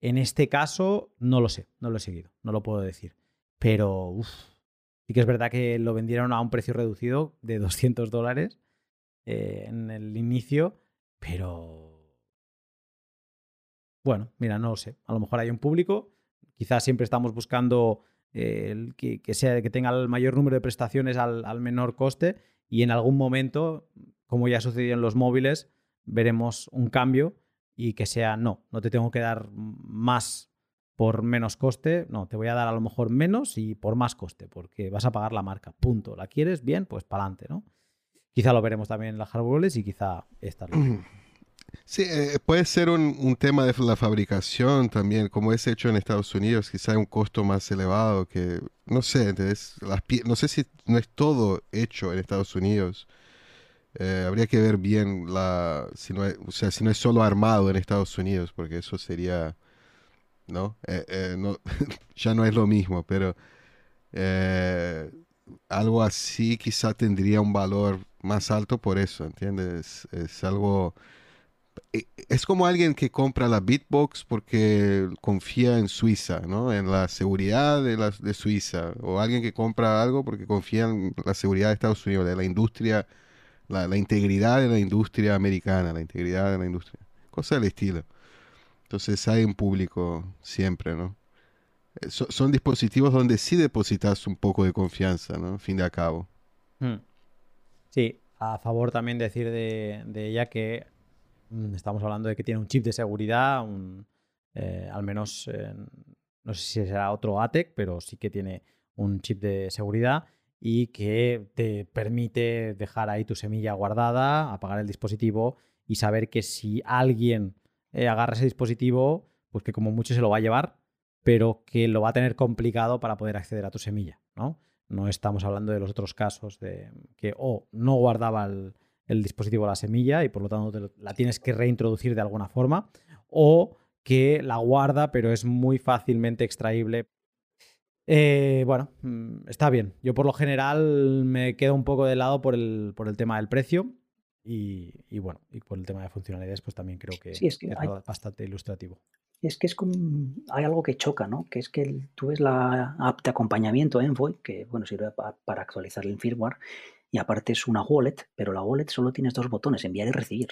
En este caso, no lo sé, no lo he seguido, no lo puedo decir. Pero, uff, Sí que es verdad que lo vendieron a un precio reducido de 200 dólares eh, en el inicio, pero... Bueno, mira, no lo sé. A lo mejor hay un público, quizás siempre estamos buscando eh, que, sea, que tenga el mayor número de prestaciones al, al menor coste y en algún momento, como ya sucedió en los móviles, veremos un cambio y que sea, no, no te tengo que dar más por menos coste, no, te voy a dar a lo mejor menos y por más coste, porque vas a pagar la marca, punto. ¿La quieres? Bien, pues para adelante, ¿no? Quizá lo veremos también en las hardware y quizá esta. Sí, eh, puede ser un, tema de la fabricación también, como es hecho en Estados Unidos, quizá un costo más elevado que, no sé, no sé si no es todo hecho en Estados Unidos. Eh, habría que ver bien la, si no, o sea, si no es solo armado en Estados Unidos, porque eso sería ¿no? Eh, eh, no ya no es lo mismo, pero eh, algo así quizá tendría un valor más alto por eso, ¿entiendes? Es, algo... Es como alguien que compra la Bitbox porque confía en Suiza, ¿no? En la seguridad de, la, de Suiza. O alguien que compra algo porque confía en la seguridad de Estados Unidos, de la industria, la, la integridad de la industria americana, la integridad de la industria. Cosa del estilo. Entonces hay un público siempre, ¿no? Eh, son dispositivos donde sí depositas un poco de confianza, ¿no? Fin de acabo. Hmm. Sí, a favor también decir de, ella que estamos hablando de que tiene un chip de seguridad, un, eh, al menos no sé si será otro ATEC, pero sí que tiene un chip de seguridad y que te permite dejar ahí tu semilla guardada, apagar el dispositivo y saber que si alguien eh, agarra ese dispositivo, pues que como mucho se lo va a llevar, pero que lo va a tener complicado para poder acceder a tu semilla, ¿no? No estamos hablando de los otros casos de que o no guardaba el, el dispositivo la semilla y por lo tanto la tienes que reintroducir de alguna forma, o que la guarda pero es muy fácilmente extraíble. Eh, bueno, mm, está bien. Yo por lo general me quedo un poco de lado por el, por el tema del precio y, bueno, y por el tema de funcionalidades pues también creo que, es, bastante ilustrativo. Es que es como, hay algo que choca, ¿no? Que es que tú ves la app de acompañamiento Envoy, que bueno, sirve para actualizar el firmware, y aparte es una wallet, pero la wallet solo tienes dos botones, enviar y recibir,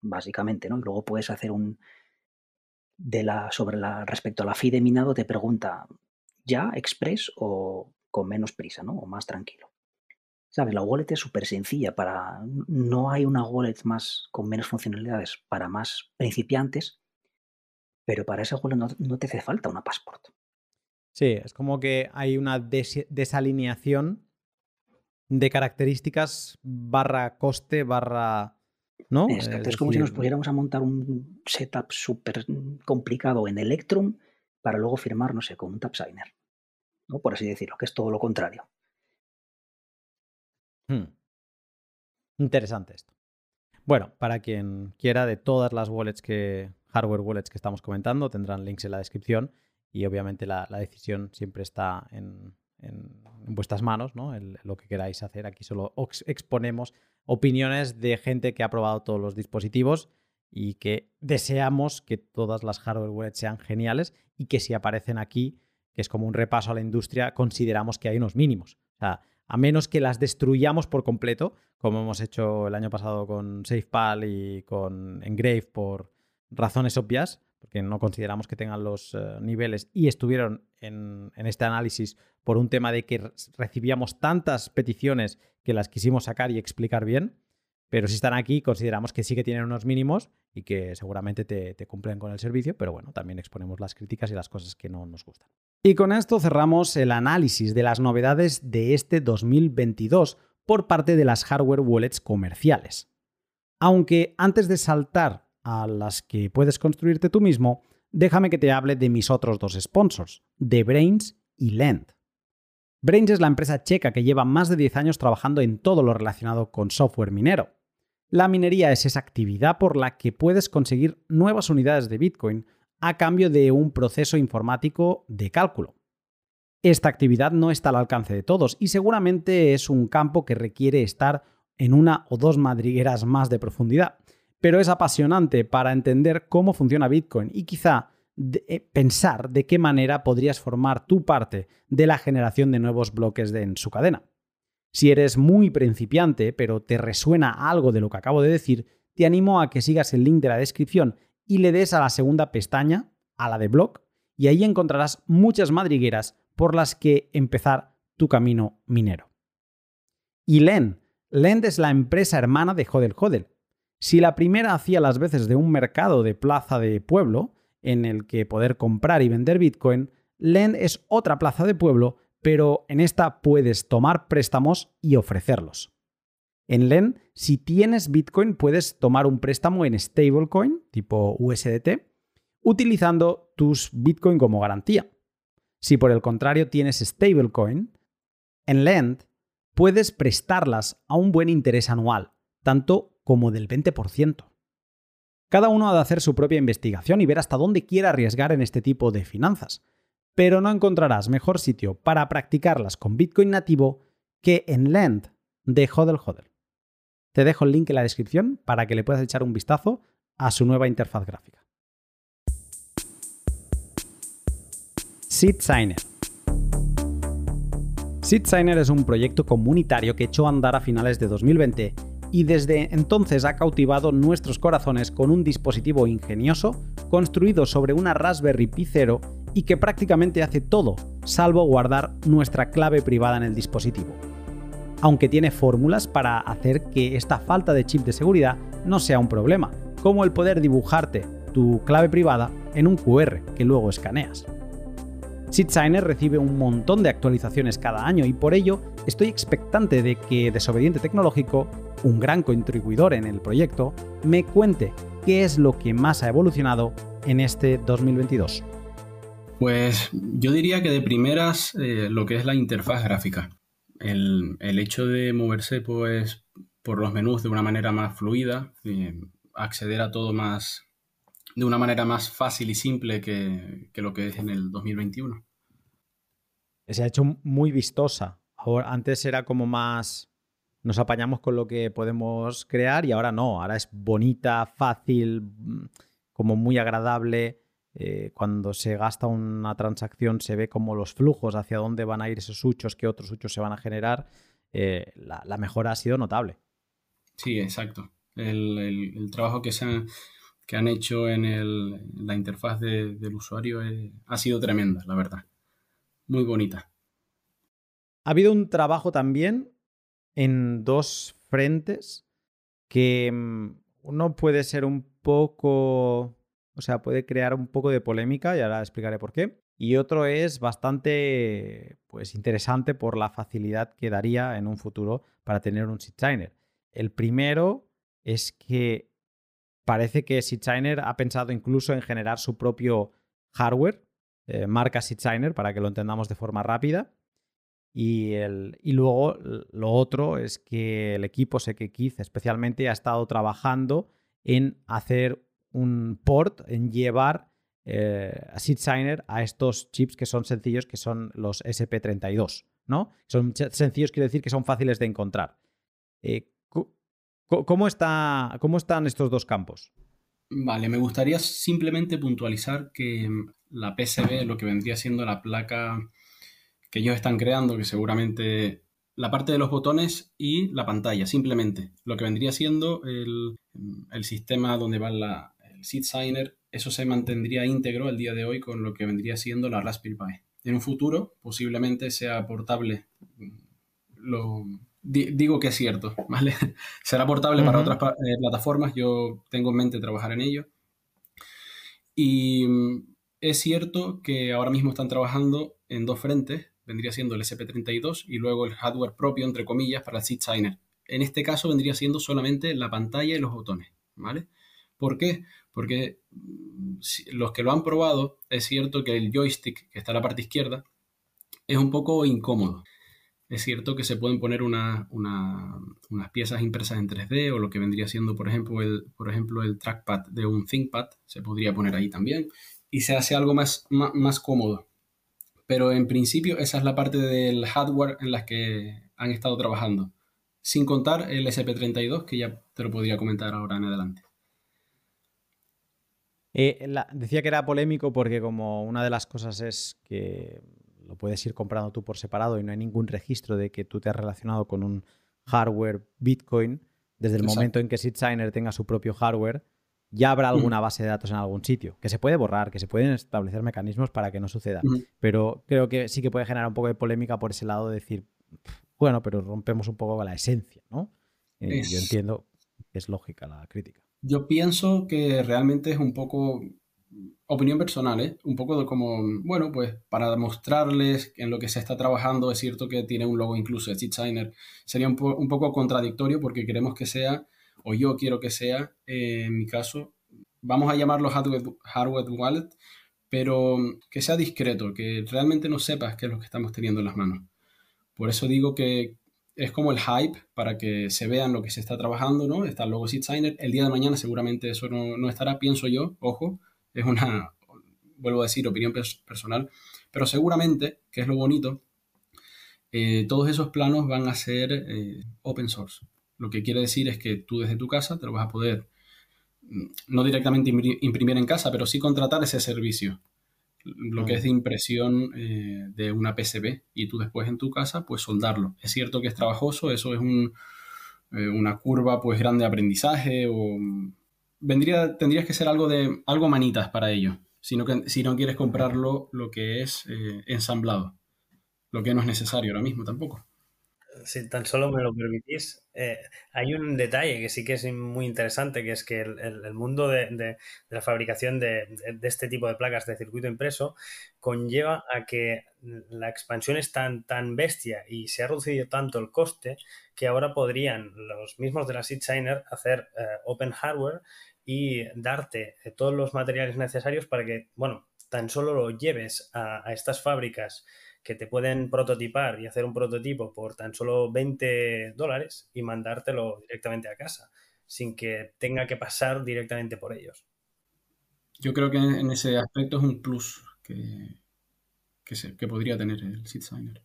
básicamente, ¿no? Y luego puedes hacer un de la sobre la respecto a la fee de minado te pregunta ya express o con menos prisa, ¿no? O más tranquilo. ¿Sabes? La wallet es súper sencilla para no hay una wallet más con menos funcionalidades para más principiantes, pero para esa wallet no, te hace falta una passport. Sí, es como que hay una desalineación de características barra coste barra... ¿no? Exacto, es, como si nos pusiéramos a montar un setup súper complicado en Electrum para luego firmar, no sé, con un TapSigner. ¿no? Por así decirlo, que es todo lo contrario. Hmm. Interesante esto. Bueno, para quien quiera de todas las wallets que, hardware wallets que estamos comentando, tendrán links en la descripción y obviamente la decisión siempre está en, en, vuestras manos, ¿no? lo que queráis hacer. Aquí solo exponemos opiniones de gente que ha probado todos los dispositivos y que deseamos que todas las hardware wallets sean geniales y que si aparecen aquí, que es como un repaso a la industria, consideramos que hay unos mínimos. O sea, a menos que las destruyamos por completo, como hemos hecho el año pasado con SafePal y con Engrave por razones obvias, porque no consideramos que tengan los eh, niveles y estuvieron en, este análisis por un tema de que recibíamos tantas peticiones que las quisimos sacar y explicar bien, pero si están aquí consideramos que sí que tienen unos mínimos y que seguramente te, te cumplen con el servicio, pero bueno, también exponemos las críticas y las cosas que no nos gustan. Y con esto cerramos el análisis de las novedades de este 2022 por parte de las hardware wallets comerciales. Aunque antes de saltar a las que puedes construirte tú mismo, déjame que te hable de mis otros dos sponsors, de Brains y Lend. Brains es la empresa checa que lleva más de 10 años trabajando en todo lo relacionado con software minero. La minería es esa actividad por la que puedes conseguir nuevas unidades de Bitcoin a cambio de un proceso informático de cálculo. Esta actividad no está al alcance de todos y seguramente es un campo que requiere estar en una o dos madrigueras más de profundidad pero es apasionante para entender cómo funciona Bitcoin y quizá eh, pensar de qué manera podrías formar tu parte de la generación de nuevos bloques en su cadena. Si eres muy principiante, pero te resuena algo de lo que acabo de decir, te animo a que sigas el link de la descripción y le des a la segunda pestaña, a la de blog, y ahí encontrarás muchas madrigueras por las que empezar tu camino minero. Y Lend. Lend es la empresa hermana de Hodel Hodel, si la primera hacía las veces de un mercado de plaza de pueblo, en el que poder comprar y vender Bitcoin, Lend es otra plaza de pueblo, pero en esta puedes tomar préstamos y ofrecerlos. En Lend, si tienes Bitcoin, puedes tomar un préstamo en stablecoin, tipo USDT, utilizando tus Bitcoin como garantía. Si por el contrario tienes stablecoin, en Lend puedes prestarlas a un buen interés anual, tanto como del 20%. Cada uno ha de hacer su propia investigación y ver hasta dónde quiere arriesgar en este tipo de finanzas, pero no encontrarás mejor sitio para practicarlas con Bitcoin nativo que en Lend de Hodel Hodel. Te dejo el link en la descripción para que le puedas echar un vistazo a su nueva interfaz gráfica. SeedSigner. SeedSigner es un proyecto comunitario que echó a andar a finales de 2020 y desde entonces ha cautivado nuestros corazones con un dispositivo ingenioso construido sobre una Raspberry Pi 0 y que prácticamente hace todo, salvo guardar nuestra clave privada en el dispositivo. Aunque tiene fórmulas para hacer que esta falta de chip de seguridad no sea un problema, como el poder dibujarte tu clave privada en un QR que luego escaneas. SeedSigner recibe un montón de actualizaciones cada año y por ello estoy expectante de que Desobediente Tecnológico, un gran contribuidor en el proyecto, me cuente qué es lo que más ha evolucionado en este 2022. Pues yo diría que de primeras eh, lo que es la interfaz gráfica. El, hecho de moverse pues por los menús de una manera más fluida, eh, acceder a todo más de una manera más fácil y simple que, lo que es en el 2021. Se ha hecho muy vistosa. Ahora, antes era como más nos apañamos con lo que podemos crear y ahora no, ahora es bonita, fácil, mm, como muy agradable. Eh, cuando se gasta una transacción se ve como los flujos, hacia dónde van a ir esos huchos, qué otros huchos se van a generar. Eh, la, mejora ha sido notable. Sí, exacto. El, trabajo que, se que han hecho en, la interfaz del usuario ha sido tremenda, la verdad. Muy bonita. Ha habido un trabajo también en dos frentes que mm, uno puede ser un poco o sea, puede crear un poco de polémica y ahora explicaré por qué. Y otro es bastante pues, interesante por la facilidad que daría en un futuro para tener un SeedSigner. El primero es que parece que SeedSigner ha pensado incluso en generar su propio hardware, eh, marca SeedSigner, para que lo entendamos de forma rápida. Y, luego lo otro es que el equipo, sé que especialmente, ha estado trabajando en hacer un port en llevar eh, a a estos chips que son sencillos, que son los SP32, ¿no? Son sencillos, quiere decir que son fáciles de encontrar. Eh, ¿cómo, está, ¿Cómo están estos dos campos? Vale, me gustaría simplemente puntualizar que mm, la PCB, lo que vendría siendo la placa que ellos están creando, que seguramente la parte de los botones y la pantalla, simplemente. Lo que vendría siendo el, el sistema donde va la, Seed Signer, eso se mantendría íntegro el día de hoy con lo que vendría siendo la Raspberry Pi. En un futuro, posiblemente sea portable. Lo, digo que es cierto, ¿vale? Será portable para otras eh, plataformas, yo tengo en mente trabajar en ello. Y mm, es cierto que ahora mismo están trabajando en dos frentes, vendría siendo el SP32 y luego el hardware propio, entre comillas, para el Seed Signer. En este caso vendría siendo solamente la pantalla y los botones, ¿vale? ¿Por qué? Porque mm, los que lo han probado, es cierto que el joystick que está en la parte izquierda es un poco incómodo. Es cierto que se pueden poner unas piezas impresas en 3D o lo que vendría siendo, por ejemplo, el, por ejemplo, el trackpad de un ThinkPad, se podría poner ahí también y se hace algo más, más, cómodo. Pero en principio esa es la parte del hardware en la que han estado trabajando. Sin contar el SP32, que ya te lo podría comentar ahora en adelante. Eh, decía que era polémico porque como una de las cosas es que lo puedes ir comprando tú por separado y no hay ningún registro de que tú te has relacionado con un hardware Bitcoin, desde el momento en que SeedSigner tenga su propio hardware, ya habrá alguna base de datos en algún sitio, que se puede borrar, que se pueden establecer mecanismos para que no suceda. Pero creo que sí que puede generar un poco de polémica por ese lado de decir, bueno, pero rompemos un poco la esencia, ¿no? Eh, yo entiendo que es lógica la crítica. Yo pienso que realmente es un poco opinión personal, ¿eh? Un poco de como, bueno, pues para demostrarles en lo que se está trabajando, es cierto que tiene un logo incluso de Designer, sería un, poco contradictorio porque queremos que sea, o yo quiero que sea, eh, en mi caso, vamos a llamarlo hardware, wallet, pero que sea discreto, que realmente no sepas qué es lo que estamos teniendo en las manos. Por eso digo que es como el hype para que se vean lo que se está trabajando, ¿no? Está el logo Signer. El día de mañana seguramente eso no, estará, pienso yo, ojo, es una, vuelvo a decir, opinión personal, pero seguramente, que es lo bonito, eh, todos esos planos van a ser eh, open source. Lo que quiere decir es que tú desde tu casa te lo vas a poder, mm, no directamente imprimir en casa, pero sí contratar ese servicio lo que es de impresión eh, de una PCB y tú después en tu casa pues soldarlo. Es cierto que es trabajoso, eso es un, una curva pues grande de aprendizaje o vendría, tendrías que ser algo de algo manitas para ello, si no, que, si no quieres comprarlo lo que es eh, ensamblado, lo que no es necesario ahora mismo tampoco. Si tan solo me lo permitís, eh, hay un detalle que sí que es muy interesante, que es que el, mundo de, la fabricación de, este tipo de placas de circuito impreso conlleva a que la expansión es tan, tan bestia y se ha reducido tanto el coste que ahora podrían los mismos de la SeedSigner hacer eh, open hardware y darte eh, todos los materiales necesarios para que, bueno, tan solo lo lleves a estas fábricas que te pueden prototipar y hacer un prototipo por tan solo 20 dólares y mandártelo directamente a casa, sin que tenga que pasar directamente por ellos. Yo creo que en ese aspecto es un plus que, que, podría tener el SeedSigner.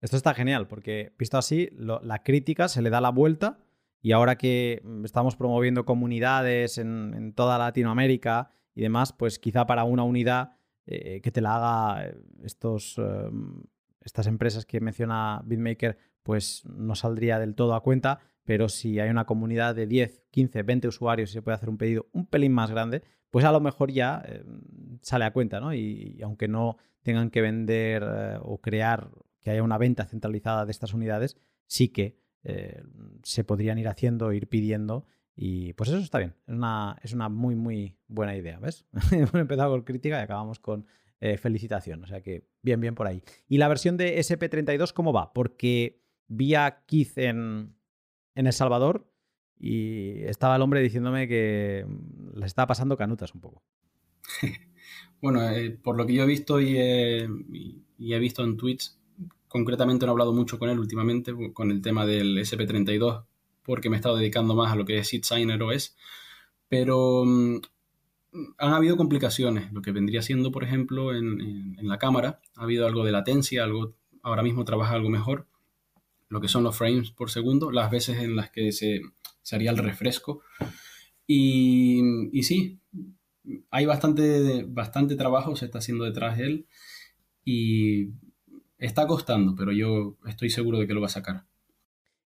Esto está genial, porque visto así, la crítica se le da la vuelta y ahora que estamos promoviendo comunidades en, en toda Latinoamérica y demás, pues quizá para una unidad eh, que te la haga eh, estos, em, estas empresas que menciona BitMaker, pues no saldría del todo a cuenta, pero si hay una comunidad de 10, 15, 20 usuarios y se puede hacer un pedido un pelín más grande, pues a lo mejor ya em, sale a cuenta, ¿no? Y, aunque no tengan que vender eh, o crear que haya una venta centralizada de estas unidades, sí que se podrían ir haciendo, ir pidiendo y pues eso está bien. Es una, es una muy, muy buena idea, ¿ves? Hemos empezado con crítica y acabamos con eh, felicitación. O sea que bien, bien por ahí. ¿Y la versión de SP32 cómo va? Porque vi a Keith en, en El Salvador y estaba el hombre diciéndome que mm, le estaba pasando canutas un poco. bueno, eh, por lo que yo he visto y he, y he visto en tweets, concretamente no he hablado mucho con él últimamente con el tema del SP32 porque me he estado dedicando más a lo que es SeedSigner OS, pero mm, han habido complicaciones, lo que vendría siendo, por ejemplo, en, la cámara, ha habido algo de latencia, algo, ahora mismo trabaja algo mejor, lo que son los frames por segundo, las veces en las que se, haría el refresco. Y, y, sí, hay bastante, bastante trabajo, se está haciendo detrás de él y está costando, pero yo estoy seguro de que lo va a sacar.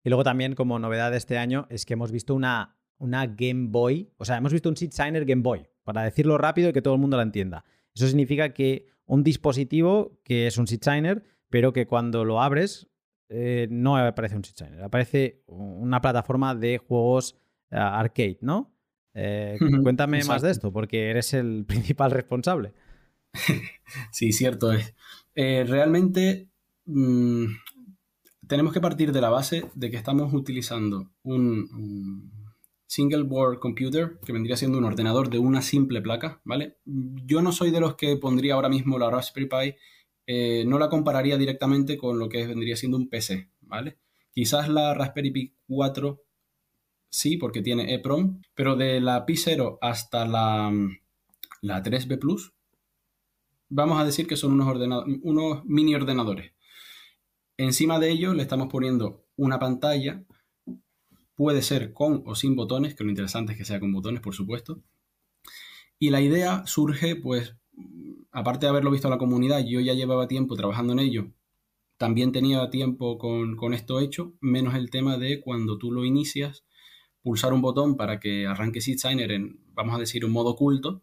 Y luego también, como novedad de este año, es que hemos visto una, una Game Boy, o sea, hemos visto un Seed Signer Game Boy, para decirlo rápido y que todo el mundo lo entienda. Eso significa que un dispositivo que es un Seed Signer, pero que cuando lo abres eh, no aparece un Seed Signer, aparece una plataforma de juegos eh, arcade, ¿no? Eh, cuéntame más de esto, porque eres el principal responsable. sí, cierto es. realmente mm, tenemos que partir de la base de que estamos utilizando un, single board computer, que vendría siendo un ordenador de una simple placa, ¿vale? Yo no soy de los que pondría ahora mismo la Raspberry Pi, eh, no la compararía directamente con lo que vendría siendo un PC, ¿vale? Quizás la Raspberry Pi 4 sí, porque tiene EEPROM, pero de la Pi 0 hasta la, la 3B Plus, vamos a decir que son unos, unos mini ordenadores, Encima de ello le estamos poniendo una pantalla, puede ser con o sin botones, que lo interesante es que sea con botones, por supuesto. Y la idea surge, pues, aparte de haberlo visto en la comunidad, yo ya llevaba tiempo trabajando en ello, también tenía tiempo con, con esto hecho, menos el tema de cuando tú lo inicias, pulsar un botón para que arranque SeedSigner en, vamos a decir, un modo oculto,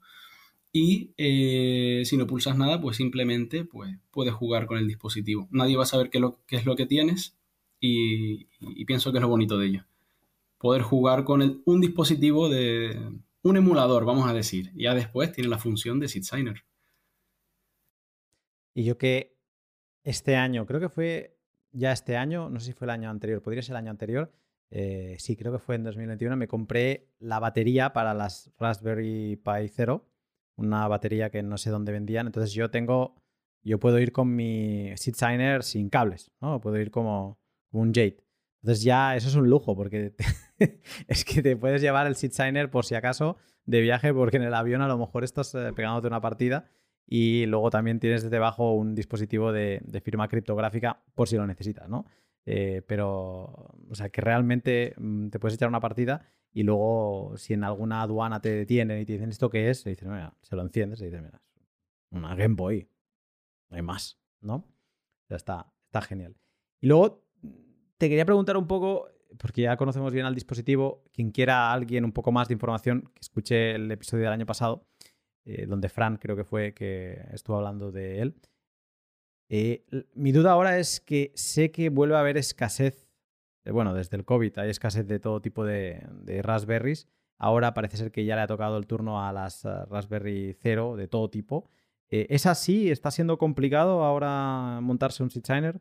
y eh, si no pulsas nada, pues simplemente pues, puedes jugar con el dispositivo. Nadie va a saber qué, es lo que tienes y, pienso que es lo bonito de ello. Poder jugar con un dispositivo de un emulador, vamos a decir. Ya después tiene la función de SeedSigner. Y yo que este año, creo que fue ya este año, no sé si fue el año anterior, podría ser el año anterior, eh, sí, creo que fue en 2021, me compré la batería para las Raspberry Pi 0 una batería que no sé dónde vendían. Entonces yo tengo, yo puedo ir con mi Seed Signer sin cables, ¿no? Puedo ir como, un Jade. Entonces ya eso es un lujo porque es que te puedes llevar el Seed Signer por si acaso de viaje porque en el avión a lo mejor estás eh, pegándote una partida y luego también tienes debajo un dispositivo de, firma criptográfica por si lo necesitas, ¿no? Eh, pero, o sea, que realmente mm, te puedes echar una partida y luego si en alguna aduana te detienen y te dicen esto qué es, se dicen, mira, se lo enciendes y dices, mira, una Game Boy, no hay más, ¿no? Ya está, está genial. Y luego te quería preguntar un poco, porque ya conocemos bien al dispositivo, quien quiera alguien un poco más de información, que escuche el episodio del año pasado, eh, donde Fran creo que fue que estuvo hablando de él. Eh, mi duda ahora es que sé que vuelve a haber escasez, bueno, desde el COVID hay escasez de todo tipo de, Raspberries. Ahora parece ser que ya le ha tocado el turno a las eh, Raspberry Zero de todo tipo. ¿Es así? ¿Está siendo complicado ahora montarse un SeedSigner?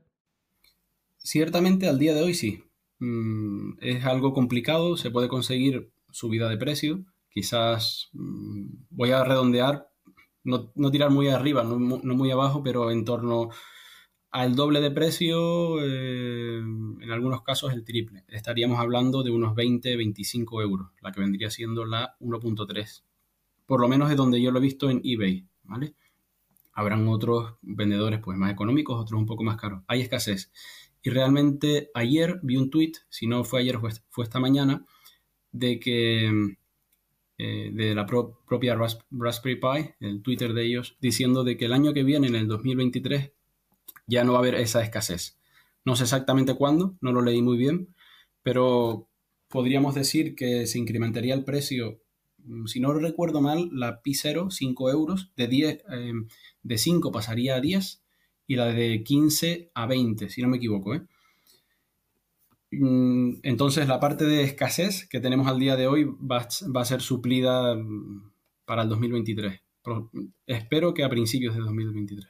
Ciertamente al día de hoy sí. Mm, es algo complicado, se puede conseguir subida de precio. Quizás mm, voy a redondear no, tirar muy arriba, no, muy abajo, pero en torno al doble de precio, eh, en algunos casos el triple. Estaríamos hablando de unos 20-25 euros, la que vendría siendo la 1.3. Por lo menos es donde yo lo he visto en eBay, ¿vale? Habrán otros vendedores pues más económicos, otros un poco más caros. Hay escasez. Y realmente ayer vi un tweet, si no fue ayer, fue, fue esta mañana, de que eh, de la propia Raspberry Pi, el Twitter de ellos, diciendo de que el año que viene, en el 2023, ya no va a haber esa escasez. No sé exactamente cuándo, no lo leí muy bien, pero podríamos decir que se incrementaría el precio, mm, si no recuerdo mal, la Pi 0, 5 euros, de, 10, em, de 5 pasaría a 10 y la de 15 a 20, si no me equivoco. ¿eh? Mm, entonces la parte de escasez que tenemos al día de hoy va, a ser suplida mm, para el 2023. espero que a principios de 2023.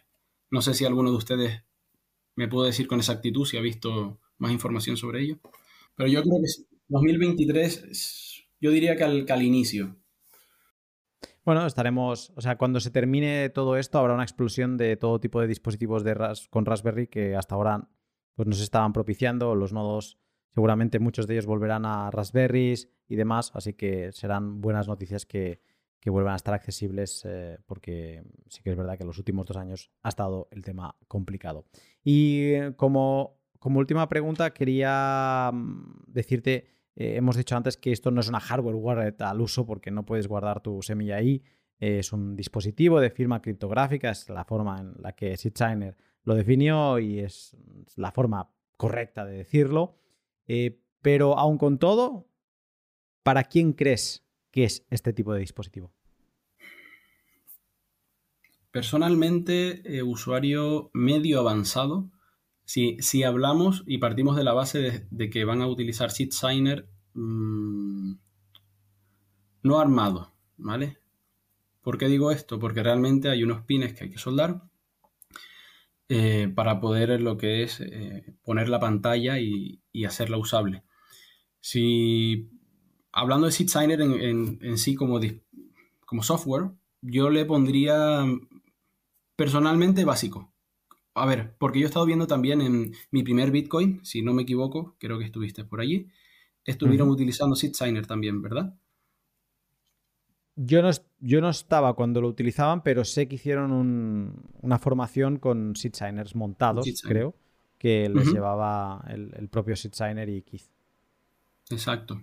No sé si alguno de ustedes me puede decir con exactitud si ha visto más información sobre ello. Pero yo creo que 2023, yo diría que al, inicio. Bueno, estaremos, o sea, cuando se termine todo esto habrá una explosión de todo tipo de dispositivos con Raspberry que hasta ahora pues nos estaban propiciando los nodos Seguramente muchos de ellos volverán a Raspberries y demás, así que serán buenas noticias que, vuelvan a estar accesibles eh, porque sí que es verdad que en los últimos dos años ha estado el tema complicado. Y eh, como, como última pregunta quería mm, decirte, eh, hemos dicho antes que esto no es una hardware wallet al uso porque no puedes guardar tu semilla ahí, es un dispositivo de firma criptográfica, es la forma en la que SeedSigner lo definió y es la forma correcta de decirlo. Pero aún con todo, ¿para quién crees que es este tipo de dispositivo? Personalmente, eh, usuario medio avanzado, si, si, hablamos y partimos de la base de, que van a utilizar Seed Signer mm, no armado, ¿vale? ¿Por qué digo esto? Porque realmente hay unos pines que hay que soldar eh, para poder lo que es eh, poner la pantalla y, hacerla usable. Si hablando de SeedSigner en, en, sí como, como software, yo le pondría personalmente básico. A ver, porque yo he estado viendo también en mi primer Bitcoin, si no me equivoco, creo que estuviste por allí, estuvieron utilizando SeedSigner también, ¿verdad? Yo no, yo no estaba cuando lo utilizaban, pero sé que hicieron una formación con signers montados, creo, que les llevaba el, propio signer y Keith. Exacto.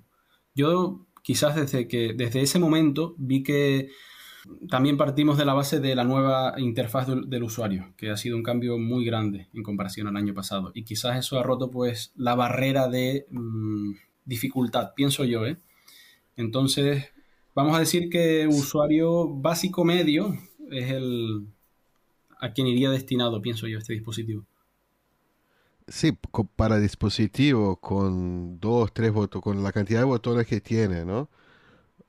Yo quizás desde que desde ese momento vi que también partimos de la base de la nueva interfaz del, usuario, que ha sido un cambio muy grande en comparación al año pasado. Y quizás eso ha roto pues la barrera de mm, dificultad, pienso yo, ¿eh? Entonces, Vamos a decir que usuario básico medio es el a quien iría destinado, pienso yo, este dispositivo. Sí, para dispositivo con dos, tres botones, con la cantidad de botones que tiene, ¿no?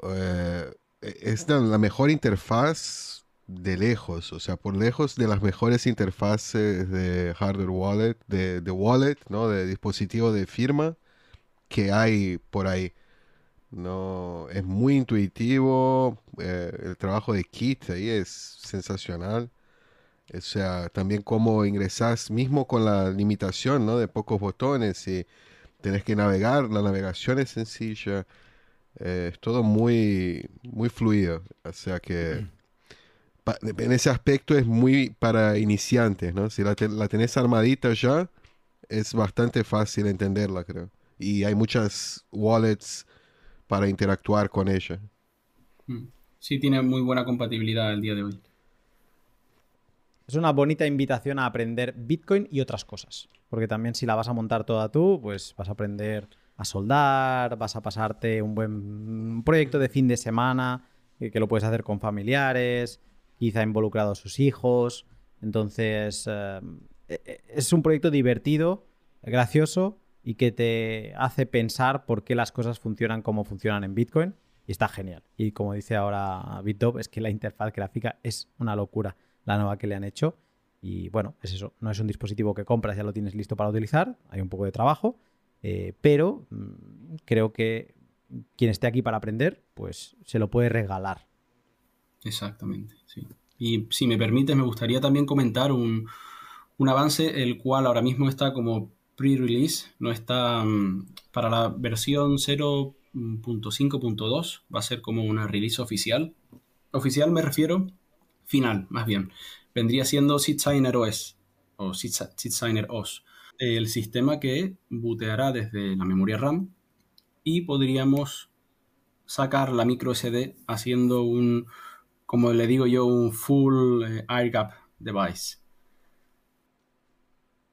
Eh, es la, mejor interfaz de lejos, o sea, por lejos de las mejores interfaces de hardware wallet, de, de wallet, ¿no? De dispositivo de firma que hay por ahí. No, es muy intuitivo. Eh, el trabajo de Kit ahí es sensacional. O sea, también cómo ingresas, mismo con la limitación, ¿no? De pocos botones y tenés que navegar, la navegación es sencilla. Eh, es todo muy, muy fluido. O sea que en ese aspecto es muy para iniciantes, ¿no? Si la, la tenés armadita ya, es bastante fácil entenderla, creo. Y hay muchas wallets para interactuar con ella. Mm. Sí, tiene muy buena compatibilidad el día de hoy. Es una bonita invitación a aprender Bitcoin y otras cosas. Porque también si la vas a montar toda tú, pues vas a aprender a soldar, vas a pasarte un buen proyecto de fin de semana, que lo puedes hacer con familiares, quizá involucrados sus hijos. Entonces, eh, e, e, es un proyecto divertido, gracioso y que te hace pensar por qué las cosas funcionan como funcionan en Bitcoin. Y está genial. Y como dice ahora BitDop, es que la interfaz gráfica es una locura, la nueva que le han hecho. Y bueno, es eso. No es un dispositivo que compras ya lo tienes listo para utilizar. Hay un poco de trabajo. Eh, pero mm, creo que quien esté aquí para aprender, pues se lo puede regalar. Exactamente, sí. Y si me permites, me gustaría también comentar un, un avance, el cual ahora mismo está como pre-release, no está mm, para la versión 0.5.2, va a ser como una release oficial. Oficial me refiero final, más bien. Vendría siendo SeedSigner OS o SeedSigner OS, el sistema que booteará desde la memoria RAM y podríamos sacar la micro SD haciendo un, como le digo yo, un full eh, air gap device.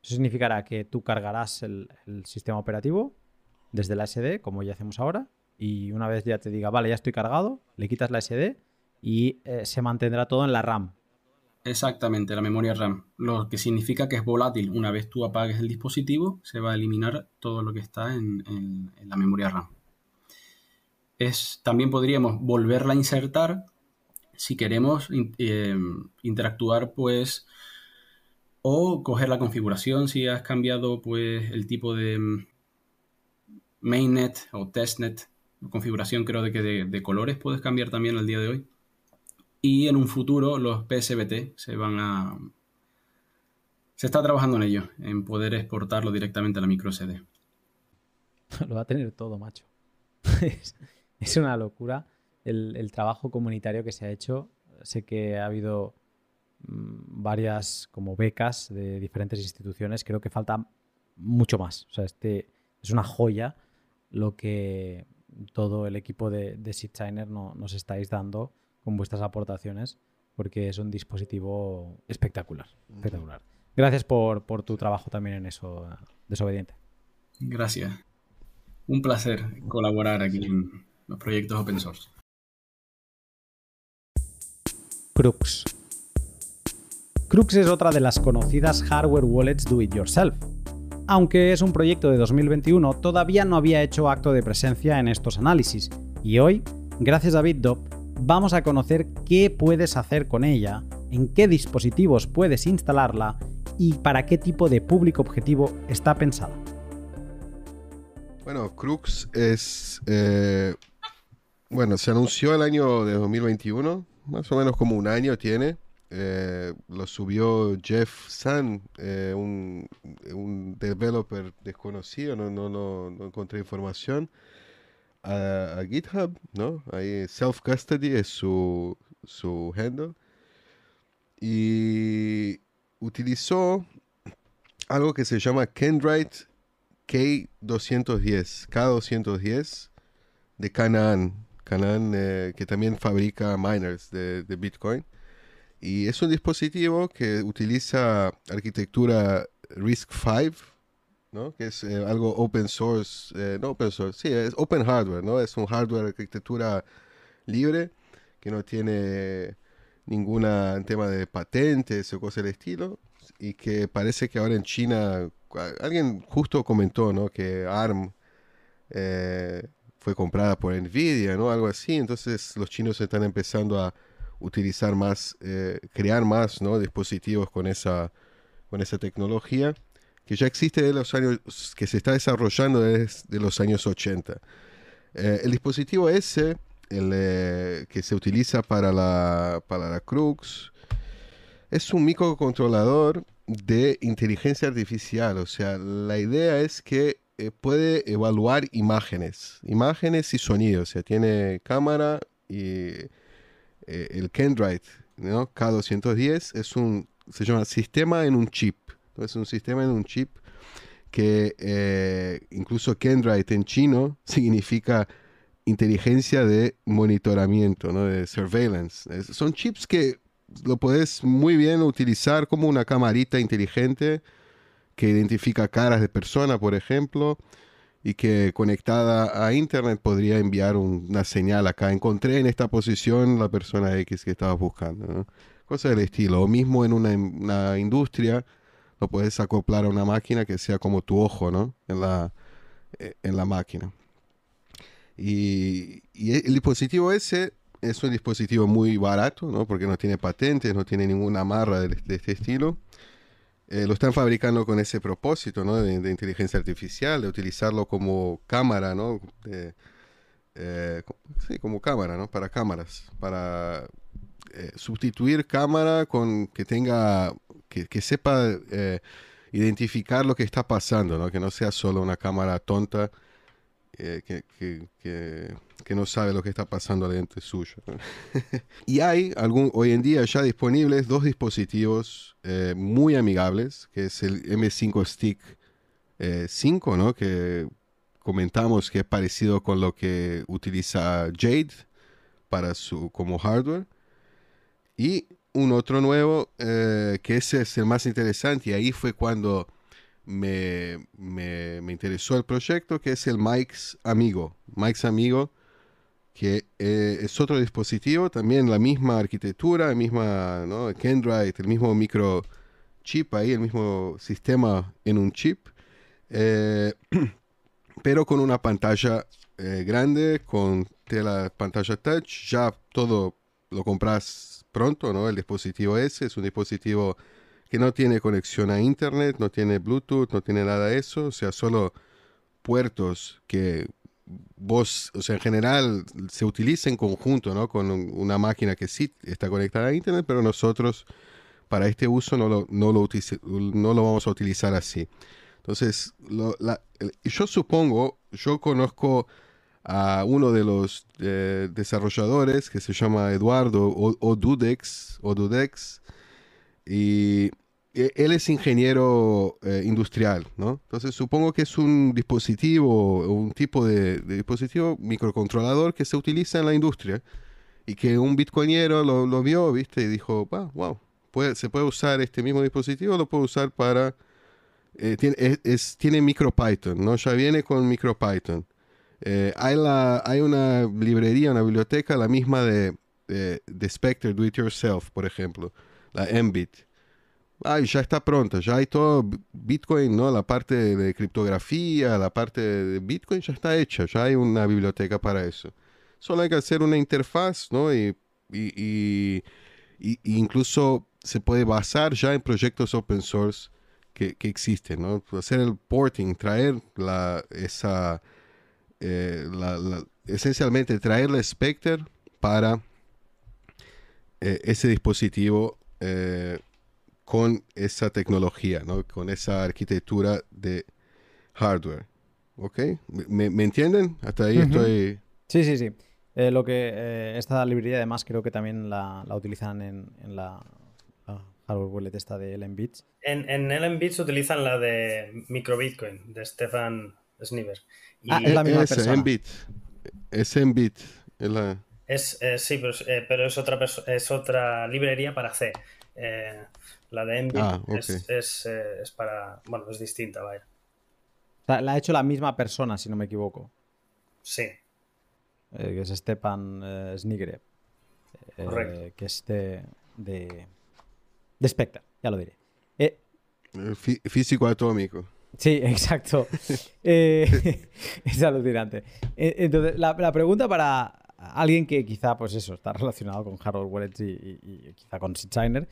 Eso significará que tú cargarás el, sistema operativo desde la SD, como ya hacemos ahora, y una vez ya te diga, vale, ya estoy cargado, le quitas la SD y eh, se mantendrá todo en la RAM. Exactamente, la memoria RAM. Lo que significa que es volátil. Una vez tú apagues el dispositivo, se va a eliminar todo lo que está en, la memoria RAM. Es, también podríamos volverla a insertar si queremos eh, interactuar pues o coger la configuración si has cambiado pues el tipo de mm, mainnet o testnet, configuración creo de que de, colores puedes cambiar también al día de hoy. Y en un futuro los PSBT se van a... Se está trabajando en ello, en poder exportarlo directamente a la micro SD. Lo va a tener todo, macho. es, una locura el, el trabajo comunitario que se ha hecho. Sé que ha habido Mm, varias como becas de diferentes instituciones. Creo que falta mucho más. O sea, este es una joya lo que todo el equipo de, de no, nos estáis dando con vuestras aportaciones, porque es un dispositivo espectacular. espectacular. Gracias por, por tu trabajo también en eso, desobediente. Gracias. Un placer colaborar aquí en los proyectos open source. Crux. Crux es otra de las conocidas hardware wallets do it yourself. Aunque es un proyecto de 2021, todavía no había hecho acto de presencia en estos análisis, y hoy, gracias a BitDop, vamos a conocer qué puedes hacer con ella, en qué dispositivos puedes instalarla y para qué tipo de público objetivo está pensada. Bueno, Crux es... Eh, bueno, se anunció el año de 2021, más o menos como un año tiene. Eh, lo subió Jeff Sun, eh, un, un, developer desconocido, no, no, no, no encontré información, a, GitHub, ¿no? Ahí Self-Custody es su, su handle. Y utilizó algo que se llama Kendrite K210, K210 de Canaan, Canaan eh, que también fabrica miners de, de Bitcoin. Y es un dispositivo que utiliza arquitectura RISC-V, que es eh, algo open source, eh, no open source, sí, es open hardware, ¿no? es un hardware arquitectura libre que no tiene ninguna tema de patentes o cosas del estilo y que parece que ahora en China, alguien justo comentó ¿no? que ARM eh, fue comprada por Nvidia, ¿no? algo así, entonces los chinos están empezando a utilizar más, crear más ¿no? dispositivos con esa, con esa tecnología que ya existe de los años, que se está desarrollando desde los años 80. Eh, el dispositivo ese, el, eh, que se utiliza para la, para la Crux, es un microcontrolador de inteligencia artificial. O sea, la idea es que puede evaluar imágenes, imágenes y sonidos. O sea, tiene cámara y eh, el Kendrite ¿no? K210 es un, se llama sistema en un chip. Es un sistema en un chip que eh, incluso Kendrite en chino significa inteligencia de monitoramiento, ¿no? de surveillance. son chips que lo puedes muy bien utilizar como una camarita inteligente que identifica caras de persona, por ejemplo, y que conectada a internet podría enviar una señal acá. Encontré en esta posición la persona X que estaba buscando. Cosas del estilo. O mismo en una, industria lo puedes acoplar a una máquina que sea como tu ojo, ¿no? En la, eh, en la máquina. Y, el dispositivo ese es un dispositivo muy barato, ¿no? Porque no tiene patentes, no tiene ninguna amarra de, este estilo. Eh, lo están fabricando con ese propósito, ¿no? De, inteligencia artificial, de utilizarlo como cámara, ¿no? Eh, sí, como cámara, ¿no? Para cámaras, para sustituir cámara con que tenga, que, que sepa identificar lo que está pasando, ¿no? Que no sea solo una cámara tonta eh, que, no sabe lo que está pasando dentro suyo. y hay algún, hoy en día ya disponibles dos dispositivos eh, muy amigables, que es el M5 Stick 5, eh, ¿no? que comentamos que es parecido con lo que utiliza Jade para su, como hardware. Y un otro nuevo, que ese es el más interesante, y ahí fue cuando me, me, interesó el proyecto, que es el Mike's Amigo. Mike's Amigo, que eh, es otro dispositivo, también la misma arquitectura, la misma, ¿no? Kendrite, el mismo microchip ahí, el mismo sistema en un chip, eh, pero con una pantalla eh, grande, con tela pantalla touch, ya todo lo compras pronto, ¿no? El dispositivo ese es un dispositivo que no tiene conexión a internet, no tiene Bluetooth, no tiene nada de eso, o sea, solo puertos que vos, o sea, en general se utiliza en conjunto, ¿no? Con una máquina que sí está conectada a internet, pero nosotros para este uso no lo, no lo, no lo vamos a utilizar así. Entonces, yo supongo, yo conozco a uno de los eh, desarrolladores que se llama Eduardo Odudex, Odudex y e, él es ingeniero eh, industrial, ¿no? Entonces supongo que es un dispositivo, un tipo de, dispositivo microcontrolador que se utiliza en la industria y que un bitcoinero lo, vio, ¿viste? Y dijo, wow, puede, se puede usar este mismo dispositivo, lo puedo usar para... Eh, tiene, es, tiene MicroPython, ¿no? Ya viene con MicroPython. Eh, hay, la, hay una librería, una biblioteca, la misma de, de, de Spectre Do It Yourself, por ejemplo la Mbit. Ah, ya está pronta, ya hay todo Bitcoin, ¿no? La parte de criptografía, la parte de Bitcoin ya está hecha, ya hay una biblioteca para eso. Solo hay que hacer una interfaz, ¿no? Y, y, incluso se puede basar ya en proyectos open source que, que existen, ¿no? Hacer el porting, traer la, esa, eh, esencialmente traer la Spectre para eh, ese dispositivo eh, con esa tecnología, ¿no? con esa arquitectura de hardware. ¿Ok? ¿Me, entienden? Hasta ahí estoy... Sí, sí, sí. Eh, lo que eh, esta librería además creo que también la, utilizan en, la, hardware wallet esta de LMBits. En, en LMBits utilizan la de MicroBitcoin de Stefan Sniver. Ah, es la misma es persona. Es MBit. Es la... Es, eh, sí, pero, eh, pero, es, otra es otra librería para C. Eh, la de Envy ah, es, es, para. Bueno, es distinta, vaya. la ha hecho la misma persona, si no me equivoco. Sí. que es Stepan Snigre. Correcto. Que es de, de, de Spectre, ya lo diré. físico atómico. Sí, exacto. es alucinante. Entonces, la, pregunta para, alguien que quizá, pues eso, está relacionado con hardware wallets y, quizá con SeedSigner,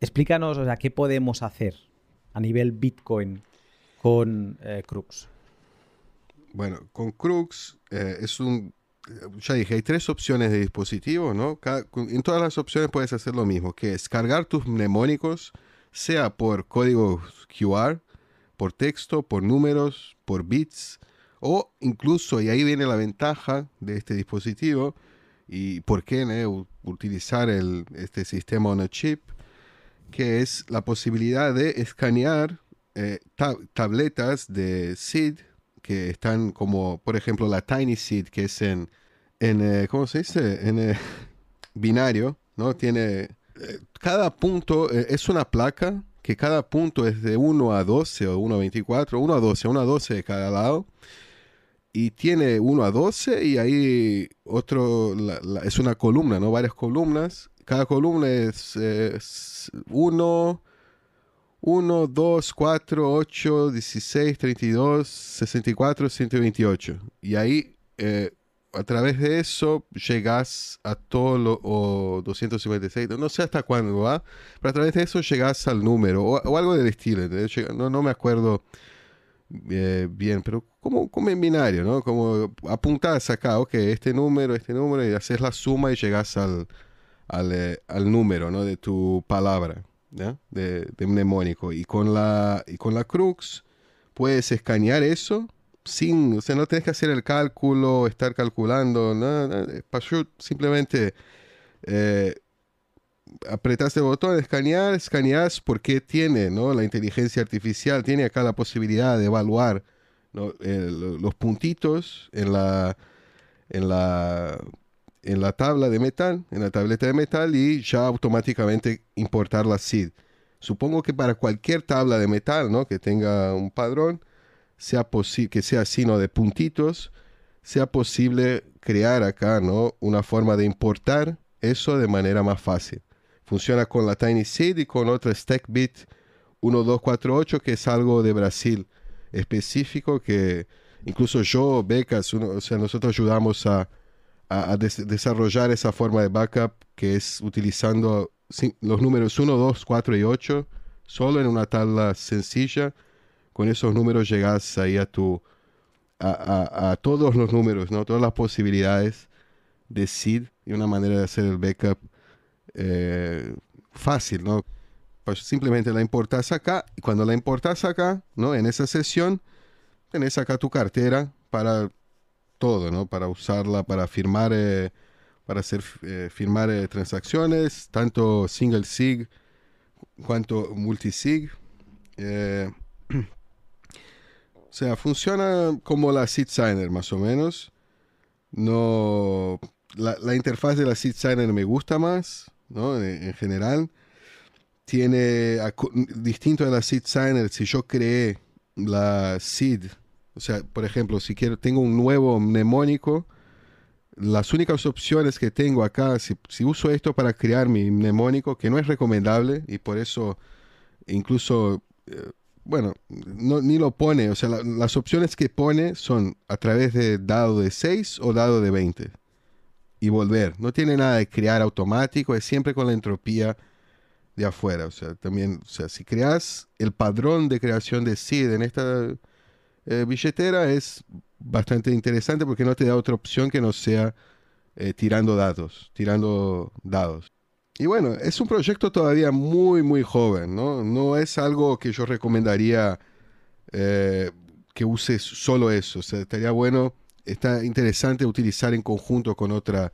explícanos, o sea, qué podemos hacer a nivel Bitcoin con eh, Crux. Bueno, con Crux eh, es un ya dije, hay tres opciones de dispositivo, ¿no? en todas las opciones puedes hacer lo mismo, que es cargar tus mnemónicos, sea por código QR, por texto, por números, por bits, o incluso, y ahí viene la ventaja de este dispositivo, y por qué utilizar el, este sistema on a chip, que es la posibilidad de escanear eh, tabletas de SID que están como, por ejemplo, la Tiny SID, que es en, en eh, ¿cómo se dice? En eh, binario, ¿no? Tiene, cada punto es una placa que cada punto es de 1 a 12 o 1 a 24, 1 a 12, 1 a 12 de cada lado y tiene 1 a 12 y ahí otro, es una columna, ¿no? Varias columnas. Cada columna es 1, 1, 2, 4, 8, 16, 32, 64, 128. Y ahí, eh, a través de eso, llegas a todo lo o 256, no sé hasta cuándo va, pero a través de eso llegas al número o, algo del estilo. No, no me acuerdo eh, bien, pero como, como en binario, ¿no? Como apuntas acá, ok, este número, este número, y haces la suma y llegas al, al, eh, al número, ¿no? De tu palabra. De, mnemónico. Y con, la, y con la Crux puedes escanear eso sin, o sea, no tienes que hacer el cálculo, estar calculando, nada, simplemente eh, apretas el botón, escanear, escaneas porque tiene, ¿no? La inteligencia artificial tiene acá la posibilidad de evaluar los puntitos en la, en la en la tabla de metal, en la tableta de metal y ya automáticamente importar la SID. Supongo que para cualquier tabla de metal, ¿no? Que tenga un padrón, sea que sea sino de puntitos, sea posible crear acá, ¿no? Una forma de importar eso de manera más fácil. Funciona con la Tiny Seed y con otra StackBit 1248 que es algo de Brasil específico que incluso yo, becas, o sea, nosotros ayudamos a a, desarrollar esa forma de backup que es utilizando los números 1, 2, 4 y 8 solo en una tabla sencilla. Con esos números llegas ahí a tu a, todos los números, ¿no? todas las posibilidades de SID y una manera de hacer el backup eh, fácil, ¿no? Pues simplemente la importas acá y cuando la importas acá, ¿no? En esa sesión, tenés acá tu cartera para todo, ¿no? Para usarla para firmar, eh, para hacer eh, firmar transacciones, tanto single sig cuanto multisig. o sea, funciona como la Seed Signer, más o menos. No, la, interfaz de la Seed Signer me gusta más, ¿no? En, en general. Tiene, distinto de la Seed Signer, si yo creé la Seed o sea, por ejemplo, si quiero, tengo un nuevo mnemónico, las únicas opciones que tengo acá, si, uso esto para crear mi mnemónico, que no es recomendable y por eso incluso, eh, bueno, ni lo pone, o sea, las opciones que pone son a través de dado de 6 o dado de 20 y volver. No tiene nada de crear automático, es siempre con la entropía de afuera. O sea, también, o sea, si creas el padrón de creación de seed en esta eh, billetera es bastante interesante porque no te da otra opción que no sea eh, tirando datos, tirando dados. Y bueno, es un proyecto todavía muy, muy joven, ¿no? No es algo que yo recomendaría eh, que uses solo eso. O sea, estaría bueno, está interesante utilizar en conjunto con otra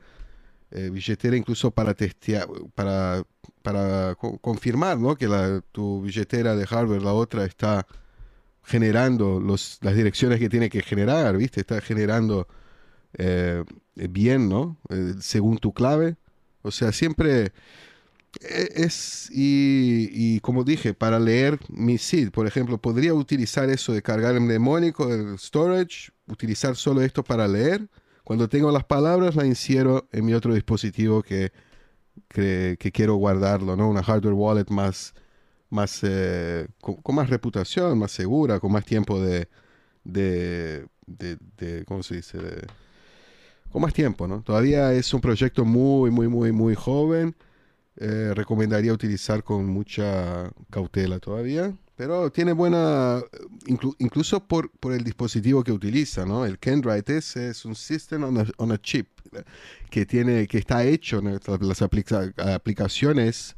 billetera, incluso para testear, para, para confirmar, ¿no? Que la, tu billetera de hardware, la otra, está generando los, las direcciones que tiene que generar, ¿viste? Está generando eh, bien, ¿no? Eh, según tu clave. O sea, siempre e, es, y, como dije, para leer mi seed, por ejemplo, podría utilizar eso de cargar el mnemónico, el storage, utilizar solo esto para leer. Cuando tengo las palabras, la insiero en mi otro dispositivo que, que, quiero guardarlo, ¿no? Una hardware wallet más más, eh, con, más reputación, más segura, con más tiempo de, de, de, ¿cómo se dice? Con más tiempo, ¿no? Todavía es un proyecto muy, muy, muy, muy joven. Eh, recomendaría utilizar con mucha cautela todavía, pero tiene buena, incluso por, el dispositivo que utiliza, ¿no? El Kendrite es, es un System on a, Chip que, tiene, que está hecho, las aplicaciones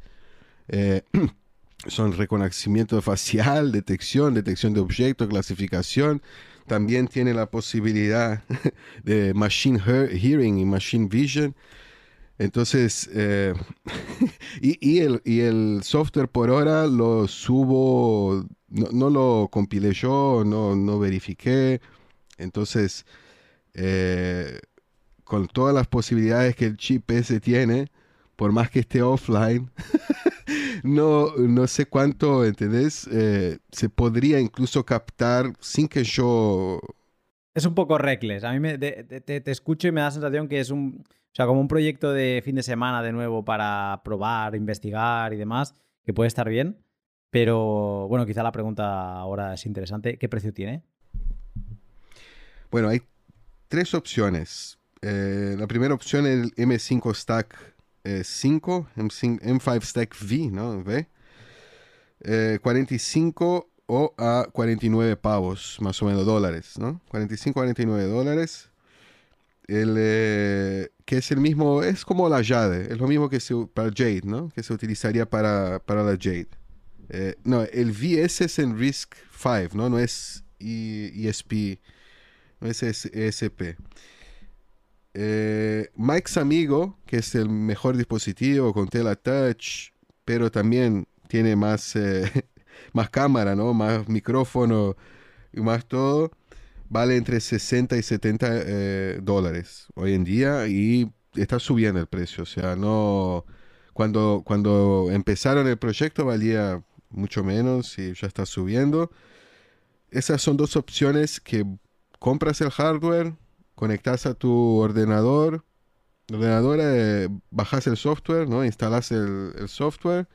eh, son reconocimiento facial, detección, detección de objetos, clasificación. También tiene la posibilidad de machine hearing y machine vision. Entonces, eh, y, el, y, el, software por ahora lo subo, no, lo compilé yo, no, no verifiqué. Entonces, eh, con todas las posibilidades que el chip ese tiene, por más que esté offline, no, no sé cuánto, ¿entendés? Eh, se podría incluso captar sin que yo... Es un poco reckless. A mí me, te, escucho y me da la sensación que es un... O sea, como un proyecto de fin de semana de nuevo para probar, investigar y demás, que puede estar bien. Pero bueno, quizá la pregunta ahora es interesante. ¿Qué precio tiene? Bueno, hay tres opciones. Eh, la primera opción es el M5 Stack 5, M5 Stack V, ¿no? V. 45 eh, o a 49 pavos, más o menos dólares, ¿no? 45, 49 dólares. El, eh, que es el mismo, es como la Jade, es lo mismo que se, para Jade, ¿no? Que se utilizaría para, para la Jade. Eh, no, el VS es en RISC 5, ¿no? No es ESP, no es ESP. Eh, Mike's Amigo, que es el mejor dispositivo con tela touch, pero también tiene más, eh, más cámara, ¿no? Más micrófono y más todo, vale entre 60 y 70 eh, dólares hoy en día y está subiendo el precio. O sea, no... Cuando, cuando empezaron el proyecto valía mucho menos y ya está subiendo. Esas son dos opciones que compras el hardware, conectas a tu ordenador, ordenador, eh, bajas el software, ¿no? Instalas el, software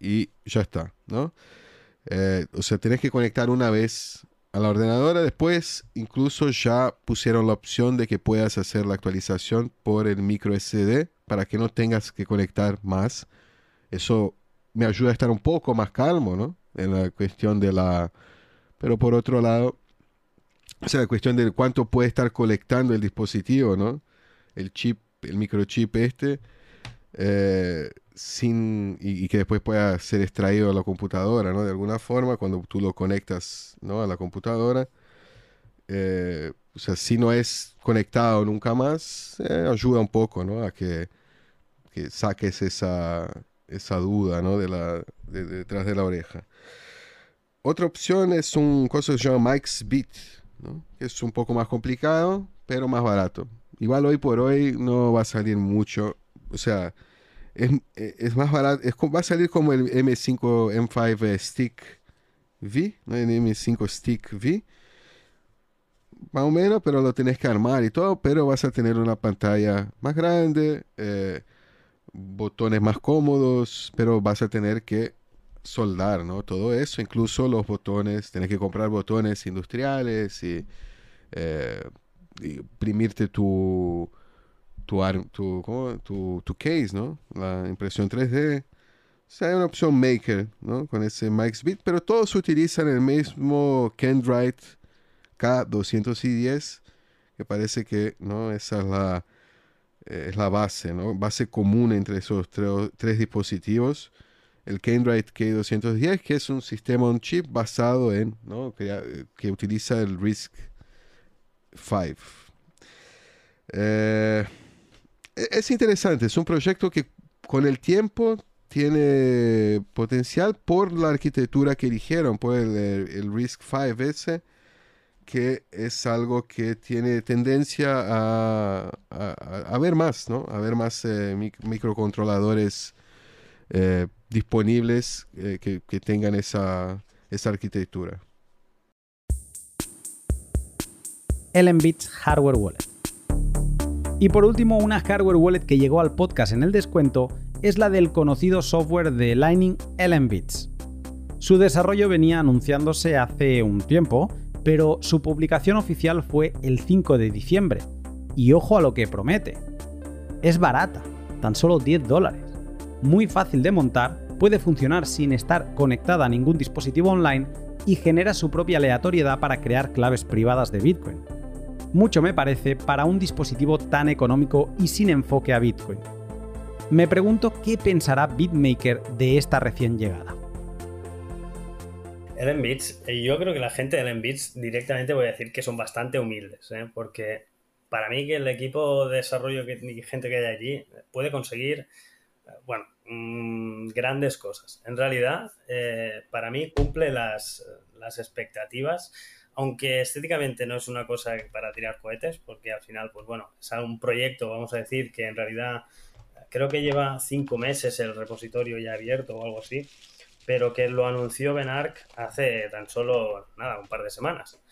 y ya está, ¿no? Eh, o sea, tenés que conectar una vez a la ordenadora. Después, incluso ya pusieron la opción de que puedas hacer la actualización por el micro SD para que no tengas que conectar más. Eso me ayuda a estar un poco más calmo, ¿no? En la cuestión de la... Pero por otro lado, o sea, la cuestión de cuánto puede estar colectando el dispositivo, ¿no? El chip, el microchip este, eh, sin, y, que después pueda ser extraído a la computadora, ¿no? De alguna forma, cuando tú lo conectas, ¿no? A la computadora. Eh, o sea, si no es conectado nunca más, eh, ayuda un poco, ¿no? A que, que saques esa, esa duda, ¿no? De la, detrás de la oreja. Otra opción es un cosa que se llama Mike's Beat, es un poco más complicado, pero más barato. Igual hoy por hoy no va a salir mucho. O sea, es, es más barato. Va a salir como el M5 M5 Stick V, ¿no? el M5 Stick V. Más o menos, pero lo tienes que armar y todo. Pero vas a tener una pantalla más grande. Eh, botones más cómodos, pero vas a tener que soldar, ¿no? Todo eso, incluso los botones, tienes que comprar botones industriales y, eh, imprimirte tu tu, tu, case, ¿no? La impresión 3D. O sea, hay una opción maker, ¿no? Con ese Mike's Bit, pero todos utilizan el mismo Kendrite K210, que parece que, ¿no? Esa es la eh, es la base, ¿no? Base común entre esos tres dispositivos. El Kendrite K210, que es un sistema on chip basado en, ¿no? que, utiliza el RISC 5. Eh, e-, es interesante, es un proyecto que con el tiempo tiene potencial por la arquitectura que eligieron, por el, RISC 5S que es algo que tiene tendencia a, ver más, ¿no? A ver más eh, microcontroladores eh, disponibles eh, que, tengan esa, esa arquitectura. Bits Hardware Wallet. Y por último, una hardware wallet que llegó al podcast en el descuento es la del conocido software de Lightning Bits. Su desarrollo venía anunciándose hace un tiempo, pero su publicación oficial fue el 5 de diciembre. Y ojo a lo que promete. Es barata, tan solo 10 dólares. Muy fácil de montar, puede funcionar sin estar conectada a ningún dispositivo online y genera su propia aleatoriedad para crear claves privadas de Bitcoin. Mucho me parece para un dispositivo tan económico y sin enfoque a Bitcoin. Me pregunto qué pensará BitMaker de esta recién llegada. Ellen Beats, yo creo que la gente de Ellen directamente voy a decir que son bastante humildes, ¿eh? porque para mí que el equipo de desarrollo y gente que hay allí puede conseguir, bueno, mm, grandes cosas. En realidad, eh, para mí cumple las, expectativas, aunque estéticamente no es una cosa para tirar cohetes, porque al final, pues bueno, es un proyecto, vamos a decir, que en realidad creo que lleva cinco meses el repositorio ya abierto o algo así pero que lo anunció Ben Arc hace tan solo, nada, un par de semanas.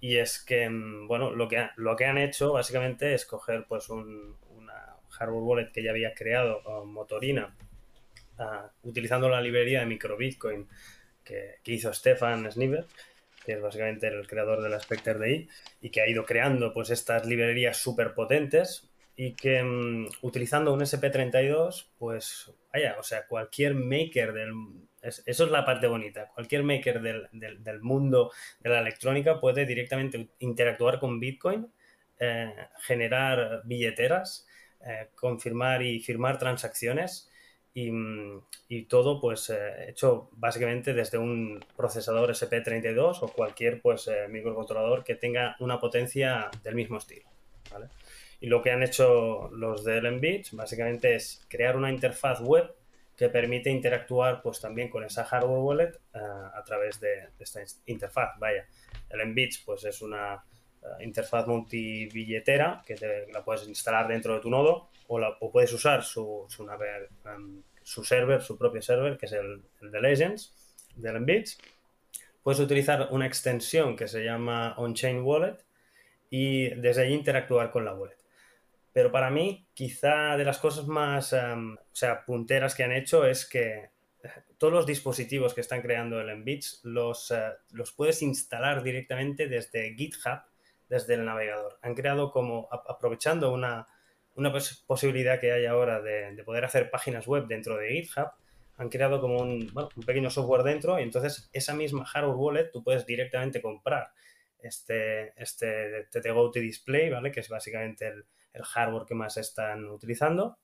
Y es que, mm, bueno, lo que, lo que han hecho básicamente es coger pues un, hardware wallet que ya había creado Motorina, ah, utilizando la librería de micro Bitcoin que, hizo Stefan Sniver, que es básicamente el creador de la Spectre DI, y que ha ido creando pues estas librerías súper potentes y que mm, utilizando un SP32, pues vaya, o sea, cualquier maker del... eso es la parte bonita. Cualquier maker del, del, mundo de la electrónica puede directamente interactuar con Bitcoin, eh, generar billeteras, eh, confirmar y firmar transacciones Mm, y, todo pues eh, hecho básicamente desde un procesador SP32 o cualquier pues eh, microcontrolador que tenga una potencia del mismo estilo. Y lo que han hecho los de LMBits básicamente es crear una interfaz web que permite interactuar pues también con esa hardware wallet eh, a través de, esta interfaz. Vaya, LMBits pues es una interfaz multibilletera que la puedes instalar dentro de tu nodo o, puedes usar su, su, em, server, su propio server, que es el, de Legends, del Embits. Puedes utilizar una extensión que se llama OnChain Wallet y desde allí interactuar con la wallet. Pero para mí, quizá de las cosas más em, o sea, punteras que han hecho es que todos los dispositivos que están creando el Embits los, eh, los puedes instalar directamente desde GitHub, desde el navegador. Han creado como, aprovechando una, una posibilidad que hay ahora de, poder hacer páginas web dentro de GitHub, han creado como un, pequeño software dentro y entonces esa misma hardware wallet tú puedes directamente comprar este, este TTGo Display, ¿vale? Que es básicamente el, hardware que más están utilizando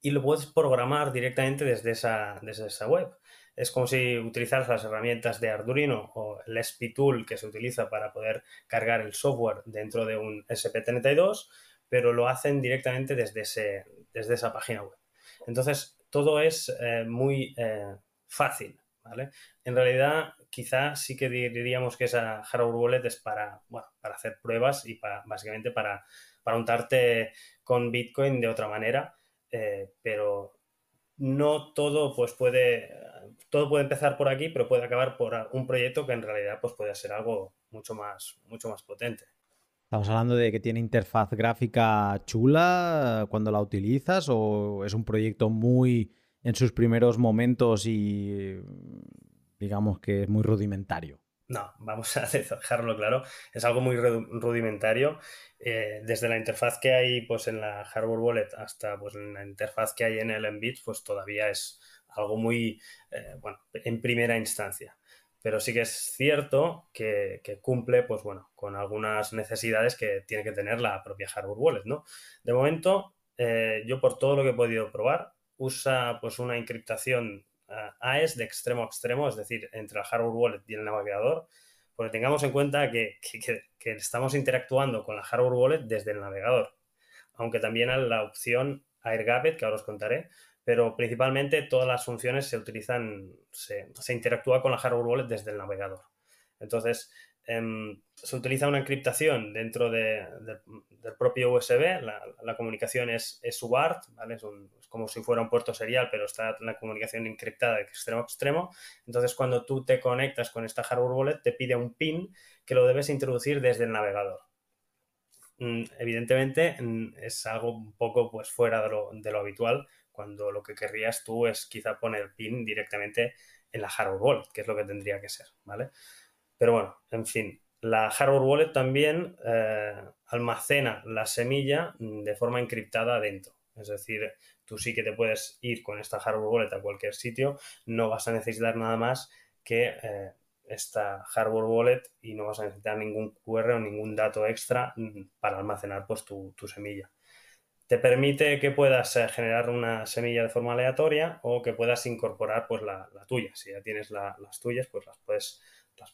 y lo puedes programar directamente desde esa, desde esa web. Es como si utilizaras las herramientas de Arduino o el SP Tool que se utiliza para poder cargar el software dentro de un SP32 pero lo hacen directamente desde, ese, desde esa página web. Entonces, todo es eh, muy eh, fácil, ¿vale? En realidad, quizá sí que diríamos que esa hardware wallet es para, para hacer pruebas y para, básicamente para, para untarte con Bitcoin de otra manera, eh, pero no todo pues puede todo puede empezar por aquí pero puede acabar por un proyecto que en realidad pues puede ser algo mucho más mucho más potente ¿Estamos hablando de que tiene interfaz gráfica chula cuando la utilizas o es un proyecto muy en sus primeros momentos y digamos que es muy rudimentario? No, vamos a dejarlo claro. Es algo muy rudimentario. Eh, desde la interfaz que hay pues, en la hardware wallet hasta pues, la interfaz que hay en el Embit, pues todavía es algo muy, eh, bueno, en primera instancia pero sí que es cierto que, cumple, pues bueno, con algunas necesidades que tiene que tener la propia hardware wallet, ¿no? De momento, eh, yo por todo lo que he podido probar, usa pues una encriptación uh, AES de extremo a extremo, es decir, entre la hardware wallet y el navegador, porque tengamos en cuenta que, que estamos interactuando con la hardware wallet desde el navegador, aunque también la opción AirGapped, que ahora os contaré, pero principalmente todas las funciones se utilizan, se, interactúa con la hardware wallet desde el navegador. Entonces, em, se utiliza una encriptación dentro del propio USB, la, comunicación es, es UART, ¿vale? es, como si fuera un puerto serial, pero está la comunicación encriptada de extremo a extremo. Entonces, cuando tú te conectas con esta hardware wallet, te pide un PIN que lo debes introducir desde el navegador. Mm, evidentemente, mm, es algo un poco pues, fuera de lo, de lo habitual, cuando lo que querrías tú es quizá poner pin directamente en la hardware wallet, que es lo que tendría que ser, ¿vale? Pero bueno, en fin, la hardware wallet también eh, almacena la semilla de forma encriptada adentro. Es decir, tú sí que te puedes ir con esta hardware wallet a cualquier sitio, no vas a necesitar nada más que eh, esta hardware wallet y no vas a necesitar ningún QR o ningún dato extra mm, para almacenar pues, tu semilla te permite que puedas eh, generar una semilla de forma aleatoria o que puedas incorporar pues la, tuya. Si ya tienes las tuyas, pues las puedes, las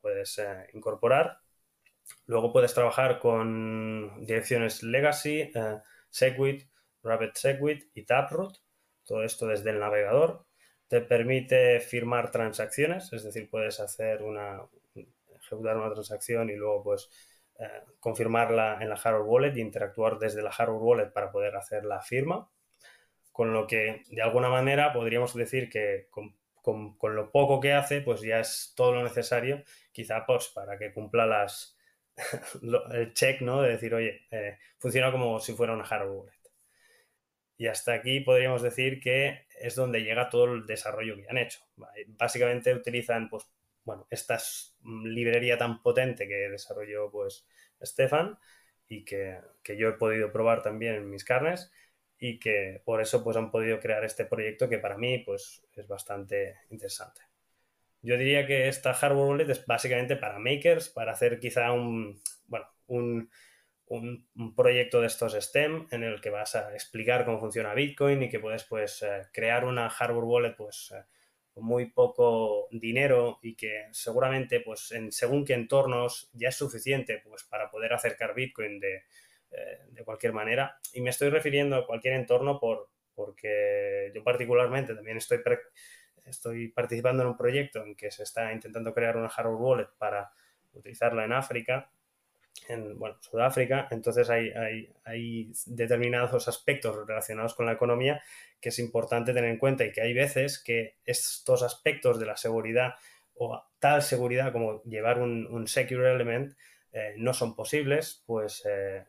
puedes eh, incorporar. Luego puedes trabajar con direcciones Legacy, eh, Segwit, Rapid Segwit y Taproot. Todo esto desde el navegador. Te permite firmar transacciones, es decir, puedes hacer una, ejecutar una transacción y luego pues confirmarla en la hardware wallet y interactuar desde la hardware wallet para poder hacer la firma. Con lo que de alguna manera podríamos decir que con, lo poco que hace, pues ya es todo lo necesario, quizá pues para que cumpla las el check, ¿no? De decir, oye, eh, funciona como si fuera una hardware wallet. Y hasta aquí podríamos decir que es donde llega todo el desarrollo que han hecho. Básicamente utilizan, pues, bueno, esta librería tan potente que desarrolló, pues, Stefan y que, que, yo he podido probar también en mis carnes y que por eso, pues, han podido crear este proyecto que para mí, pues, es bastante interesante. Yo diría que esta hardware wallet es básicamente para makers, para hacer quizá un, bueno, un, un, proyecto de estos STEM en el que vas a explicar cómo funciona Bitcoin y que puedes pues eh, crear una hardware wallet pues eh, muy poco dinero y que seguramente pues en según qué entornos ya es suficiente pues para poder acercar Bitcoin de, eh, de cualquier manera. Y me estoy refiriendo a cualquier entorno por, porque yo particularmente también estoy, estoy participando en un proyecto en que se está intentando crear una hardware wallet para utilizarla en África en bueno, Sudáfrica. Entonces hay, hay, determinados aspectos relacionados con la economía que es importante tener en cuenta y que hay veces que estos aspectos de la seguridad o tal seguridad como llevar un, secure element eh, no son posibles, pues eh,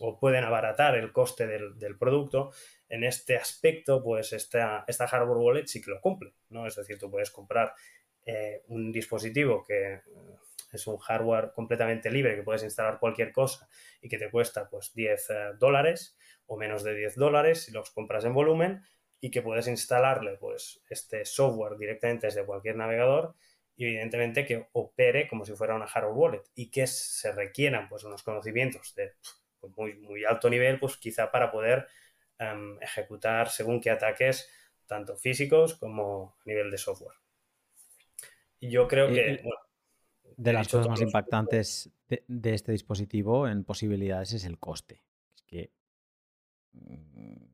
o pueden abaratar el coste del, producto. En este aspecto, pues esta, esta hardware wallet sí que lo cumple, ¿no? Es decir, tú puedes comprar eh, un dispositivo que es un hardware completamente libre que puedes instalar cualquier cosa y que te cuesta pues 10 eh, dólares o menos de 10 dólares si los compras en volumen y que puedes instalarle pues este software directamente desde cualquier navegador y evidentemente que opere como si fuera una hardware wallet y que se requieran pues unos conocimientos de pues, muy, muy alto nivel pues quizá para poder em, ejecutar según qué ataques tanto físicos como a nivel de software. Y yo creo que, de las cosas más impactantes de, este dispositivo en posibilidades es el coste. Es que mm,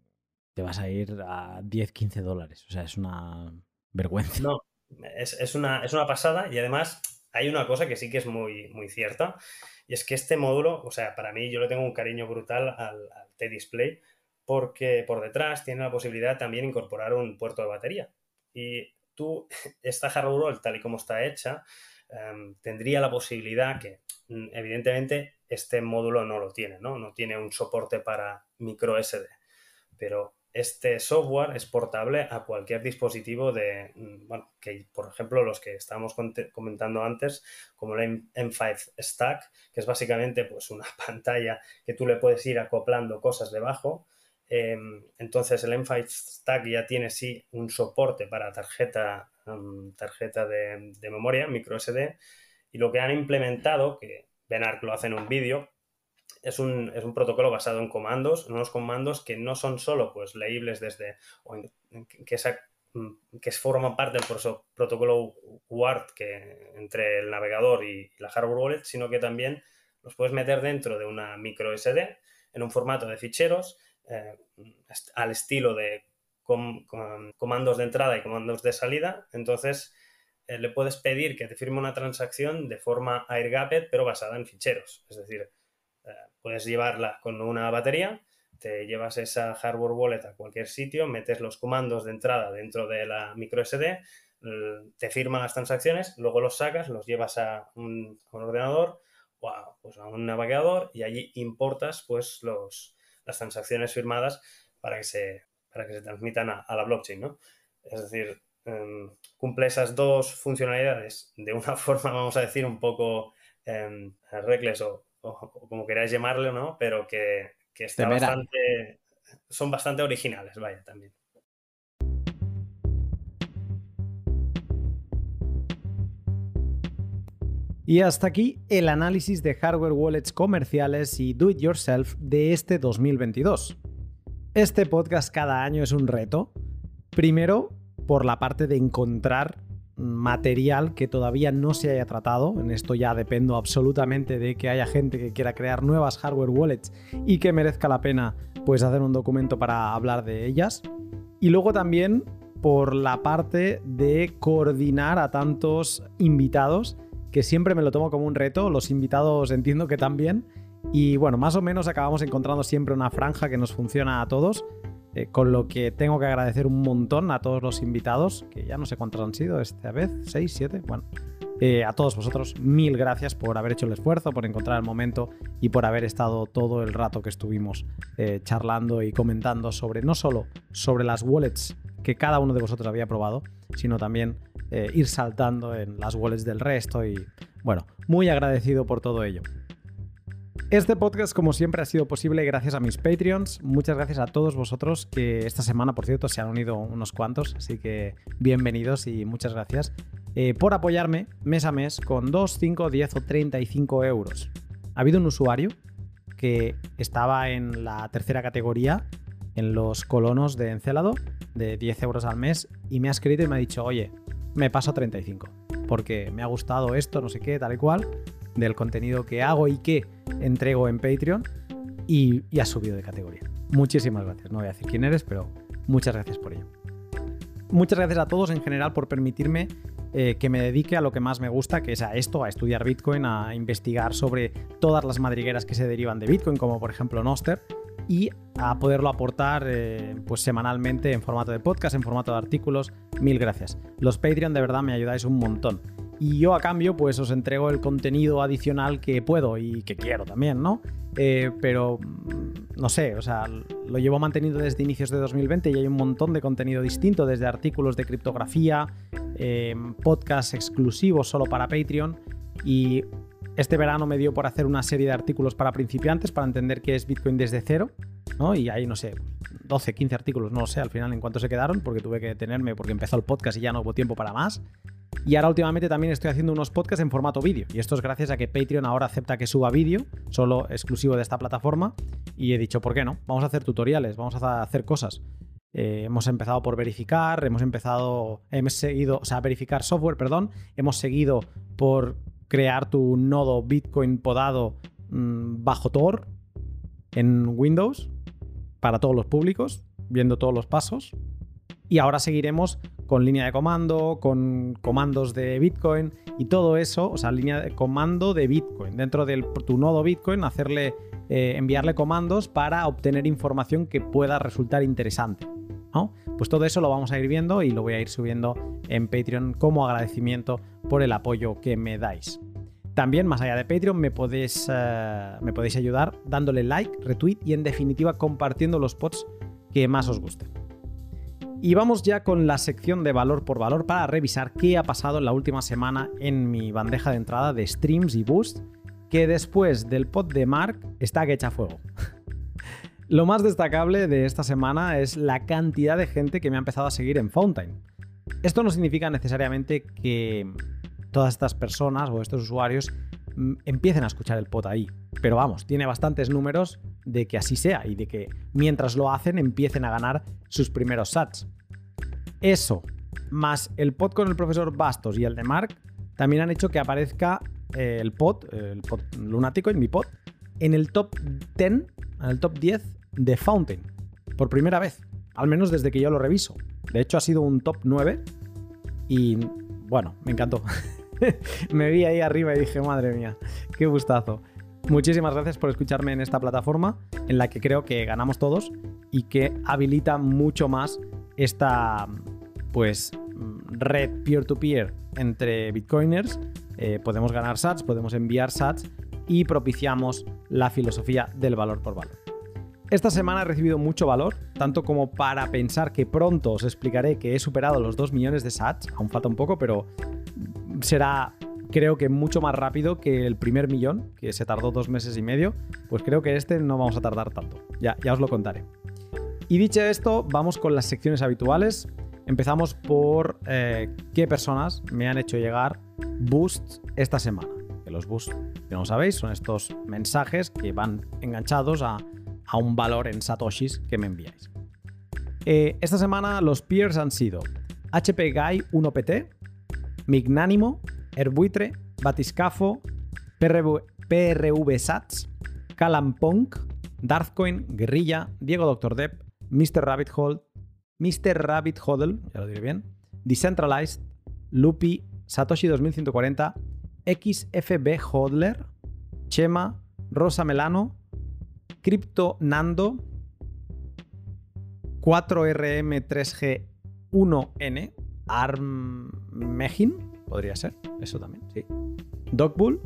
te vas a ir a 10, 15 dólares. O sea, es una vergüenza. No, es, una, es una pasada y además hay una cosa que sí que es muy, muy cierta y es que este módulo, o sea, para mí yo le tengo un cariño brutal al, al T-Display porque por detrás tiene la posibilidad también de incorporar un puerto de batería. Y tú, esta hardware tal y como está hecha, Em, tendría la posibilidad que, mm, evidentemente, este módulo no lo tiene, ¿no? No tiene un soporte para micro SD, pero este software es portable a cualquier dispositivo de, mm, bueno, que por ejemplo los que estábamos comentando antes, como el M5 Stack, que es básicamente pues una pantalla que tú le puedes ir acoplando cosas debajo. Em, entonces el M5 Stack ya tiene sí un soporte para tarjeta tarjeta de, memoria, micro SD, y lo que han implementado, que Benark lo hace en un vídeo, es un, es un, protocolo basado en comandos, en unos comandos que no son solo pues, leíbles desde, que, esa, mm, que forman parte del protocolo UART que, entre el navegador y la hardware wallet, sino que también los puedes meter dentro de una micro SD en un formato de ficheros eh, al estilo de comandos de entrada y comandos de salida. Entonces, eh, le puedes pedir que te firme una transacción de forma air-gapped, pero basada en ficheros. Es decir, eh, puedes llevarla con una batería, te llevas esa hardware wallet a cualquier sitio, metes los comandos de entrada dentro de la micro SD, te firma las transacciones, luego los sacas, los llevas a un, ordenador o pues a, un navegador y allí importas pues los, las transacciones firmadas para que se, para que se transmitan a, la blockchain, ¿no? Es decir, em, cumple esas dos funcionalidades de una forma, vamos a decir, un poco eh, o, como queráis llamarlo, ¿no? Pero que, que está bastante, son bastante originales, vaya, también. Y hasta aquí el análisis de hardware wallets comerciales y do it yourself de este 2022. Este podcast cada año es un reto. Primero, por la parte de encontrar material que todavía no se haya tratado. En esto ya dependo absolutamente de que haya gente que quiera crear nuevas hardware wallets y que merezca la pena pues hacer un documento para hablar de ellas. Y luego también por la parte de coordinar a tantos invitados, que siempre me lo tomo como un reto, los invitados entiendo que también, y bueno, más o menos acabamos encontrando siempre una franja que nos funciona a todos, eh, con lo que tengo que agradecer un montón a todos los invitados, que ya no sé cuántos han sido esta vez, seis, siete, bueno. Eh, a todos vosotros, mil gracias por haber hecho el esfuerzo, por encontrar el momento y por haber estado todo el rato que estuvimos eh, charlando y comentando sobre no solo sobre las wallets que cada uno de vosotros había probado, sino también eh, ir saltando en las wallets del resto y bueno, muy agradecido por todo ello. Este podcast, como siempre, ha sido posible gracias a mis Patreons. Muchas gracias a todos vosotros que esta semana, por cierto, se han unido unos cuantos, así que bienvenidos y muchas gracias eh, por apoyarme mes a mes con 2, 5, 10 o 35 euros. Ha habido un usuario que estaba en la tercera categoría en los colonos de Encelado de 10 euros al mes y me ha escrito y me ha dicho, oye, me paso a 35 porque me ha gustado esto, no sé qué, tal y cual, del contenido que hago y que entrego en Patreon y, ha subido de categoría. Muchísimas gracias. No voy a decir quién eres, pero muchas gracias por ello. Muchas gracias a todos en general por permitirme eh, que me dedique a lo que más me gusta, que es a esto, a estudiar Bitcoin, a investigar sobre todas las madrigueras que se derivan de Bitcoin, como por ejemplo Noster, y a poderlo aportar eh, pues semanalmente en formato de podcast, en formato de artículos. Mil gracias. Los Patreon de verdad me ayudáis un montón y yo a cambio pues os entrego el contenido adicional que puedo y que quiero también, ¿no? Eh, pero mm, no sé, o sea, lo llevo mantenido desde inicios de 2020 y hay un montón de contenido distinto, desde artículos de criptografía, eh, podcasts exclusivos solo para Patreon y este verano me dio por hacer una serie de artículos para principiantes para entender qué es Bitcoin desde cero, ¿no? Y ahí, no sé, 12, 15 artículos, no lo sé al final en cuánto se quedaron, porque tuve que detenerme porque empezó el podcast y ya no hubo tiempo para más. Y ahora últimamente también estoy haciendo unos podcasts en formato vídeo. Y esto es gracias a que Patreon ahora acepta que suba vídeo, solo exclusivo de esta plataforma. Y he dicho, ¿por qué no? Vamos a hacer tutoriales, vamos a hacer cosas. Eh, hemos empezado por verificar, hemos empezado, hemos seguido, o sea, verificar software, perdón. Hemos seguido por crear tu nodo Bitcoin podado mm, bajo Tor en Windows para todos los públicos, viendo todos los pasos. Y ahora seguiremos con línea de comando, con comandos de Bitcoin y todo eso, o sea, línea de comando de Bitcoin. Dentro de tu nodo Bitcoin, hacerle, eh, enviarle comandos para obtener información que pueda resultar interesante. Pues todo eso lo vamos a ir viendo y lo voy a ir subiendo en Patreon como agradecimiento por el apoyo que me dais. También, más allá de Patreon, me podéis, eh, me podéis ayudar dándole like, retweet y en definitiva compartiendo los pods que más os gusten. Y vamos ya con la sección de valor por valor para revisar qué ha pasado en la última semana en mi bandeja de entrada de streams y boost, que después del pod de Mark está que echa fuego. Lo más destacable de esta semana es la cantidad de gente que me ha empezado a seguir en Fountain. Esto no significa necesariamente que todas estas personas o estos usuarios mm, empiecen a escuchar el pod ahí. Pero vamos, tiene bastantes números de que así sea y de que mientras lo hacen empiecen a ganar sus primeros sats. Eso, más el pod con el profesor Bastos y el de Mark, también han hecho que aparezca eh, el pod, el pod lunático en mi pod, en el top 10, en el top 10 de Fountain, por primera vez, al menos desde que yo lo reviso. De hecho, ha sido un top 9 y bueno, me encantó. me vi ahí arriba y dije, madre mía, qué gustazo. Muchísimas gracias por escucharme en esta plataforma en la que creo que ganamos todos y que habilita mucho más esta pues red peer-to-peer entre bitcoiners. Eh, podemos ganar sats, podemos enviar sats y propiciamos la filosofía del valor por valor. Esta semana he recibido mucho valor, tanto como para pensar que pronto os explicaré que he superado los 2 millones de sats, aún falta un poco, pero será creo que mucho más rápido que el primer millón, que se tardó dos meses y medio, pues creo que este no vamos a tardar tanto. Ya, ya os lo contaré. Y dicho esto, vamos con las secciones habituales. Empezamos por eh, qué personas me han hecho llegar boosts esta semana. Los boosts, que no sabéis, son estos mensajes que van enganchados a, un valor en satoshis que me enviáis. Eh, esta semana los peers han sido HP Guy 1PT, Mignánimo, Erbuitre, Batiscafo, PRV, PRV Sats, Punk, Darthcoin, Guerrilla, Diego Dr. Depp, Mr. Rabbit Hole, Mr. Rabbit Hodl, ya lo diré bien, Decentralized, Lupi, Satoshi 2140, XFB Hodler, Chema, Rosa Melano, Crypto Nando, 4RM3G1N, Armegin, podría ser, eso también, sí. Dogbull,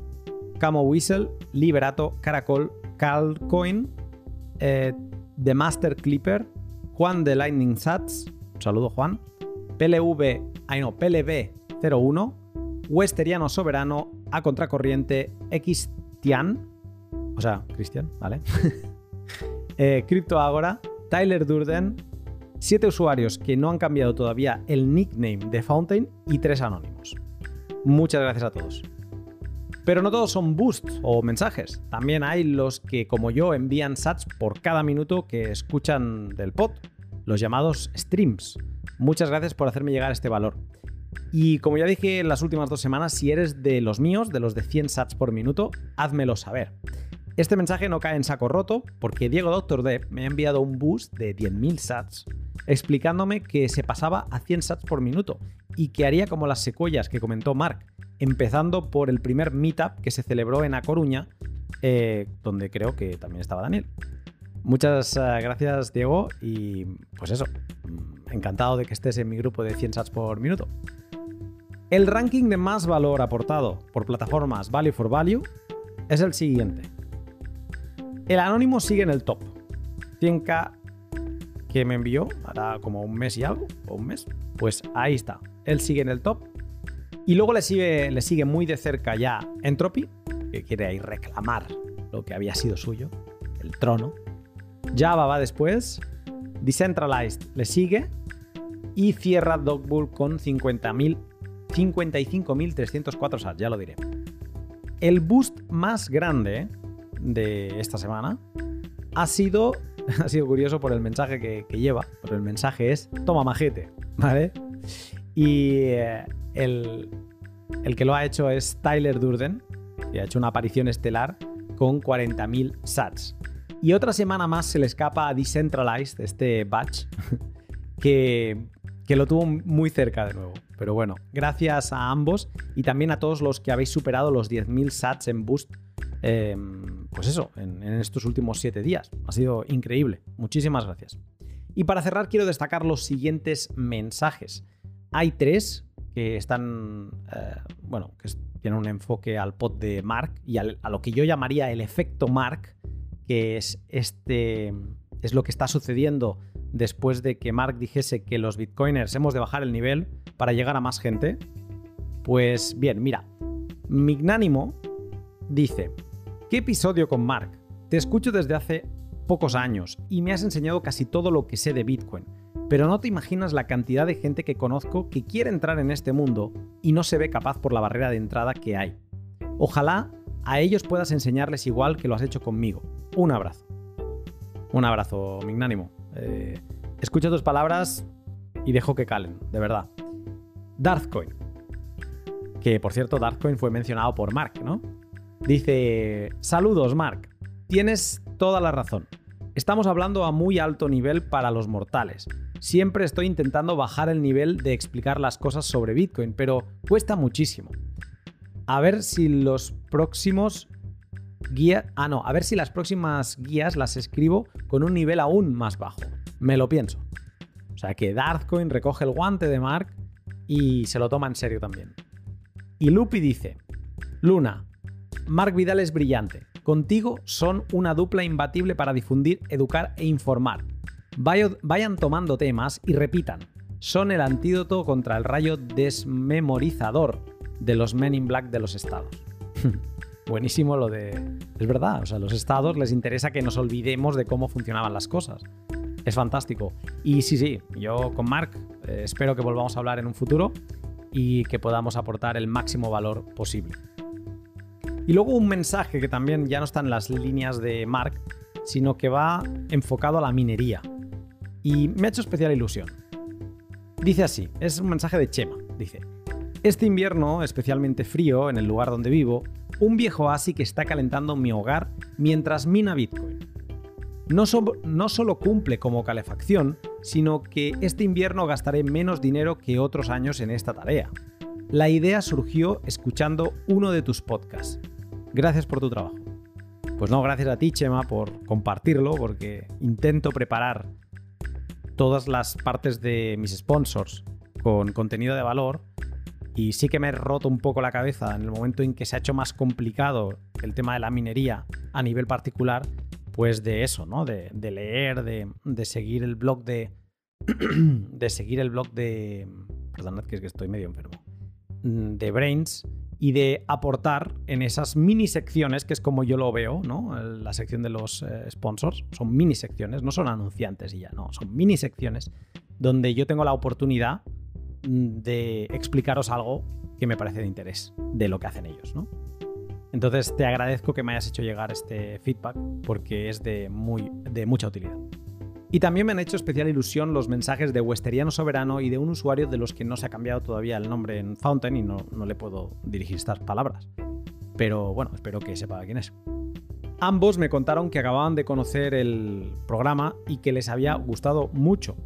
Camo Whistle, Liberato, Caracol, Calcoin, eh, The Master Clipper, Juan de Lightning Sats, saludo Juan, PLV, ay no, PLB01, Westeriano Soberano, A Contracorriente, Xtian, o sea, Cristian, ¿vale? eh, Crypto Agora, Tyler Durden, siete usuarios que no han cambiado todavía el nickname de Fountain y tres anónimos. Muchas gracias a todos. Pero no todos son boosts o mensajes. También hay los que, como yo, envían sats por cada minuto que escuchan del pod, los llamados streams. Muchas gracias por hacerme llegar este valor. Y como ya dije en las últimas dos semanas, si eres de los míos, de los de 100 sats por minuto, házmelo saber. Este mensaje no cae en saco roto porque Diego Doctor Dev me ha enviado un boost de 10.000 sats explicándome que se pasaba a 100 sats por minuto y que haría como las secuellas que comentó Mark, empezando por el primer meetup que se celebró en A Coruña, eh, donde creo que también estaba Daniel. Muchas eh, gracias Diego y pues eso, mm, encantado de que estés en mi grupo de 100 sats por minuto. El ranking de más valor aportado por plataformas Value for Value es el siguiente. El anónimo sigue en el top. 100k que me envió, hará como un mes y algo, o un mes. Pues ahí está. Él sigue en el top. Y luego le sigue, muy de cerca ya Entropy, que quiere ahí reclamar lo que había sido suyo, el trono. Java va después. Decentralized le sigue. Y cierra Dogbull con 50.000 55.304 sats, ya lo diré. El boost más grande de esta semana ha sido, ha sido curioso por el mensaje que, lleva, pero el mensaje es, toma majete, ¿vale? Y eh, el, el que lo ha hecho es Tyler Durden, que ha hecho una aparición estelar con 40.000 sats. Y otra semana más se le escapa a Decentralized, este batch, que, que lo tuvo muy cerca de nuevo. Pero bueno, gracias a ambos y también a todos los que habéis superado los 10.000 sats en boost Em, pues eso, en, estos últimos siete días. Ha sido increíble. Muchísimas gracias. Y para cerrar, quiero destacar los siguientes mensajes. Hay tres que están, eh, bueno, que tienen un enfoque al pod de Mark y a lo que yo llamaría el efecto Mark, que es este, es lo que está sucediendo después de que Mark dijese que los bitcoiners hemos de bajar el nivel para llegar a más gente. Pues bien, mira, Mignánimo dice, ¿Qué episodio con Mark? Te escucho desde hace pocos años y me has enseñado casi todo lo que sé de Bitcoin, pero no te imaginas la cantidad de gente que conozco que quiere entrar en este mundo y no se ve capaz por la barrera de entrada que hay. Ojalá a ellos puedas enseñarles igual que lo has hecho conmigo. Un abrazo. Un abrazo, mignánimo. Eh, escucho tus palabras y dejo que calen, de verdad. Darthcoin. Que por cierto, Darthcoin fue mencionado por Mark, ¿no? Dice, saludos Mark, tienes toda la razón. Estamos hablando a muy alto nivel para los mortales. Siempre estoy intentando bajar el nivel de explicar las cosas sobre Bitcoin, pero cuesta muchísimo. A ver si los próximos guías... Ah, no, a ver si las próximas guías las escribo con un nivel aún más bajo. Me lo pienso. O sea que Darthcoin recoge el guante de Mark y se lo toma en serio también. Y Lupi dice, Luna, Mark Vidal es brillante. Contigo son una dupla imbatible para difundir, educar e informar. Vayan tomando temas y repitan. Son el antídoto contra el rayo desmemorizador de los Men in Black de los estados. Buenísimo lo de... Es verdad, o sea, a los estados les interesa que nos olvidemos de cómo funcionaban las cosas. Es fantástico. Y sí, sí, yo con Mark eh, espero que volvamos a hablar en un futuro y que podamos aportar el máximo valor posible. Y luego un mensaje que también ya no está en las líneas de Mark, sino que va enfocado a la minería. Y me ha hecho especial ilusión. Dice así, es un mensaje de Chema. Dice, este invierno, especialmente frío en el lugar donde vivo, un viejo ASIC está calentando mi hogar mientras mina Bitcoin. No, no, solo cumple como calefacción, sino que este invierno gastaré menos dinero que otros años en esta tarea. La idea surgió escuchando uno de tus podcasts. Gracias por tu trabajo. Pues no, gracias a ti, Chema, por compartirlo, porque intento preparar todas las partes de mis sponsors con contenido de valor. Y sí que me he roto un poco la cabeza en el momento en que se ha hecho más complicado el tema de la minería a nivel particular, pues de eso, ¿no? De, leer, de, seguir el blog de, de seguir el blog de... Perdonad que es que estoy medio enfermo. mm, De Brains y de aportar en esas mini secciones, que es como yo lo veo, ¿no? La sección de los eh, sponsors. Son mini secciones, no son anunciantes y ya, no. Son mini secciones donde yo tengo la oportunidad de explicaros algo que me parece de interés de lo que hacen ellos, ¿no? Entonces te agradezco que me hayas hecho llegar este feedback porque es de, muy, de mucha utilidad. Y también me han hecho especial ilusión los mensajes de Westeriano Soberano y de un usuario de los que no se ha cambiado todavía el nombre en Fountain y no, no le puedo dirigir estas palabras. Pero bueno, espero que sepa quién es. Ambos me contaron que acababan de conocer el programa y que les había gustado mucho.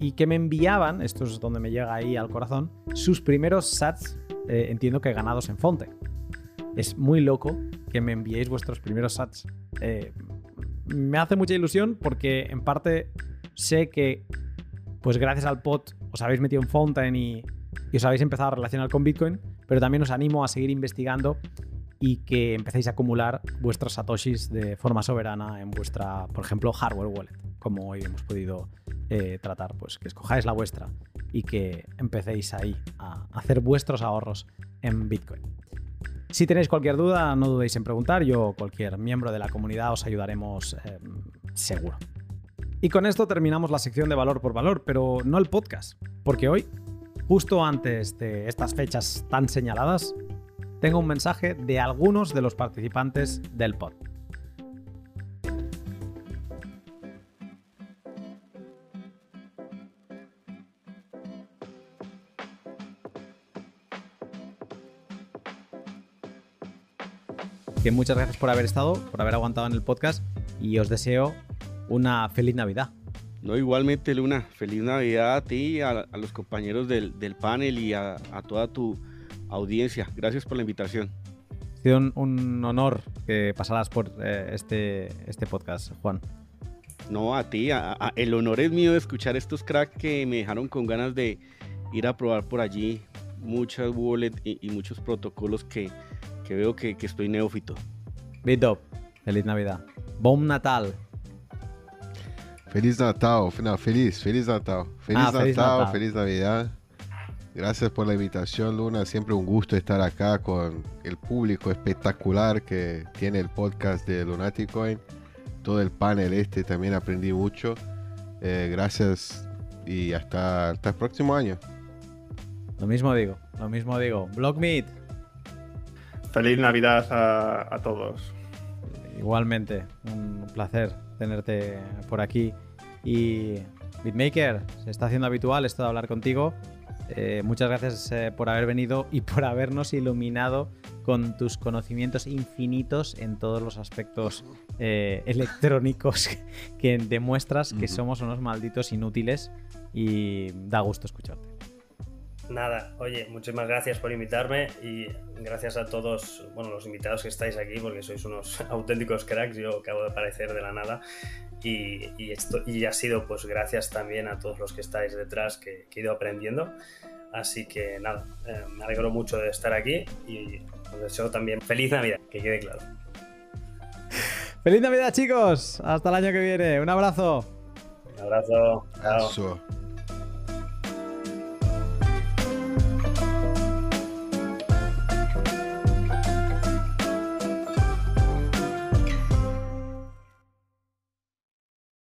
Y que me enviaban, esto es donde me llega ahí al corazón, sus primeros sats, eh, entiendo que ganados en Fountain. Es muy loco que me enviéis vuestros primeros sats. Eh, me hace mucha ilusión porque en parte sé que, pues gracias al pod, os habéis metido en Fountain y, y os habéis empezado a relacionar con Bitcoin, pero también os animo a seguir investigando y que empecéis a acumular vuestros satoshis de forma soberana en vuestra, por ejemplo, hardware wallet, como hoy hemos podido eh, tratar, pues que escojáis la vuestra y que empecéis ahí a hacer vuestros ahorros en Bitcoin. Si tenéis cualquier duda, no dudéis en preguntar. Yo o cualquier miembro de la comunidad os ayudaremos eh, seguro. Y con esto terminamos la sección de valor por valor, pero no el podcast, porque hoy, justo antes de estas fechas tan señaladas, tengo un mensaje de algunos de los participantes del pod. Que muchas gracias por haber estado, por haber aguantado en el podcast y os deseo una feliz Navidad. No, igualmente, Luna, feliz Navidad a ti, a, a los compañeros del, del panel y a, a, toda tu audiencia. Gracias por la invitación. Ha sido un, un honor que pasaras por eh, este, este podcast, Juan. No, a ti, a, el honor es mío de escuchar estos cracks que me dejaron con ganas de ir a probar por allí muchas wallets y, y, muchos protocolos que, que veo que, que, estoy neófito. Bitop, feliz Navidad. Bom Natal. Feliz Natal, no, feliz, feliz Natal. Feliz, ah, Natal, feliz Natal, feliz Navidad. Gracias por la invitación, Luna. Siempre un gusto estar acá con el público espectacular que tiene el podcast de Lunaticoin. Todo el panel este también aprendí mucho. Eh, gracias y hasta, hasta el próximo año. Lo mismo digo, lo mismo digo. Blockmeet. Feliz Navidad a, a todos. Igualmente, un placer tenerte por aquí. Y Bitmaker, se está haciendo habitual esto de hablar contigo. Eh, muchas gracias eh, por haber venido y por habernos iluminado con tus conocimientos infinitos en todos los aspectos eh, electrónicos que demuestras uh -huh. que somos unos malditos inútiles y da gusto escucharte. Nada, oye, muchísimas gracias por invitarme y gracias a todos, bueno, los invitados que estáis aquí, porque sois unos auténticos cracks, yo acabo de aparecer de la nada y, y, esto, y ha sido pues gracias también a todos los que estáis detrás que, que he ido aprendiendo. Así que nada, eh, me alegro mucho de estar aquí y os deseo también feliz Navidad, que quede claro. Feliz Navidad chicos, hasta el año que viene, un abrazo. Un abrazo. Chao.